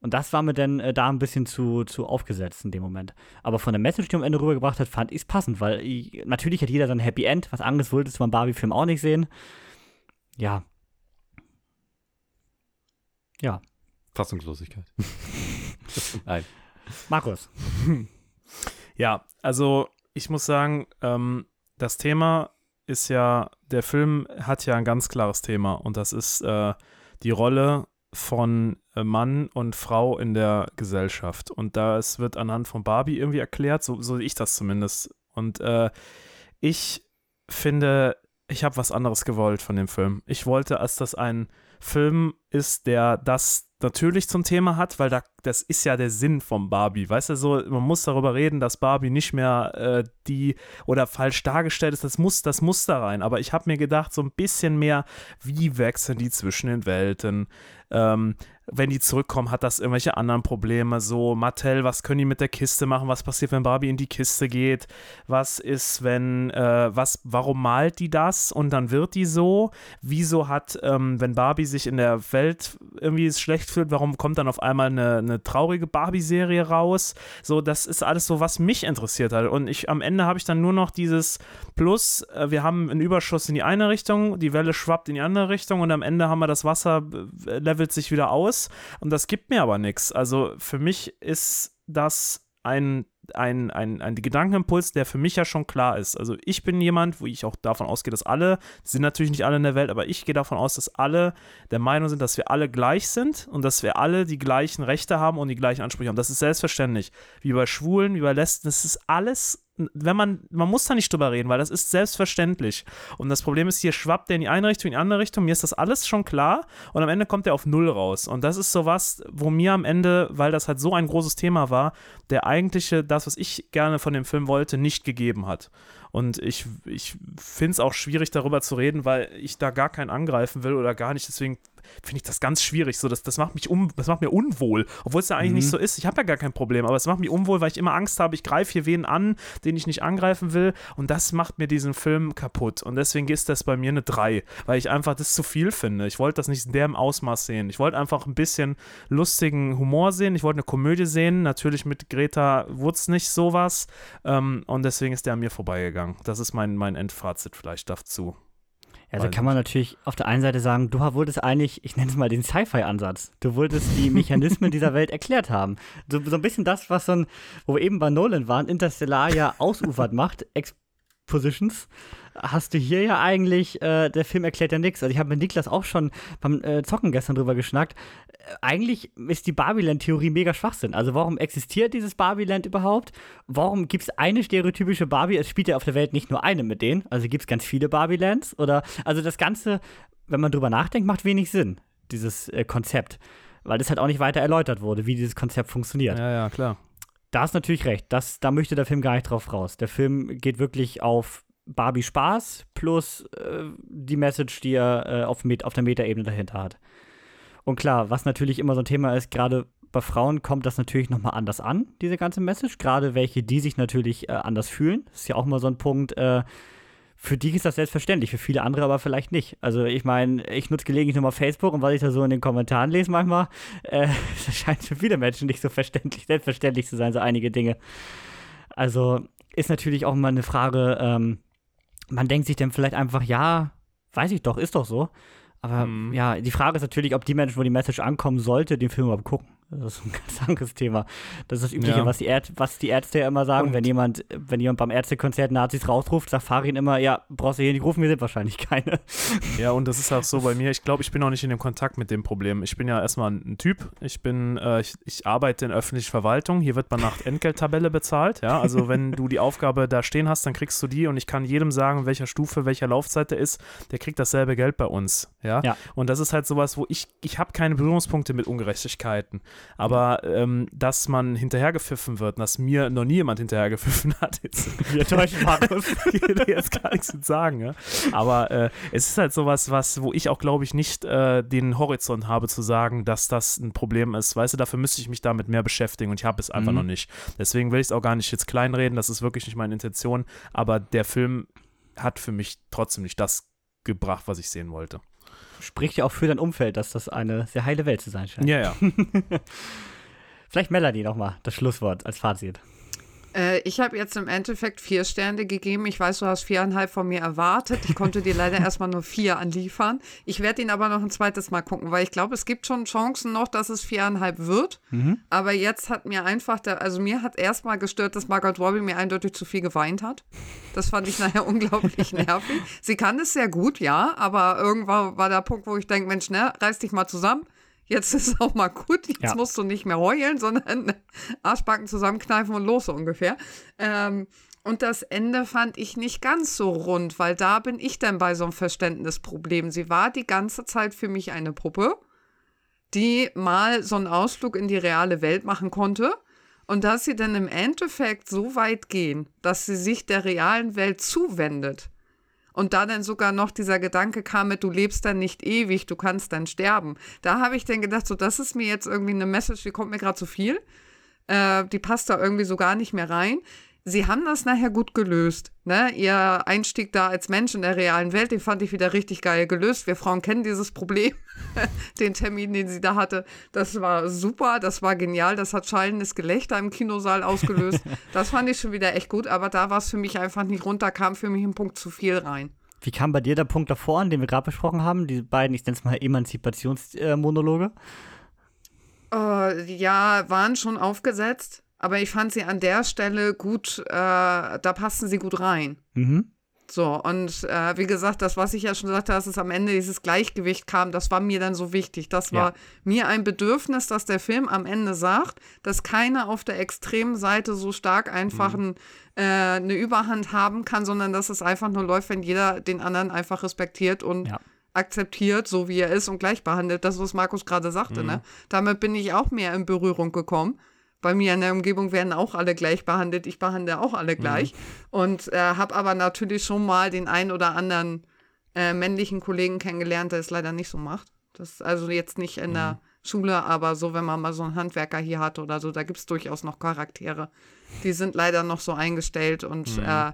Und das war mir dann äh, da ein bisschen zu, zu aufgesetzt in dem Moment. Aber von der Message, die am Ende rübergebracht hat, fand ich es passend, weil ich, natürlich hat jeder sein Happy End. Was anderes wolltest du beim Barbie-Film auch nicht sehen. Ja. Ja. Fassungslosigkeit. Nein. Markus. Ja, also ich muss sagen, ähm, das Thema ist ja, der Film hat ja ein ganz klares Thema und das ist äh, die Rolle von Mann und Frau in der Gesellschaft. Und das wird anhand von Barbie irgendwie erklärt, so, so ich das zumindest. Und äh, ich finde, ich habe was anderes gewollt von dem Film. Ich wollte, dass das ein Film ist, der das natürlich zum Thema hat, weil da, das ist ja der Sinn vom Barbie. Weißt du, so, man muss darüber reden, dass Barbie nicht mehr äh, die oder falsch dargestellt ist. Das muss, das muss da rein. Aber ich habe mir gedacht, so ein bisschen mehr, wie wechseln die zwischen den Welten? Ähm, wenn die zurückkommen, hat das irgendwelche anderen Probleme. So, Mattel, was können die mit der Kiste machen? Was passiert, wenn Barbie in die Kiste geht? Was ist, wenn, äh, was, warum malt die das und dann wird die so? Wieso hat, ähm, wenn Barbie sich in der Welt irgendwie schlecht fühlt, warum kommt dann auf einmal eine, eine traurige Barbie-Serie raus? So, das ist alles so, was mich interessiert hat. Und ich, am Ende habe ich dann nur noch dieses Plus, äh, wir haben einen Überschuss in die eine Richtung, die Welle schwappt in die andere Richtung und am Ende haben wir das Wasser, äh, levelt sich wieder aus und das gibt mir aber nichts. Also für mich ist das ein, ein, ein, ein Gedankenimpuls, der für mich ja schon klar ist. Also ich bin jemand, wo ich auch davon ausgehe, dass alle, sind natürlich nicht alle in der Welt, aber ich gehe davon aus, dass alle der Meinung sind, dass wir alle gleich sind und dass wir alle die gleichen Rechte haben und die gleichen Ansprüche haben. Das ist selbstverständlich. Wie bei Schwulen, wie bei Lesben, das ist alles wenn man, man muss da nicht drüber reden, weil das ist selbstverständlich. Und das Problem ist, hier schwappt der in die eine Richtung, in die andere Richtung. Mir ist das alles schon klar und am Ende kommt er auf Null raus. Und das ist sowas, wo mir am Ende, weil das halt so ein großes Thema war, der eigentliche, das, was ich gerne von dem Film wollte, nicht gegeben hat. Und ich, ich finde es auch schwierig, darüber zu reden, weil ich da gar keinen angreifen will oder gar nicht. Deswegen finde ich das ganz schwierig. So, das, das macht mich um, das macht mir unwohl, obwohl es ja eigentlich mhm. nicht so ist. Ich habe ja gar kein Problem, aber es macht mich unwohl, weil ich immer Angst habe, ich greife hier wen an, den ich nicht angreifen will. Und das macht mir diesen Film kaputt. Und deswegen ist das bei mir eine 3, weil ich einfach das zu viel finde. Ich wollte das nicht in dem Ausmaß sehen. Ich wollte einfach ein bisschen lustigen Humor sehen. Ich wollte eine Komödie sehen. Natürlich mit Greta Wutz nicht sowas. Ähm, und deswegen ist der an mir vorbeigegangen. Das ist mein, mein Endfazit vielleicht dazu. Also kann man natürlich auf der einen Seite sagen, du wolltest eigentlich, ich nenne es mal den Sci-Fi-Ansatz. Du wolltest die Mechanismen dieser Welt erklärt haben. So, so ein bisschen das, was so ein, wo wir eben bei Nolan waren, Interstellar ja ausufert macht, Expositions hast du hier ja eigentlich, äh, der Film erklärt ja nichts. Also ich habe mit Niklas auch schon beim äh, Zocken gestern drüber geschnackt. Äh, eigentlich ist die Barbie-Land-Theorie mega Schwachsinn. Also warum existiert dieses Barbie-Land überhaupt? Warum gibt es eine stereotypische Barbie? Es spielt ja auf der Welt nicht nur eine mit denen. Also gibt es ganz viele Barbie-Lands. Oder, also das Ganze, wenn man drüber nachdenkt, macht wenig Sinn, dieses äh, Konzept. Weil das halt auch nicht weiter erläutert wurde, wie dieses Konzept funktioniert. Ja, ja, klar. Da ist natürlich recht. Das, da möchte der Film gar nicht drauf raus. Der Film geht wirklich auf Barbie Spaß plus äh, die Message, die er äh, auf, auf der Metaebene dahinter hat. Und klar, was natürlich immer so ein Thema ist, gerade bei Frauen kommt das natürlich nochmal anders an, diese ganze Message. Gerade welche, die sich natürlich äh, anders fühlen. Das ist ja auch mal so ein Punkt. Äh, für die ist das selbstverständlich, für viele andere aber vielleicht nicht. Also ich meine, ich nutze gelegentlich nochmal Facebook und was ich da so in den Kommentaren lese manchmal, äh, das scheint für viele Menschen nicht so verständlich, selbstverständlich zu sein, so einige Dinge. Also ist natürlich auch mal eine Frage, ähm, man denkt sich dann vielleicht einfach, ja, weiß ich doch, ist doch so. Aber mhm. ja, die Frage ist natürlich, ob die Menschen, wo die Message ankommen sollte, den Film überhaupt gucken. Das ist ein ganz anderes Thema. Das ist das Übliche, ja. was, die was die Ärzte ja immer sagen, und wenn jemand, wenn jemand beim Ärztekonzert Nazis rausruft, sagt Farin immer, ja, brauchst du hier nicht rufen, wir sind wahrscheinlich keine. Ja, und das ist auch so bei mir. Ich glaube, ich bin auch nicht in dem Kontakt mit dem Problem. Ich bin ja erstmal ein Typ. Ich bin, äh, ich, ich, arbeite in öffentlicher Verwaltung. Hier wird man nach Entgelttabelle bezahlt. Ja, also wenn du die Aufgabe da stehen hast, dann kriegst du die und ich kann jedem sagen, welcher Stufe, welcher Laufzeit der ist. Der kriegt dasselbe Geld bei uns. Ja. ja. Und das ist halt sowas, wo ich, ich habe keine Berührungspunkte mit Ungerechtigkeiten. Aber ähm, dass man hinterhergepfiffen wird, dass mir noch nie jemand hinterhergepfiffen hat, jetzt, Wir täuschen Markus. jetzt gar nichts mit sagen. Ja? Aber äh, es ist halt sowas, was, wo ich auch, glaube ich, nicht äh, den Horizont habe zu sagen, dass das ein Problem ist. Weißt du, dafür müsste ich mich damit mehr beschäftigen und ich habe es einfach Mhm. noch nicht. Deswegen will ich es auch gar nicht jetzt kleinreden, das ist wirklich nicht meine Intention. Aber der Film hat für mich trotzdem nicht das gebracht, was ich sehen wollte. Spricht ja auch für dein Umfeld, dass das eine sehr heile Welt zu sein scheint. Ja, ja. Vielleicht Melanie nochmal, das Schlusswort als Fazit. Äh, ich habe jetzt im Endeffekt vier Sterne gegeben. Ich weiß, du hast viereinhalb von mir erwartet. Ich konnte dir leider erstmal nur vier anliefern. Ich werde ihn aber noch ein zweites Mal gucken, weil ich glaube, es gibt schon Chancen noch, dass es viereinhalb wird. Aber jetzt hat mir einfach, der, also mir hat erstmal gestört, dass Margot Robbie mir eindeutig zu viel geweint hat. Das fand ich nachher unglaublich nervig. Sie kann es sehr gut, ja, aber irgendwann war der Punkt, wo ich denke, Mensch, ne, reiß dich mal zusammen. Jetzt ist auch mal gut, jetzt Ja. musst du nicht mehr heulen, sondern Arschbacken zusammenkneifen und los so ungefähr. Ähm, und das Ende fand ich nicht ganz so rund, weil da bin ich dann bei so einem Verständnisproblem. Sie war die ganze Zeit für mich eine Puppe, die mal so einen Ausflug in die reale Welt machen konnte. Und dass sie dann im Endeffekt so weit gehen, dass sie sich der realen Welt zuwendet. Und da dann sogar noch dieser Gedanke kam mit, du lebst dann nicht ewig, du kannst dann sterben. Da habe ich dann gedacht, so, das ist mir jetzt irgendwie eine Message, die kommt mir gerade zu viel. Äh, die passt da irgendwie so gar nicht mehr rein. Sie haben das nachher gut gelöst. Ne? Ihr Einstieg da als Mensch in der realen Welt, den fand ich wieder richtig geil gelöst. Wir Frauen kennen dieses Problem. den Termin, den sie da hatte, das war super, das war genial. Das hat schallendes Gelächter im Kinosaal ausgelöst. das fand ich schon wieder echt gut, aber da war es für mich einfach nicht runter, kam für mich ein Punkt zu viel rein. Wie kam bei dir der Punkt davor an, den wir gerade besprochen haben? Die beiden, ich nenne es mal Emanzipationsmonologe. Äh, ja, waren schon aufgesetzt, aber ich fand sie an der Stelle gut, äh, da passten sie gut rein. Mhm. So, und äh, wie gesagt, das, was ich ja schon sagte, dass es am Ende dieses Gleichgewicht kam, das war mir dann so wichtig. Das war Ja. mir ein Bedürfnis, dass der Film am Ende sagt, dass keiner auf der extremen Seite so stark einfach ein, äh, eine Überhand haben kann, sondern dass es einfach nur läuft, wenn jeder den anderen einfach respektiert und Ja. akzeptiert, so wie er ist und gleich behandelt. Das, was Markus gerade sagte, ne? Damit bin ich auch mehr in Berührung gekommen. Bei mir in der Umgebung werden auch alle gleich behandelt. Ich behandle auch alle gleich. Und äh, habe aber natürlich schon mal den einen oder anderen äh, männlichen Kollegen kennengelernt, der es leider nicht so macht. Das also jetzt nicht in der Schule, aber so, wenn man mal so einen Handwerker hier hat oder so, da gibt es durchaus noch Charaktere. Die sind leider noch so eingestellt und äh,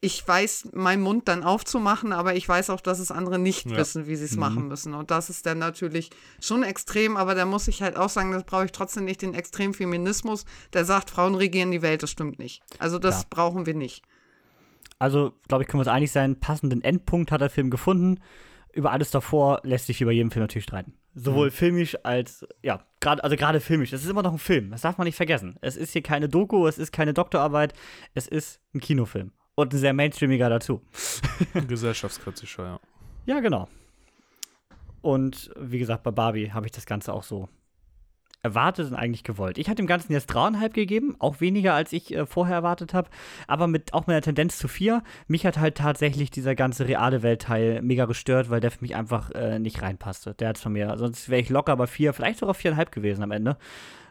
ich weiß, meinen Mund dann aufzumachen, aber ich weiß auch, dass es andere nicht Ja. wissen, wie sie es machen müssen. Und das ist dann natürlich schon extrem, aber da muss ich halt auch sagen, das brauche ich trotzdem nicht den Extremfeminismus, der sagt, Frauen regieren die Welt, das stimmt nicht. Also das Ja. brauchen wir nicht. Also, glaube ich, können wir uns einig sein, passenden Endpunkt hat der Film gefunden. Über alles davor lässt sich bei jedem Film natürlich streiten. Sowohl filmisch als, ja, gerade, also gerade filmisch. Es ist immer noch ein Film, das darf man nicht vergessen. Es ist hier keine Doku, es ist keine Doktorarbeit, es ist ein Kinofilm. Und ein sehr mainstreamiger dazu. Gesellschaftskritischer, ja. Ja, genau. Und wie gesagt, bei Barbie habe ich das Ganze auch so erwartet und eigentlich gewollt. Ich hatte dem Ganzen jetzt dreieinhalb gegeben, auch weniger als ich äh, vorher erwartet habe, aber mit auch mit einer Tendenz zu vier. Mich hat halt tatsächlich dieser ganze reale Weltteil mega gestört, weil der für mich einfach äh, nicht reinpasste. Der hat von mir, sonst wäre ich locker bei vier, vielleicht sogar viereinhalb gewesen am Ende.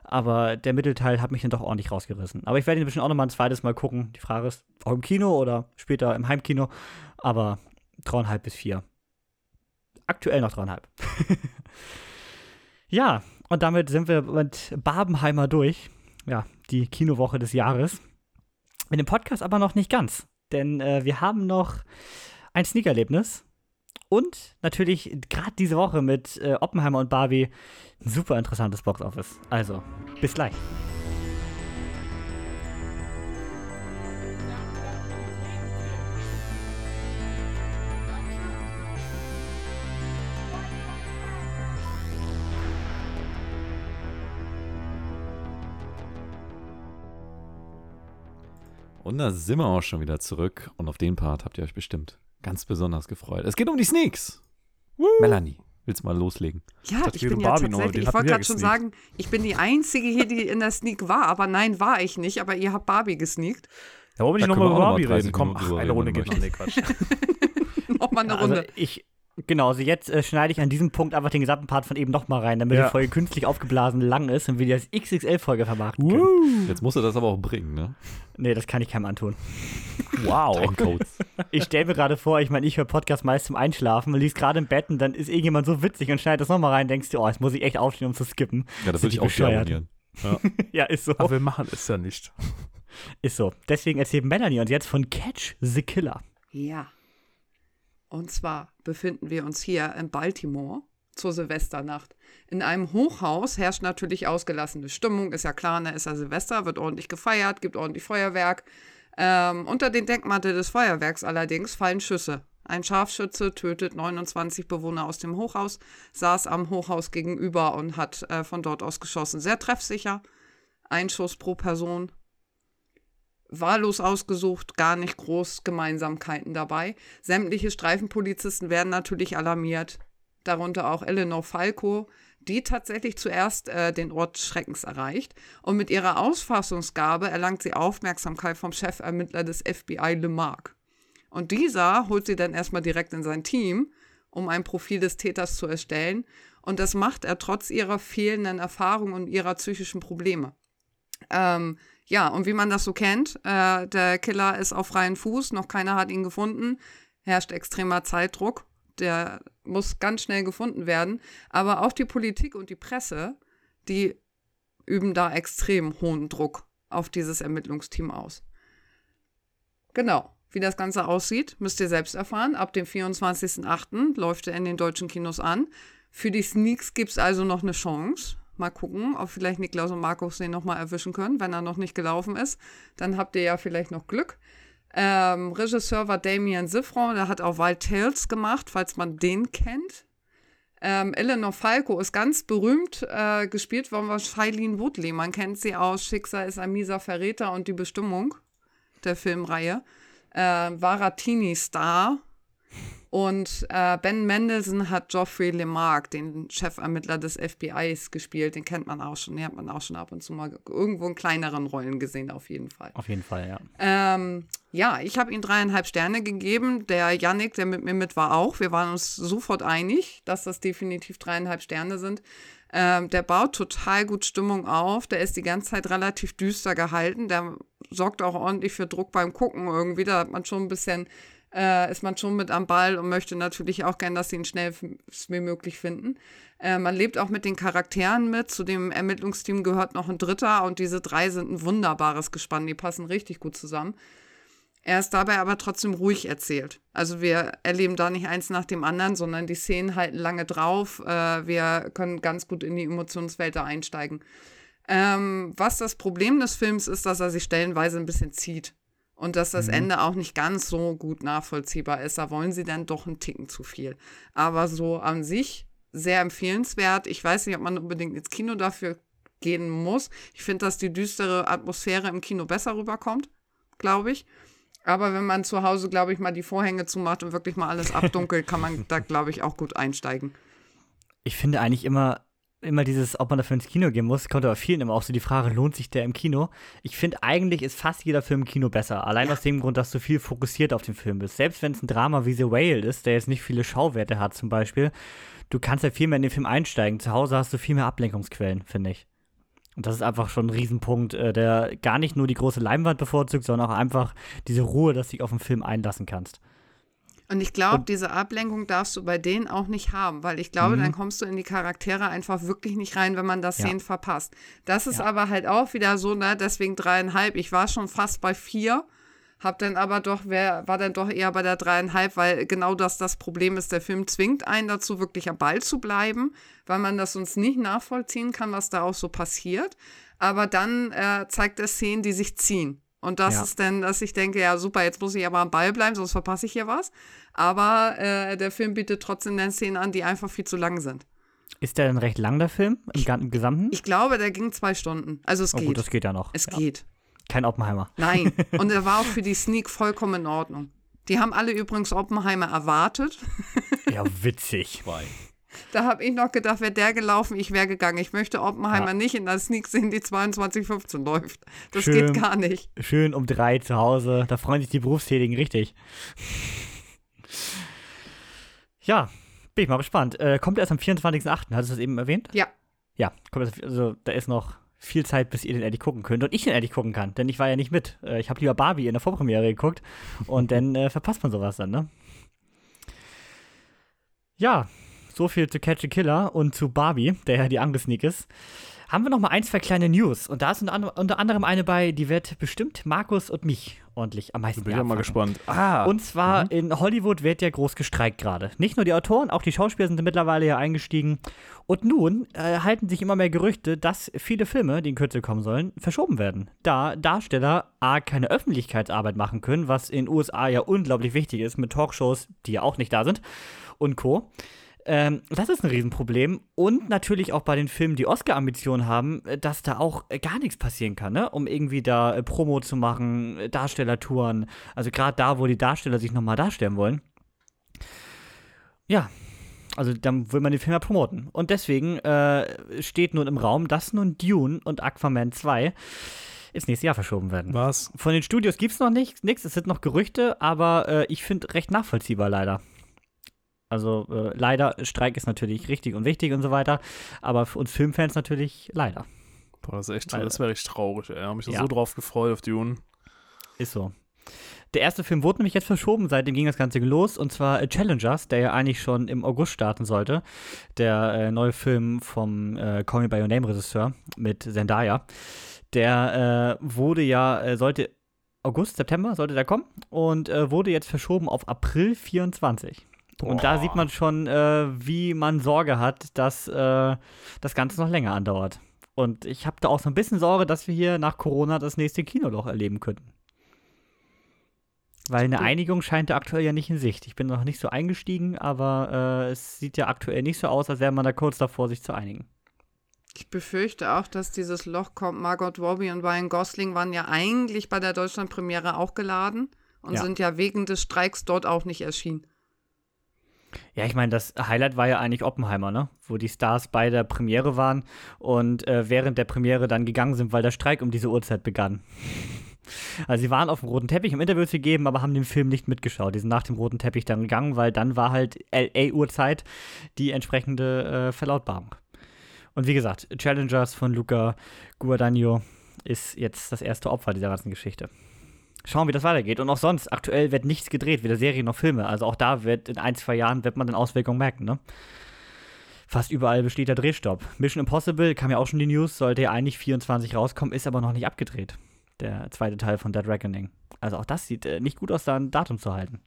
Aber der Mittelteil hat mich dann doch ordentlich rausgerissen. Aber ich werde ihn bestimmt auch noch mal ein zweites Mal gucken. Die Frage ist, auch im Kino oder später im Heimkino. Aber dreieinhalb bis vier. Aktuell noch dreieinhalb. ja, und damit sind wir mit Barbenheimer durch. Ja, die Kinowoche des Jahres. Mit dem Podcast aber noch nicht ganz. Denn äh, wir haben noch ein Sneakerlebnis. Und natürlich gerade diese Woche mit äh, Oppenheimer und Barbie ein super interessantes Boxoffice. Also, bis gleich. Und da sind wir auch schon wieder zurück. Und auf den Part habt ihr euch bestimmt ganz besonders gefreut. Es geht um die Sneaks. Melanie, willst du mal loslegen? Ja, dachte, ich wir bin ja Barbie noch, tatsächlich, ich wollte gerade schon sagen, ich bin die Einzige hier, die in der Sneak war, aber nein, war ich nicht, aber ihr habt Barbie gesneakt. Ja, wollen wir nicht nochmal über Barbie mal 30 reden? Komm, ach, eine Runde geht noch. Nee, Quatsch. Nochmal eine also Runde. ich, Genau, also jetzt äh, schneide ich an diesem Punkt einfach den gesamten Part von eben nochmal rein, damit Ja. die Folge künstlich aufgeblasen lang ist und wir die als XXL-Folge vermarkten können. Jetzt musst du das aber auch bringen, ne? Nee, das kann ich keinem antun. Wow. Ich stelle mir gerade vor, ich meine, ich höre Podcast meist zum Einschlafen, liegst gerade im Bett und dann ist irgendjemand so witzig und schneidet das nochmal rein, denkst du, oh, jetzt muss ich echt aufstehen, um zu skippen. Ja, das würde ich auch gerne bescheuert? abonnieren. Ja, ist so. Aber wir machen es ja nicht. Ist so. Deswegen erzählt Melanie uns jetzt von Catch the Killer. Ja. Und zwar befinden wir uns hier in Baltimore zur Silvesternacht. In einem Hochhaus herrscht natürlich ausgelassene Stimmung. Ist ja klar, ne, ist ja Silvester, wird ordentlich gefeiert, gibt ordentlich Feuerwerk. Ähm, unter den Denkmantel des Feuerwerks allerdings fallen Schüsse. Ein Scharfschütze tötet 29 Bewohner aus dem Hochhaus, saß am Hochhaus gegenüber und hat äh, von dort aus geschossen. Sehr treffsicher. Ein Schuss pro Person. Wahllos ausgesucht, gar nicht groß Gemeinsamkeiten dabei. Sämtliche Streifenpolizisten werden natürlich alarmiert, darunter auch Eleanor Falco, die tatsächlich zuerst äh, den Ort Schreckens erreicht. Und mit ihrer Ausfassungsgabe erlangt sie Aufmerksamkeit vom Chefermittler des FBI, Lemarck. Und dieser holt sie dann erstmal direkt in sein Team, um ein Profil des Täters zu erstellen. Und das macht er trotz ihrer fehlenden Erfahrung und ihrer psychischen Probleme. Ähm, ja, und wie man das so kennt, äh, der Killer ist auf freien Fuß, noch keiner hat ihn gefunden, herrscht extremer Zeitdruck, der muss ganz schnell gefunden werden. Aber auch die Politik und die Presse, die üben da extrem hohen Druck auf dieses Ermittlungsteam aus. Genau. Wie das Ganze aussieht, müsst ihr selbst erfahren. Ab dem 24.08. läuft er in den deutschen Kinos an. Für die Sneaks gibt es also noch eine Chance. Mal gucken, ob vielleicht Niklaus und Markus den nochmal erwischen können, wenn er noch nicht gelaufen ist. Dann habt ihr ja vielleicht noch Glück. Ähm, Regisseur war Damien Sifron, der hat auch Wild Tales gemacht, falls man den kennt. Ähm, Eleanor Falco ist ganz berühmt äh, gespielt worden von Shailene Woodley. Man kennt sie aus Schicksal ist ein mieser Verräter und die Bestimmung der Filmreihe. Äh, war Ratini-Star. Und äh, Ben Mendelssohn hat Geoffrey Lemarck, den Chefermittler des FBIs, gespielt. Den kennt man auch schon. Den hat man auch schon ab und zu mal irgendwo in kleineren Rollen gesehen, auf jeden Fall. Auf jeden Fall, ja. Ähm, ja, ich habe ihm dreieinhalb Sterne gegeben. Der Yannick, der mit mir mit war, auch. Wir waren uns sofort einig, dass das definitiv dreieinhalb Sterne sind. Ähm, der baut total gut Stimmung auf. Der ist die ganze Zeit relativ düster gehalten. Der sorgt auch ordentlich für Druck beim Gucken irgendwie. Da hat man schon ein bisschen, äh, ist man schon mit am Ball und möchte natürlich auch gern, dass sie ihn schnell wie möglich finden. Äh, man lebt auch mit den Charakteren mit. Zu dem Ermittlungsteam gehört noch ein Dritter und diese drei sind ein wunderbares Gespann. Die passen richtig gut zusammen. Er ist dabei aber trotzdem ruhig erzählt. Also wir erleben da nicht eins nach dem anderen, sondern die Szenen halten lange drauf. Äh, wir können ganz gut in die Emotionswelt da einsteigen. Ähm, was das Problem des Films ist, dass er sich stellenweise ein bisschen zieht. Und dass das Ende auch nicht ganz so gut nachvollziehbar ist. Da wollen sie dann doch einen Ticken zu viel. Aber so an sich sehr empfehlenswert. Ich weiß nicht, ob man unbedingt ins Kino dafür gehen muss. Ich finde, dass die düstere Atmosphäre im Kino besser rüberkommt, glaube ich. Aber wenn man zu Hause, glaube ich, mal die Vorhänge zumacht und wirklich mal alles abdunkelt, kann man da, glaube ich, auch gut einsteigen. Ich finde eigentlich immer, immer dieses, ob man dafür ins Kino gehen muss, kommt aber vielen immer auch so die Frage, lohnt sich der im Kino? Ich finde eigentlich ist fast jeder Film im Kino besser. Allein aus dem Grund, dass du viel fokussiert auf den Film bist. Selbst wenn es ein Drama wie The Whale ist, der jetzt nicht viele Schauwerte hat zum Beispiel, du kannst ja viel mehr in den Film einsteigen. Zu Hause hast du viel mehr Ablenkungsquellen, finde ich. Und das ist einfach schon ein Riesenpunkt, äh, der gar nicht nur die große Leinwand bevorzugt, sondern auch einfach diese Ruhe, dass du dich auf den Film einlassen kannst. Und ich glaube, diese Ablenkung darfst du bei denen auch nicht haben, weil ich glaube, Mhm. dann kommst du in die Charaktere einfach wirklich nicht rein, wenn man das Ja. Szenen verpasst. Das ist Ja. aber halt auch wieder so, ne, deswegen dreieinhalb. Ich war schon fast bei vier, hab dann aber doch, wer, war dann doch eher bei der dreieinhalb, weil genau das das Problem ist. Der Film zwingt einen dazu, wirklich am Ball zu bleiben, weil man das sonst nicht nachvollziehen kann, was da auch so passiert. Aber dann äh, zeigt er Szenen, die sich ziehen. Und das Ja. ist dann, dass ich denke, ja super, jetzt muss ich aber am Ball bleiben, sonst verpasse ich hier was. Aber äh, der Film bietet trotzdem dann Szenen an, die einfach viel zu lang sind. Ist der denn recht lang, der Film, im, Gesamten? Ich glaube, der ging zwei Stunden. Also es oh geht. gut, das geht ja noch. es ja. geht. Kein Oppenheimer. Nein. Und er war auch für die Sneak vollkommen in Ordnung. Die haben alle übrigens Oppenheimer erwartet. Ja, witzig. Zwei. Da habe ich noch gedacht, wäre der gelaufen, ich wäre gegangen. Ich möchte Oppenheimer Ja. nicht in der Sneak sehen, die 2215 läuft. Das Schön. geht gar nicht. Schön um drei zu Hause. Da freuen sich die Berufstätigen richtig. Ja, Bin ich mal gespannt. Äh, kommt erst am 24.08., hattest du das eben erwähnt? Ja. Ja, kommt erst, also da ist noch viel Zeit, bis ihr den endlich gucken könnt und ich den endlich gucken kann, denn ich war ja nicht mit. Äh, ich habe lieber Barbie in der Vorpremiere geguckt und dann äh, verpasst man sowas dann, ne? Ja, so viel zu Catch a Killer und zu Barbie, der ja die Angesneak ist. Haben wir noch mal ein, zwei kleine News und da ist unter, anderem- eine bei, die wird bestimmt Markus und mich ordentlich am meisten Bin ich ja mal gespannt. Ah, Und zwar in Hollywood wird ja groß gestreikt gerade. Nicht nur die Autoren, auch die Schauspieler sind mittlerweile ja eingestiegen. Und nun äh, halten sich immer mehr Gerüchte, dass viele Filme, die in Kürze kommen sollen, verschoben werden. Da Darsteller A keine Öffentlichkeitsarbeit machen können, was in den USA ja unglaublich wichtig ist, mit Talkshows, die ja auch nicht da sind, und Co. Ähm, das ist ein Riesenproblem. Und natürlich auch bei den Filmen, die Oscar-Ambitionen haben, äh, dass da auch äh, gar nichts passieren kann, ne? um irgendwie da äh, Promo zu machen, äh, Darstellertouren. Also gerade da, wo die Darsteller sich nochmal darstellen wollen. Ja, also dann will man den Film ja promoten. Und deswegen äh, steht nun im Raum, dass nun Dune und Aquaman 2 ins nächste Jahr verschoben werden. was? Von den Studios gibt es noch nichts, nichts, es sind noch Gerüchte, aber äh, ich finde recht nachvollziehbar leider. Also äh, leider, Streik ist natürlich richtig und wichtig und so weiter, aber für uns Filmfans natürlich leider. Boah, das ist echt, Weil- das wäre echt traurig, ey. Ich habe mich da Ja. so drauf gefreut auf Dune. Ist so. Der erste Film wurde nämlich jetzt verschoben, seitdem ging das Ganze los, und zwar äh, Challengers, der ja eigentlich schon im August starten sollte. Der äh, neue Film vom äh, Call Me By Your Name Regisseur mit Zendaya. Der äh, wurde ja, äh, sollte August, September sollte der kommen und äh, wurde jetzt verschoben auf April 24. Und da sieht man schon, äh, wie man Sorge hat, dass äh, das Ganze noch länger andauert. Und ich habe da auch so ein bisschen Sorge, dass wir hier nach Corona das nächste Kinoloch erleben könnten. Weil eine Einigung scheint da aktuell ja nicht in Sicht. Ich bin noch nicht so eingestiegen, aber äh, es sieht ja aktuell nicht so aus, als wäre man da kurz davor, sich zu einigen. Ich befürchte auch, dass dieses Loch kommt. Margot Robbie und Ryan Gosling waren ja eigentlich bei der Deutschlandpremiere auch geladen und Ja. sind ja wegen des Streiks dort auch nicht erschienen. Ja, ich meine, das Highlight war ja eigentlich Oppenheimer, ne? Wo die Stars bei der Premiere waren und äh, während der Premiere dann gegangen sind, weil der Streik um diese Uhrzeit begann. Also sie waren auf dem roten Teppich, um Interviews zu geben, aber haben den Film nicht mitgeschaut. Die sind nach dem roten Teppich dann gegangen, weil dann war halt LA-Uhrzeit die entsprechende äh, Verlautbarung. Und wie gesagt, Challengers von Luca Guadagnino ist jetzt das erste Opfer dieser ganzen Geschichte. Schauen, wie das weitergeht. Und auch sonst, aktuell wird nichts gedreht, weder Serien noch Filme. Also auch da wird in ein, zwei Jahren wird man dann Auswirkungen merken, ne? Fast überall besteht der Drehstopp. Mission Impossible, kam ja auch schon die News, sollte ja eigentlich 24 rauskommen, ist aber noch nicht abgedreht. Der zweite Teil von Dead Reckoning. Also auch das sieht äh, nicht gut aus, da ein Datum zu halten.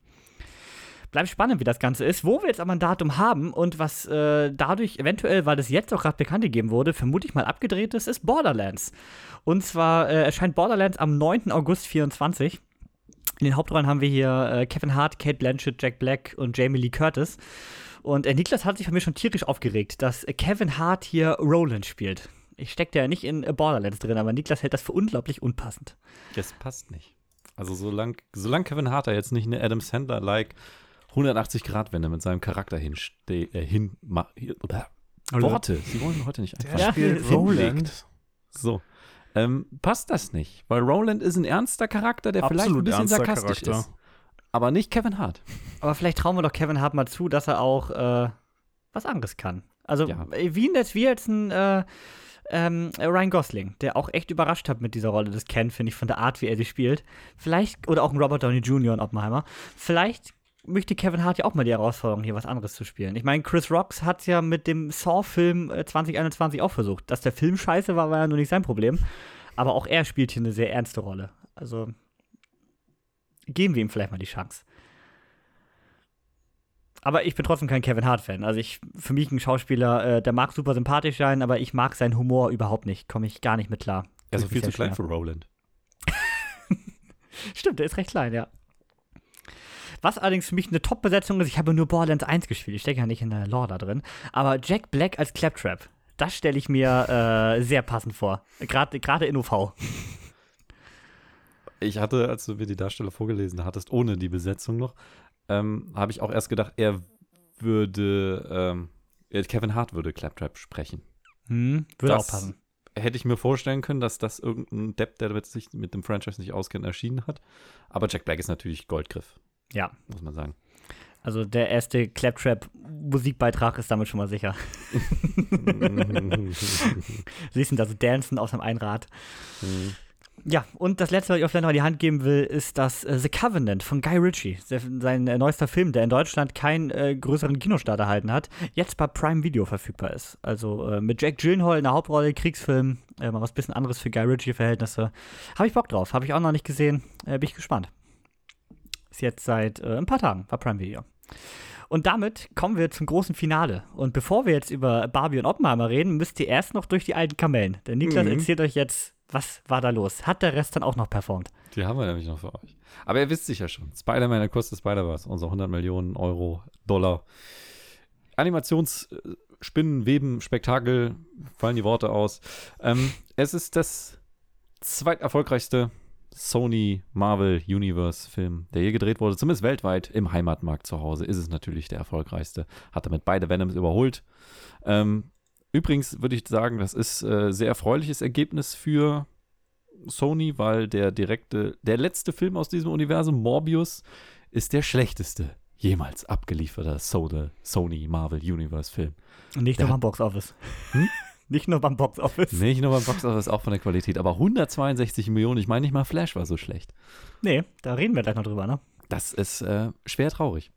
Bleibt spannend, wie das Ganze ist. Wo wir jetzt aber ein Datum haben und was äh, dadurch eventuell, weil das jetzt auch gerade bekannt gegeben wurde, vermutlich mal abgedreht ist, ist Borderlands. Und zwar äh, erscheint Borderlands am 9. August 24. In den Hauptrollen haben wir hier äh, Kevin Hart, Kate Blanchett, Jack Black und Jamie Lee Curtis. Und äh, Niklas hat sich bei mir schon tierisch aufgeregt, dass äh, Kevin Hart hier Roland spielt. Ich stecke ja nicht in äh, Borderlands drin, aber Niklas hält das für unglaublich unpassend. Das passt nicht. Also solange solang Kevin Harter jetzt nicht eine Adam Sandler-like 180-Grad-Wende mit seinem Charakter hinste äh, hin ma- hier- äh, Worte, sie wollen heute nicht einfach. Ja, spielt. Roland. So. Ähm, passt das nicht? Weil Roland ist ein ernster Charakter, der vielleicht ein Absolut bisschen sarkastisch Charakter. ist. Aber nicht Kevin Hart. Aber vielleicht trauen wir doch Kevin Hart mal zu, dass er auch äh, was anderes kann. Also Ja. wie jetzt, wie jetzt ein äh, ähm, Ryan Gosling, der auch echt überrascht hat mit dieser Rolle des Ken, finde ich, von der Art, wie er sie spielt. Vielleicht, oder auch ein Robert Downey Jr. und Oppenheimer. Vielleicht möchte Kevin Hart ja auch mal die Herausforderung, hier was anderes zu spielen. Ich meine, Chris Rocks hat ja mit dem Saw-Film äh, 2021 auch versucht. Dass der Film scheiße war, war ja nur nicht sein Problem. Aber auch er spielt hier eine sehr ernste Rolle. Also geben wir ihm vielleicht mal die Chance. Aber ich bin trotzdem kein Kevin Hart-Fan. Also ich, für mich ein Schauspieler, äh, der mag super sympathisch sein, aber ich mag seinen Humor überhaupt nicht. Komme ich gar nicht mit klar. Er ist viel zu klein für Roland. Stimmt, der ist recht klein, ja. Was allerdings für mich eine Top-Besetzung ist, ich habe nur Borderlands 1 gespielt, ich stecke ja nicht in der Lore da drin, aber Jack Black als Claptrap, das stelle ich mir äh, sehr passend vor. Gerade in UV. Ich hatte, als du mir die Darsteller vorgelesen hattest, ohne die Besetzung noch, ähm, habe ich auch erst gedacht, er würde, ähm, äh, Kevin Hart würde Claptrap sprechen. Hm, würde Das- auch passen. Hätte ich mir vorstellen können, dass das irgendein Depp, der sich mit dem Franchise nicht auskennt, erschienen hat. Aber Jack Black ist natürlich Goldgriff, Ja. muss man sagen. Also der erste Claptrap-Musikbeitrag ist damit schon mal sicher. Siehst du da so dancen aus dem Einrad. Mhm. Ja, und das letzte, was ich auf noch in die Hand geben will, ist das äh, The Covenant von Guy Ritchie. Sein äh, neuester Film, der in Deutschland keinen äh, größeren Kinostart erhalten hat, jetzt bei Prime Video verfügbar ist. Also äh, mit Jack Gyllenhaal in der Hauptrolle, Kriegsfilm, äh, mal was bisschen anderes für Guy Ritchie-Verhältnisse. Habe ich Bock drauf, habe ich auch noch nicht gesehen, äh, bin ich gespannt. Ist jetzt seit ein paar Tagen bei Prime Video. Und damit kommen wir zum großen Finale. Und bevor wir jetzt über Barbie und Oppenheimer reden, müsst ihr erst noch durch die alten Kamellen. Der Niklas mhm. erzählt euch jetzt was war da los? Hat der Rest dann auch noch performt? Die haben wir nämlich noch für euch. Aber ihr wisst sicher schon, Spider-Man, der kostet Spider-Verse, unser 100 Millionen Euro, Dollar. Animationsspinnen, Weben, Spektakel, fallen die Worte aus. Ähm, es ist das zweiterfolgreichste Sony Marvel Universe Film, der je gedreht wurde, zumindest weltweit im Heimatmarkt zu Hause, ist es natürlich der erfolgreichste. Hat damit beide Venoms überholt. Ähm, Übrigens würde ich sagen, das ist äh, sehr erfreuliches Ergebnis für Sony, weil der direkte, der letzte Film aus diesem Universum, Morbius, ist der schlechteste jemals abgelieferter Sony Marvel Universe Film. Nicht nur beim Box Office. Hm? Nicht nur beim Box Office. Nicht nur beim Box Office, auch von der Qualität. Aber 162 Millionen, ich meine nicht mal Flash war so schlecht. Nee, da reden wir gleich noch drüber, ne? Das ist äh, schwer traurig.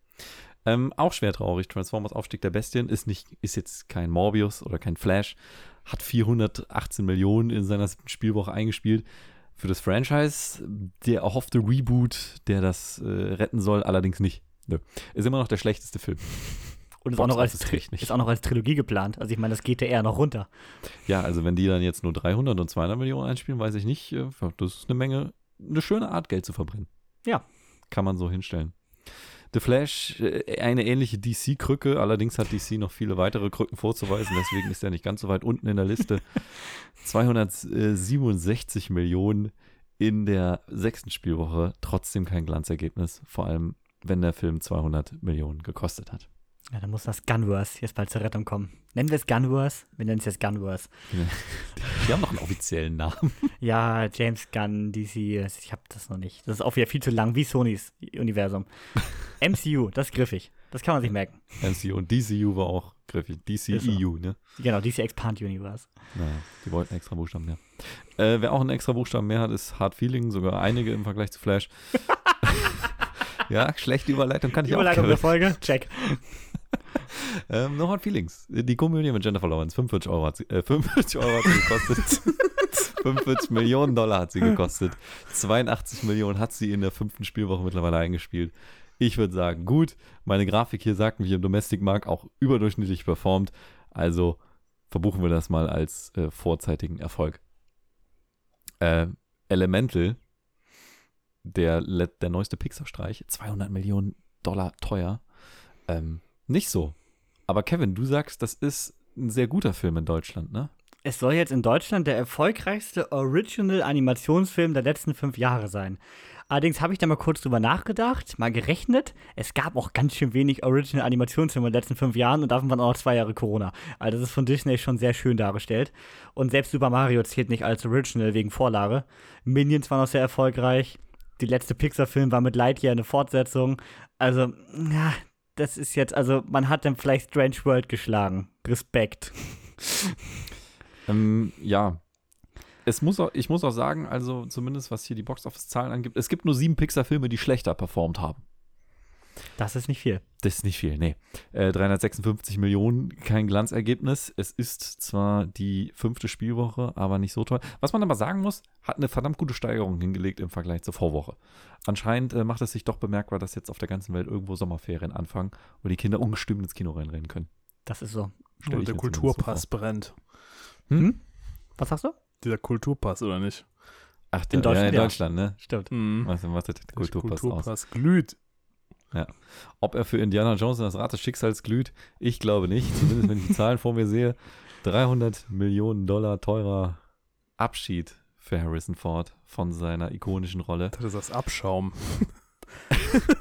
Ähm, auch schwer traurig. Transformers Aufstieg der Bestien ist nicht, ist jetzt kein Morbius oder kein Flash. Hat 418 Millionen in seiner Spielwoche eingespielt. Für das Franchise der erhoffte Reboot, der das äh, retten soll, allerdings nicht. Nö. Ist immer noch der schlechteste Film. Und ist auch, noch als, ist auch noch als Trilogie geplant. Also ich meine, das geht ja eher noch runter. Ja, also wenn die dann jetzt nur 300 und 200 Millionen einspielen, weiß ich nicht. Äh, das ist eine Menge, eine schöne Art, Geld zu verbrennen. Ja. Kann man so hinstellen. The Flash äh, eine ähnliche DC-Krücke, allerdings hat DC noch viele weitere Krücken vorzuweisen, deswegen ist er nicht ganz so weit unten in der Liste. 267 Millionen in der sechsten Spielwoche, trotzdem kein Glanzergebnis, vor allem wenn der Film 200 Millionen gekostet hat. Ja, dann muss das Gunverse jetzt bald zur Rettung kommen. Nennen wir es Gunverse? Wir nennen es jetzt Gunverse. Die haben noch einen offiziellen Namen. Ja, James Gunn, DC, ich habe das noch nicht. Das ist auch wieder viel zu lang, wie Sonys Universum. MCU, das ist griffig. Das kann man sich merken. MCU und DCU war auch griffig. DCEU, ne? Genau, DC Expand Universe. Naja, die wollten extra Buchstaben mehr. Äh, wer auch einen extra Buchstaben mehr hat, ist Hard Feeling, sogar einige im Vergleich zu Flash. ja, schlechte Überleitung kann ich Überleitung auch. Überleitung der Folge, check. ähm, no Hard Feelings. Die Komödie mit Jennifer Lawrence. 45 Euro hat sie, äh, 45 Euro hat sie gekostet. 45 Millionen Dollar hat sie gekostet. 82 Millionen hat sie in der fünften Spielwoche mittlerweile eingespielt. Ich würde sagen, gut. Meine Grafik hier sagt mich im Domestic-Markt auch überdurchschnittlich performt. Also verbuchen wir das mal als äh, vorzeitigen Erfolg. Äh, Elemental, der, der neueste Pixar-Streich, 200 Millionen Dollar teuer. Ähm, nicht so. Aber Kevin, du sagst, das ist ein sehr guter Film in Deutschland, ne? Es soll jetzt in Deutschland der erfolgreichste Original-Animationsfilm der letzten fünf Jahre sein. Allerdings habe ich da mal kurz drüber nachgedacht, mal gerechnet. Es gab auch ganz schön wenig Original-Animationsfilme in den letzten fünf Jahren und davon waren auch noch zwei Jahre Corona. Also das ist von Disney schon sehr schön dargestellt. Und selbst Super Mario zählt nicht als Original wegen Vorlage. Minions war noch sehr erfolgreich. Die letzte Pixar-Film war mit Lightyear eine Fortsetzung. Also, ja, das ist jetzt, also man hat dann vielleicht Strange World geschlagen. Respekt. ähm, ja. Es muss auch, ich muss auch sagen, also zumindest was hier die Box-Office-Zahlen angibt, es gibt nur sieben Pixar-Filme, die schlechter performt haben. Das ist nicht viel. Das ist nicht viel, nee. Äh, 356 Millionen, kein Glanzergebnis. Es ist zwar die fünfte Spielwoche, aber nicht so toll. Was man aber sagen muss, hat eine verdammt gute Steigerung hingelegt im Vergleich zur Vorwoche. Anscheinend äh, macht es sich doch bemerkbar, dass jetzt auf der ganzen Welt irgendwo Sommerferien anfangen und die Kinder ungestüm ins Kino reinrennen können. Das ist so. Stell der Kulturpass so brennt. Hm? hm? Was sagst du? Dieser Kulturpass, oder nicht? Ach, der, in Deutschland, ja, in Deutschland ja. ne? Stimmt. Mhm. Was, was der Kulturpass, Kulturpass aus? glüht. Ja. Ob er für Indiana Jones in das Rad des Schicksals glüht, ich glaube nicht. Zumindest wenn ich die Zahlen vor mir sehe. 300 Millionen Dollar teurer Abschied für Harrison Ford von seiner ikonischen Rolle. Das ist das Abschaum.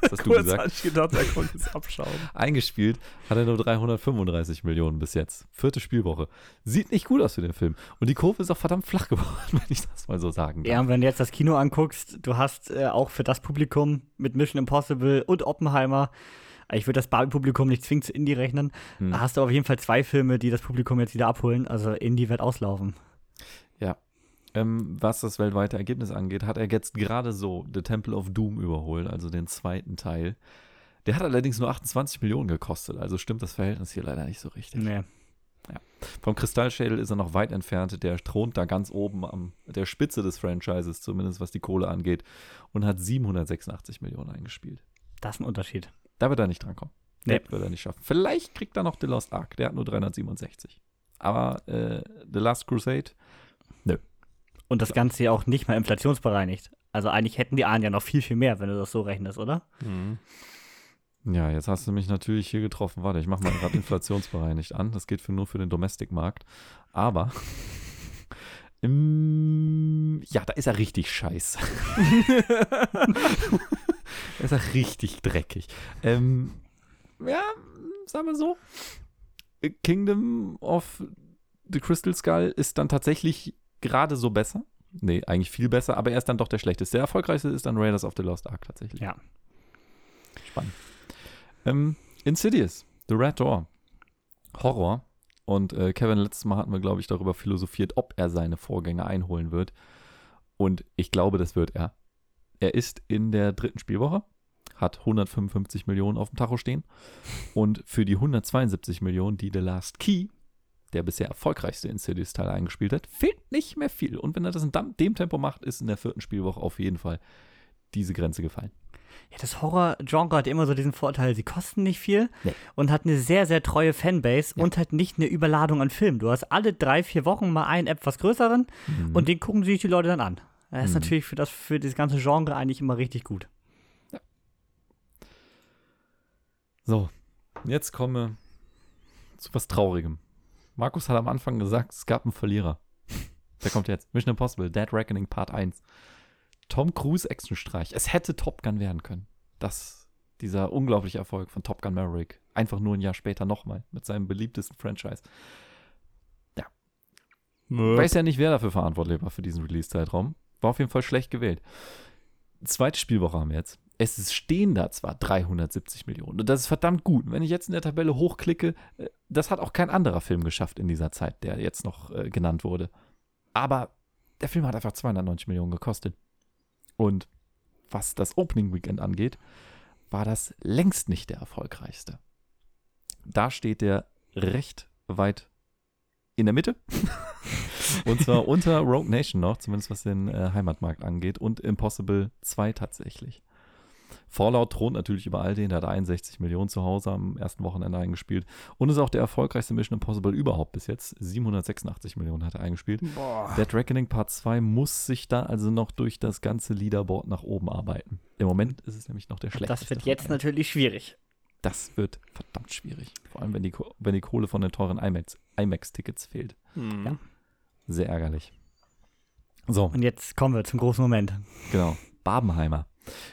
Das hast du gesagt. ich gedacht, er konnte es abschauen. Eingespielt hat er nur 335 Millionen bis jetzt. Vierte Spielwoche. Sieht nicht gut aus für den Film. Und die Kurve ist auch verdammt flach geworden, wenn ich das mal so sagen darf. Ja, und wenn du jetzt das Kino anguckst, du hast äh, auch für das Publikum mit Mission Impossible und Oppenheimer Ich würde das Barbie-Publikum nicht zwingend zu Indie rechnen. Hm. Da hast du auf jeden Fall zwei Filme, die das Publikum jetzt wieder abholen. Also Indie wird auslaufen. Ja. Ähm, was das weltweite Ergebnis angeht, hat er jetzt gerade so The Temple of Doom überholt, also den zweiten Teil. Der hat allerdings nur 28 Millionen gekostet, also stimmt das Verhältnis hier leider nicht so richtig. Nee. Vom Kristallschädel ist er noch weit entfernt. Der thront da ganz oben an der Spitze des Franchises, zumindest was die Kohle angeht, und hat 786 Millionen eingespielt. Das ist ein Unterschied. Da wird er nicht drankommen. Nee. Das wird er nicht schaffen. Vielleicht kriegt er noch The Lost Ark. Der hat nur 367. Aber äh, The Last Crusade, Und das Ganze ja auch nicht mal inflationsbereinigt. Also eigentlich hätten die Ahnen ja noch viel, viel mehr, wenn du das so rechnest, oder? Mhm. Ja, jetzt hast du mich natürlich hier getroffen. Warte, ich mache mal gerade inflationsbereinigt an. Das geht für, nur für den Domestic-Markt. Aber, im, ja, da ist er richtig scheiße. da ist er richtig dreckig. Ähm, ja, sagen wir so. Kingdom of the Crystal Skull ist dann tatsächlich gerade so besser. Nee, eigentlich viel besser, aber er ist dann doch der schlechteste. Der erfolgreichste ist dann Raiders of the Lost Ark tatsächlich. Ja. Spannend. Ähm, Insidious, The Red Door. Horror. Und äh, Kevin, letztes Mal hatten wir, glaube ich, darüber philosophiert, ob er seine Vorgänger einholen wird. Und ich glaube, das wird er. Er ist in der dritten Spielwoche, hat 155 Millionen auf dem Tacho stehen. Und für die 172 Millionen, die The Last Key, der bisher erfolgreichste Insidious-Teil eingespielt hat, fehlt nicht mehr viel. Und wenn er das in dem Tempo macht, ist in der vierten Spielwoche auf jeden Fall diese Grenze gefallen. Ja, das Horror-Genre hat immer so diesen Vorteil, sie kosten nicht viel Nee. und hat eine sehr, sehr treue Fanbase und halt nicht eine Überladung an Filmen. Du hast alle drei, vier Wochen mal einen etwas größeren Mhm. und den gucken sich die Leute dann an. Das ist Mhm. natürlich für das, für das ganze Genre eigentlich immer richtig gut. So, jetzt kommen wir zu was Traurigem. Markus hat am Anfang gesagt, es gab einen Verlierer. Der kommt jetzt. Mission Impossible, Dead Reckoning Part 1. Tom Cruise Actionstreich. Es hätte Top Gun werden können. Das, dieser unglaubliche Erfolg von Top Gun Maverick. Einfach nur ein Jahr später nochmal mit seinem beliebtesten Franchise. Möp. Weiß ja nicht, wer dafür verantwortlich war für diesen Release-Zeitraum. War auf jeden Fall schlecht gewählt. Zweite Spielwoche haben wir jetzt. Es stehen da zwar 370 Millionen und das ist verdammt gut. Wenn ich jetzt in der Tabelle hochklicke, äh, das hat auch kein anderer Film geschafft in dieser Zeit, der jetzt noch äh, genannt wurde. Aber der Film hat einfach 290 Millionen gekostet. Und was das Opening Weekend angeht, war das längst nicht der erfolgreichste. Da steht der recht weit in der Mitte. und zwar unter Rogue Nation noch, zumindest was den äh, Heimatmarkt angeht, und Impossible 2 tatsächlich. Fallout thront natürlich über all den, der hat 61 Millionen zu Hause am ersten Wochenende eingespielt und ist auch der erfolgreichste Mission Impossible überhaupt bis jetzt. 786 Millionen hat er eingespielt. Boah. Dead Reckoning Part 2 muss sich da also noch durch das ganze Leaderboard nach oben arbeiten. Im Moment ist es nämlich noch der schlechteste. Das wird jetzt allen. natürlich schwierig. Das wird verdammt schwierig. Vor allem, wenn die, wenn die Kohle von den teuren IMAX- IMAX-Tickets fehlt. Mhm. Ja. Sehr ärgerlich. So, Und jetzt kommen wir zum großen Moment. genau. Babenheimer.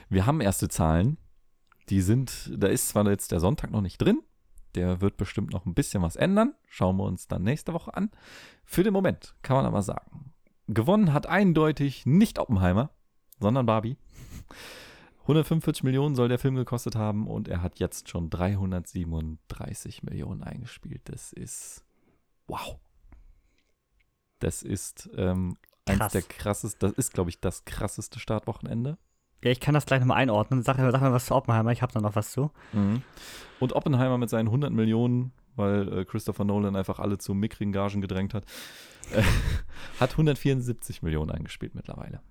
Wir haben erste Zahlen. Die sind, da ist zwar jetzt der Sonntag noch nicht drin. Der wird bestimmt noch ein bisschen was ändern. Schauen wir uns dann nächste Woche an. Für den Moment kann man aber sagen, gewonnen hat eindeutig nicht Oppenheimer, sondern Barbie. 145 Millionen soll der Film gekostet haben und er hat jetzt schon 337 Millionen eingespielt. Das ist wow. Das ist ähm, eins Krass. der krassesten, das ist, glaube ich, das krasseste Startwochenende. Ja, ich kann das gleich nochmal einordnen. Sag, sag mal was zu Oppenheimer, ich habe da noch was zu. Und Oppenheimer mit seinen 100 Millionen, weil äh, Christopher Nolan einfach alle zu mickrigen Gagen gedrängt hat, äh, hat 174 Millionen eingespielt mittlerweile.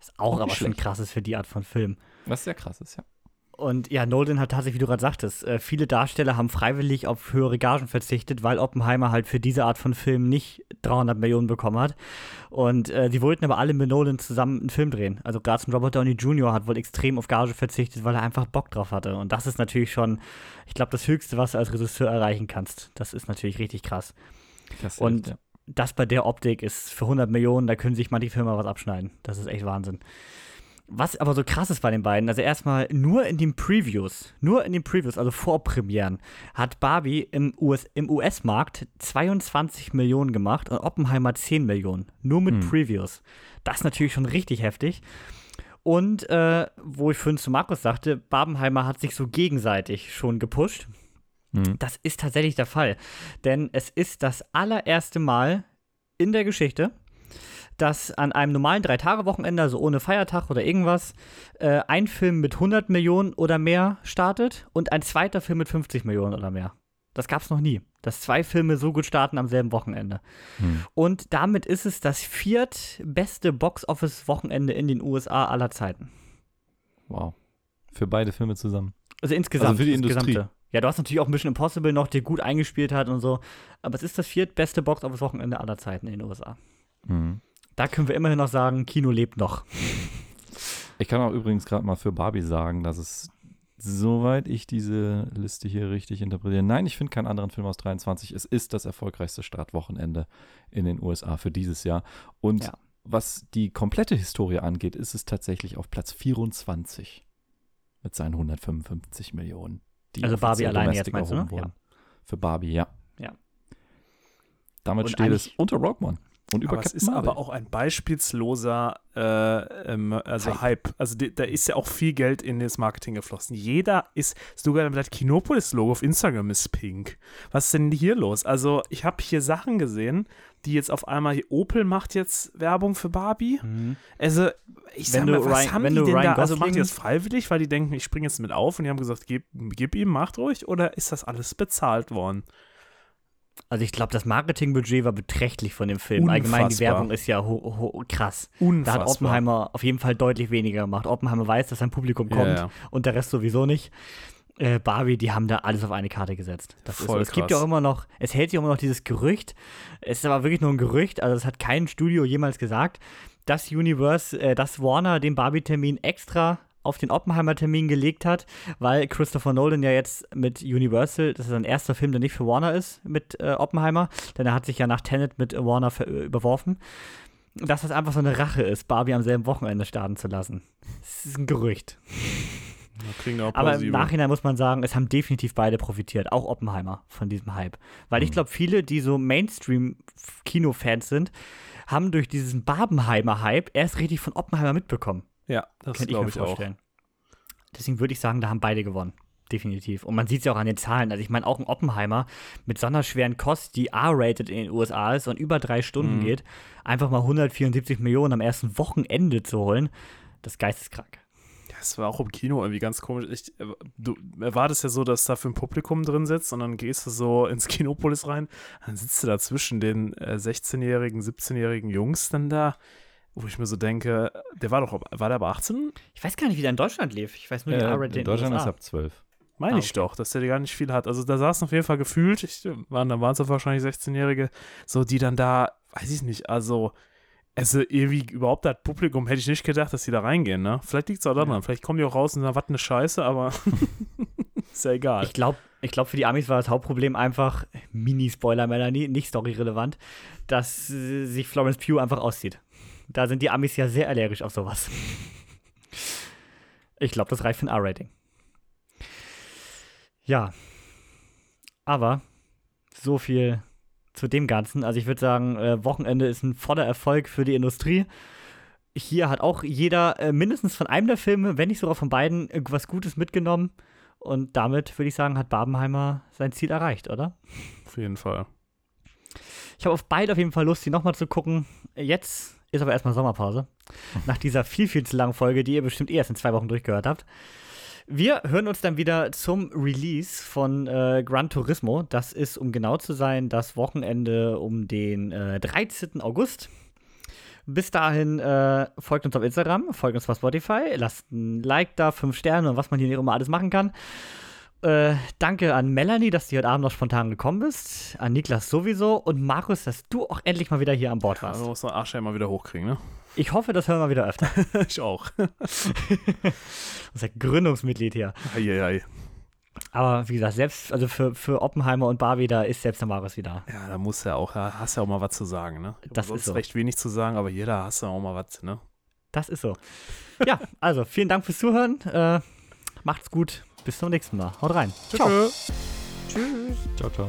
Ist auch Auch aber schon schlecht. krasses für die Art von Film. Was sehr krass ist, ja. Und ja, Nolan hat tatsächlich, wie du gerade sagtest, äh, viele Darsteller haben freiwillig auf höhere Gagen verzichtet, weil Oppenheimer halt für diese Art von Film nicht 300 Millionen bekommen hat. Und äh, die wollten aber alle mit Nolan zusammen einen Film drehen. Also gerade zum Robert Downey Jr. hat wohl extrem auf Gage verzichtet, weil er einfach Bock drauf hatte. Und das ist natürlich schon, ich glaube, das Höchste, was du als Regisseur erreichen kannst. Das ist natürlich richtig krass. Das Und- ja. das bei der Optik ist für 100 Millionen, da können sich mal die Firma was abschneiden. Das ist echt Wahnsinn. Was aber so krass ist bei den beiden, also erstmal nur in den Previews, nur in den Previews, also Vorpremieren, hat Barbie im, US, im US-Markt 22 Millionen gemacht und Oppenheimer 10 Millionen. Nur mit Hm. Previews. Das ist natürlich schon richtig heftig. Und äh, wo ich vorhin zu Markus sagte, Barbenheimer hat sich so gegenseitig schon gepusht. Mhm. Das ist tatsächlich der Fall. Denn es ist das allererste Mal in der Geschichte, dass an einem normalen Drei-Tage-Wochenende, also ohne Feiertag oder irgendwas, äh, ein Film mit 100 Millionen oder mehr startet und ein zweiter Film mit 50 Millionen oder mehr. Das gab es noch nie, dass zwei Filme so gut starten am selben Wochenende. Hm. Und damit ist es das viertbeste Box-Office-Wochenende in den USA aller Zeiten. Wow. Für beide Filme zusammen. Also insgesamt. Also für die Industrie. Gesamte. Ja, du hast natürlich auch Mission Impossible noch, der gut eingespielt hat und so. Aber es ist das viertbeste Box-Office-Wochenende aller Zeiten in den USA. Mhm. Da können wir immerhin noch sagen, Kino lebt noch. Ich kann auch übrigens gerade mal für Barbie sagen, dass es, soweit ich diese Liste hier richtig interpretiere, nein, ich finde keinen anderen Film aus 23. Es ist das erfolgreichste Startwochenende in den USA für dieses Jahr. Und Ja. was die komplette Historie angeht, ist es tatsächlich auf Platz 24 mit seinen 155 Millionen. die Also Barbie alleine jetzt, meinst du, ne? wurden. Für Barbie, ja. Ja. Damit Und steht es unter Rockman und über aber es Captain ist Marvel. aber auch ein beispielsloser äh, ähm, also Hype. Also die, da ist ja auch viel Geld in das Marketing geflossen. Jeder ist, sogar das Kinopolis-Logo auf Instagram ist pink. Was ist denn hier los? Also ich habe hier Sachen gesehen, die jetzt auf einmal, hier, Opel macht jetzt Werbung für Barbie. Also ich sag Wenn mal, was Ryan- haben wenn die denn Ryan da? Also machen die Gosling- das freiwillig, weil die denken, ich springe jetzt mit auf und die haben gesagt, gib, gib ihm, macht ruhig oder ist das alles bezahlt worden? Also ich glaube, das Marketingbudget war beträchtlich von dem Film. Allgemein, die Unfassbar. Werbung ist ja ho ho krass. Unfassbar. Da hat Oppenheimer auf jeden Fall deutlich weniger gemacht. Oppenheimer weiß, dass sein Publikum Ja, kommt ja. und der Rest sowieso nicht. Äh, Barbie, die haben da alles auf eine Karte gesetzt. Das ist so. Voll Es gibt ja auch immer noch, es hält sich auch immer noch dieses Gerücht. Es ist aber wirklich nur ein Gerücht, also es hat kein Studio jemals gesagt, dass Universe, äh, dass Warner den Barbie-Termin extra auf den Oppenheimer-Termin gelegt hat, weil Christopher Nolan ja jetzt mit Universal, das ist sein erster Film, der nicht für Warner ist, mit äh, Oppenheimer, denn er hat sich ja nach Tenet mit Warner äh, überworfen, dass das einfach so eine Rache ist, Barbie am selben Wochenende starten zu lassen. Das ist ein Gerücht. Aber im. Nachhinein muss man sagen, es haben definitiv beide profitiert, auch Oppenheimer von diesem Hype. Weil ich Mhm. glaube, viele, die so Mainstream-Kinofans sind, haben durch diesen Barbenheimer-Hype erst richtig von Oppenheimer mitbekommen. Ja, das Könnte ich ich auch. vorstellen. Deswegen würde ich sagen, da haben beide gewonnen. Definitiv. Und man sieht es ja auch an den Zahlen. Also ich meine, auch ein Oppenheimer mit so einer schweren Kost, die R-rated in den USA ist und über drei Stunden Mhm. geht, einfach mal 174 Millionen am ersten Wochenende zu holen, das ist geisteskrank. Ja, es war auch im Kino irgendwie ganz komisch. Ich, äh, du erwartest ja so, dass da für ein Publikum drin sitzt und dann gehst du so ins Kinopolis rein, dann sitzt du da zwischen den äh, 16-jährigen, 17-jährigen Jungs dann da, wo ich mir so denke, der war doch, war der aber 18? Ich weiß gar nicht, wie der in Deutschland lief. Ich weiß nur, die Äh, R-rated in Deutschland ist ab 12. Meine Ah, ich doch, dass der gar nicht viel hat. Also da saßen auf jeden Fall gefühlt, ich, waren, da waren es wahrscheinlich 16-Jährige, so die dann da, weiß ich nicht, also also irgendwie überhaupt das Publikum hätte ich nicht gedacht, dass die da reingehen, ne? Vielleicht liegt es auch daran, vielleicht kommen die auch raus und sagen, was eine Scheiße, aber ist ja egal. Ich glaube, ich glaub, für die Amis war das Hauptproblem einfach, Mini-Spoiler, Melanie, nicht storyrelevant, dass äh, sich Florence Pugh einfach auszieht. Da sind die Amis ja sehr allergisch auf sowas. Ich glaube, das reicht für ein R-Rating. Ja. Aber so viel zu dem Ganzen. Also ich würde sagen, äh, Wochenende ist ein voller Erfolg für die Industrie. Hier hat auch jeder äh, mindestens von einem der Filme, wenn nicht sogar von beiden, irgendwas Gutes mitgenommen. Und damit würde ich sagen, hat Barbenheimer sein Ziel erreicht, oder? Auf jeden Fall. Ich habe auf beide auf jeden Fall Lust, die nochmal zu gucken. Jetzt ist aber erstmal Sommerpause. Nach dieser viel, viel zu langen Folge, die ihr bestimmt eh erst in zwei Wochen durchgehört habt. Wir hören uns dann wieder zum Release von äh, Gran Turismo. Das ist, um genau zu sein, das Wochenende um den äh, 13. August. Bis dahin äh, folgt uns auf Instagram, folgt uns auf Spotify, lasst ein Like da, fünf Sterne und was man hier immer alles machen kann. Äh, danke an Melanie, dass du heute Abend noch spontan gekommen bist. An Niklas sowieso. Und Markus, dass du auch endlich mal wieder hier an Bord warst. Also muss man Arsch ja mal wieder hochkriegen, ne? Ich hoffe, das hören wir wieder öfter. ich auch. Ja Gründungsmitglied hier. Eieiei. Aber wie gesagt, selbst, also für, für Oppenheimer und Barbie, da ist selbst der Markus wieder. Ja, da muss ja auch, da hast ja auch mal was zu sagen, ne? Das Sonst ist so. recht wenig zu sagen, aber jeder hast ja auch mal was, ne? Das ist so. ja, also vielen Dank fürs Zuhören. Äh, macht's gut. Bis zum nächsten Mal. Haut rein. Ciao. Tschö. Tschüss. Ciao, ciao.